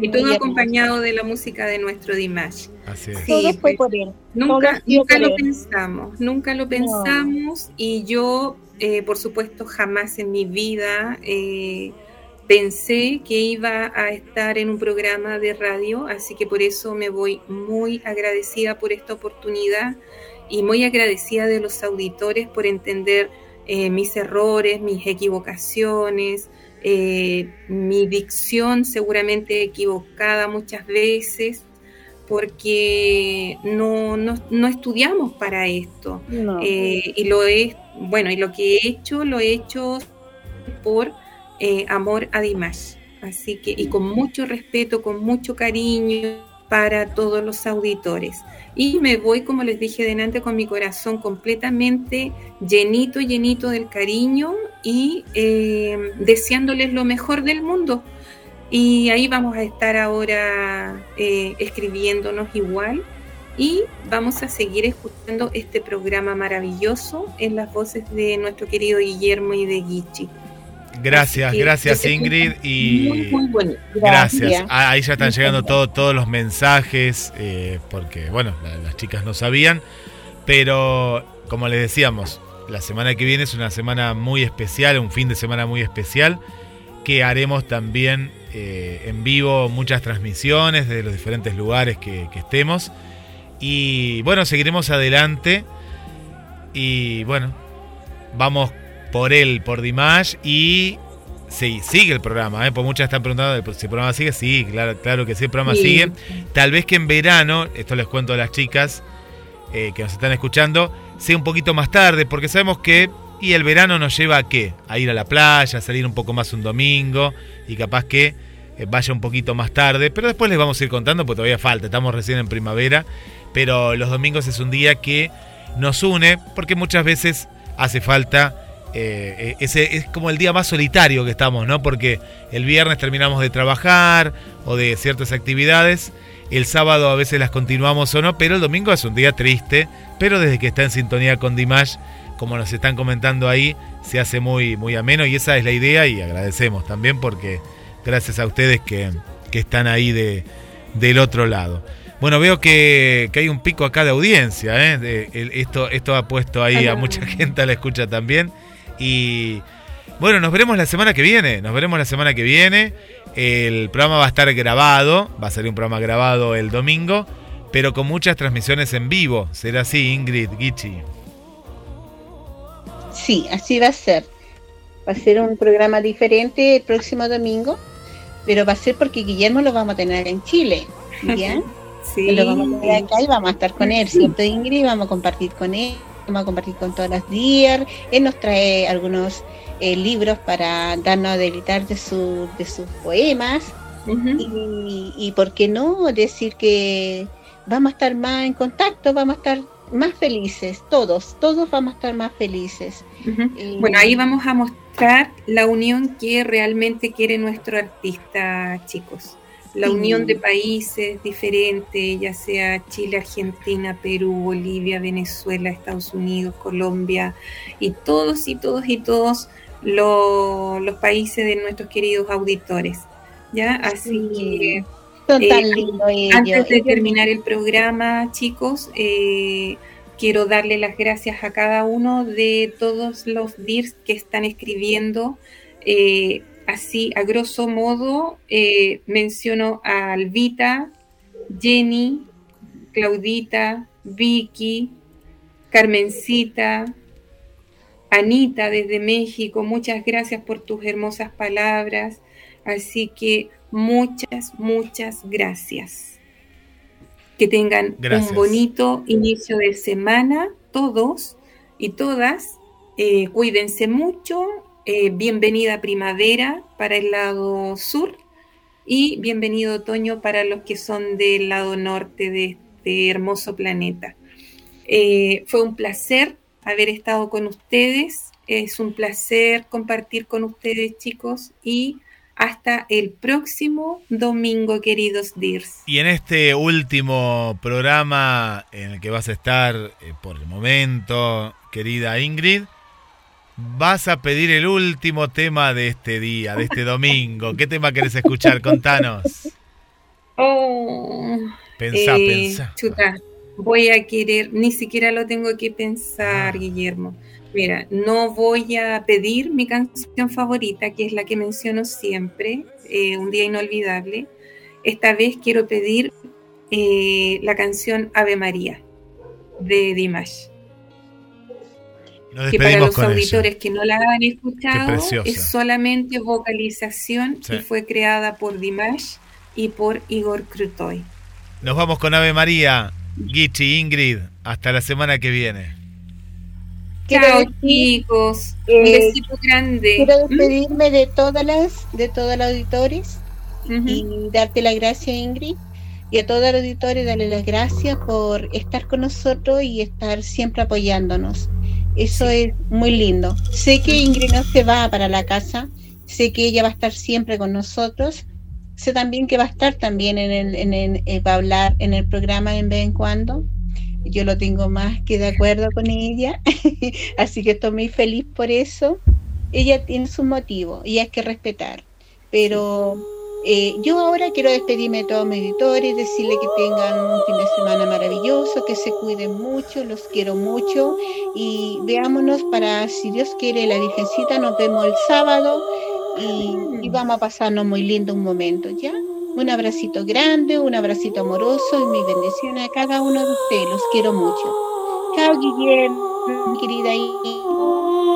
E: Y todo acompañado de la música de nuestro Dimash.
C: Así es.
D: Todo
E: Sí,
D: fue
E: pues,
D: por él.
E: Nunca, nunca
D: por
E: lo
D: él.
E: pensamos, nunca lo pensamos y yo, eh, por supuesto, jamás en mi vida eh, pensé que iba a estar en un programa de radio, así que por eso me voy muy agradecida por esta oportunidad y muy agradecida de los auditores por entender eh, mis errores, mis equivocaciones, eh, mi dicción seguramente equivocada muchas veces, porque no, no, no estudiamos para esto.
D: No.
E: Eh, y lo he, bueno, y lo que he hecho, lo he hecho por eh, amor a Dimash. Así que, y con mucho respeto, con mucho cariño para todos los auditores. Y me voy, como les dije delante, con mi corazón completamente llenito, llenito del cariño y eh, deseándoles lo mejor del mundo. Y ahí vamos a estar ahora eh, escribiéndonos igual y vamos a seguir escuchando este programa maravilloso en las voces de nuestro querido Guillermo y de Guichi.
C: Gracias,
E: que
C: gracias Ingrid y
E: muy, muy bonito.
C: gracias.
E: Gracias.
C: Ah, ahí ya están llegando todo- todos los mensajes eh, porque bueno, la- las chicas no sabían, pero como les decíamos, la semana que viene es una semana muy especial, un fin de semana muy especial que haremos también eh, en vivo muchas transmisiones de los diferentes lugares que, que estemos y bueno, seguiremos adelante y bueno, vamos por él, por Dimash y sí, sigue el programa, ¿eh? Pues muchas están preguntando si el programa sigue, sí, claro, claro que sí, el programa
E: Sí.
C: sigue. Tal vez que en verano, esto les cuento a las chicas eh, que nos están escuchando, sea un poquito más tarde, porque sabemos que y el verano nos lleva a qué? A ir a la playa, a salir un poco más un domingo y capaz que eh, vaya un poquito más tarde, pero después les vamos a ir contando porque todavía falta, estamos recién en primavera, pero los domingos es un día que nos une porque muchas veces hace falta eh, eh, ese es como el día más solitario que estamos, ¿no? Porque el viernes terminamos de trabajar o de ciertas actividades, el sábado a veces las continuamos o no, pero el domingo es un día triste, pero desde que está en sintonía con Dimash, como nos están comentando ahí, se hace muy, muy ameno y esa es la idea y agradecemos también porque gracias a ustedes que, que están ahí de, del otro lado. Bueno, veo que, que hay un pico acá de audiencia, ¿eh? De- el- esto, esto ha puesto ahí a mucha *laughs* gente a la escucha también. Y bueno, nos veremos la semana que viene. Nos veremos la semana que viene. El programa va a estar grabado. Va a salir un programa grabado el domingo. Pero con muchas transmisiones en vivo. ¿Será así, Ingrid Gichi?
D: Sí, así va a ser. Va a ser un programa diferente el próximo domingo, pero va a ser porque Guillermo lo vamos a tener en Chile. ¿Ya? *laughs*
E: Sí.
D: Lo vamos a tener acá y vamos a estar con él, ¿cierto, Ingrid? Vamos a compartir con él, vamos a compartir con todas las días. Él nos trae algunos eh, libros para darnos a delitar de, su, de sus poemas. y, y por qué no decir que vamos a estar más en contacto, vamos a estar más felices, todos, todos vamos a estar más felices. Eh,
E: Bueno, ahí vamos a mostrar la unión que realmente quiere nuestro artista, chicos. La unión de países diferentes, ya sea Chile, Argentina, Perú, Bolivia, Venezuela, Estados Unidos, Colombia, y todos y todos y todos lo- los países de nuestros queridos auditores. ¿Ya? Así que eh,
D: ellos.
E: antes de terminar el programa, chicos, eh, quiero darle las gracias a cada uno de todos los DIRs que están escribiendo. Eh, así, a grosso modo, eh, menciono a Alvita, Jenny, Claudita, Vicky, Carmencita, Anita desde México, muchas gracias por tus hermosas palabras. Así que muchas, muchas gracias. Que tengan
C: Gracias.
E: un bonito inicio de semana, todos y todas. Eh, cuídense mucho. Eh, bienvenida primavera para el lado sur y bienvenido otoño para los que son del lado norte de este hermoso planeta. Eh, fue un placer haber estado con ustedes. Es un placer compartir con ustedes, chicos, y hasta el próximo domingo, queridos Dears.
C: Y en este último programa en el que vas a estar eh, por el momento, querida Ingrid, vas a pedir el último tema de este día, de este domingo. ¿Qué tema querés escuchar? Contanos.
E: Oh,
C: Pensá,
E: eh,
C: pensá.
E: chuta, voy a querer, ni siquiera lo tengo que pensar, Guillermo. Mira, no voy a pedir mi canción favorita, que es la que menciono siempre, eh, Un Día Inolvidable. Esta vez quiero pedir eh, la canción Ave María de Dimash. Que para los auditores que no la han escuchado es solamente vocalización
C: Sí.
E: y fue creada por Dimash y por Igor Krutoy.
C: Nos vamos con Ave María, Gichi, Ingrid. Hasta la semana que viene.
E: Chao chicos, un
D: Eh,
E: besito grande.
D: Quiero
E: ¿Mm?
D: despedirme de todas las, de todos los auditores y darte las gracias, Ingrid. Y a todos los auditores, darle las gracias por estar con nosotros y estar siempre apoyándonos. Eso es muy lindo. Sé que Ingrid no se va para la casa, sé que ella va a estar siempre con nosotros. Sé también que va a estar también en el, en el- eh, va a hablar en el programa en vez en cuando. Yo lo tengo más que de acuerdo con ella, *laughs* así que estoy muy feliz por eso. Ella tiene su motivo y hay que respetar. Pero eh, yo ahora quiero despedirme de todos mis editores, decirle que tengan un fin de semana maravilloso, que se cuiden mucho, los quiero mucho y veámonos para, si Dios quiere, la Virgencita, nos vemos el sábado y, y vamos a pasarnos muy lindo un momento, ¿ya? Un abracito grande, un abracito amoroso y mis bendiciones a cada uno de ustedes, los quiero mucho. Chao, Guillermo, mi querida hija.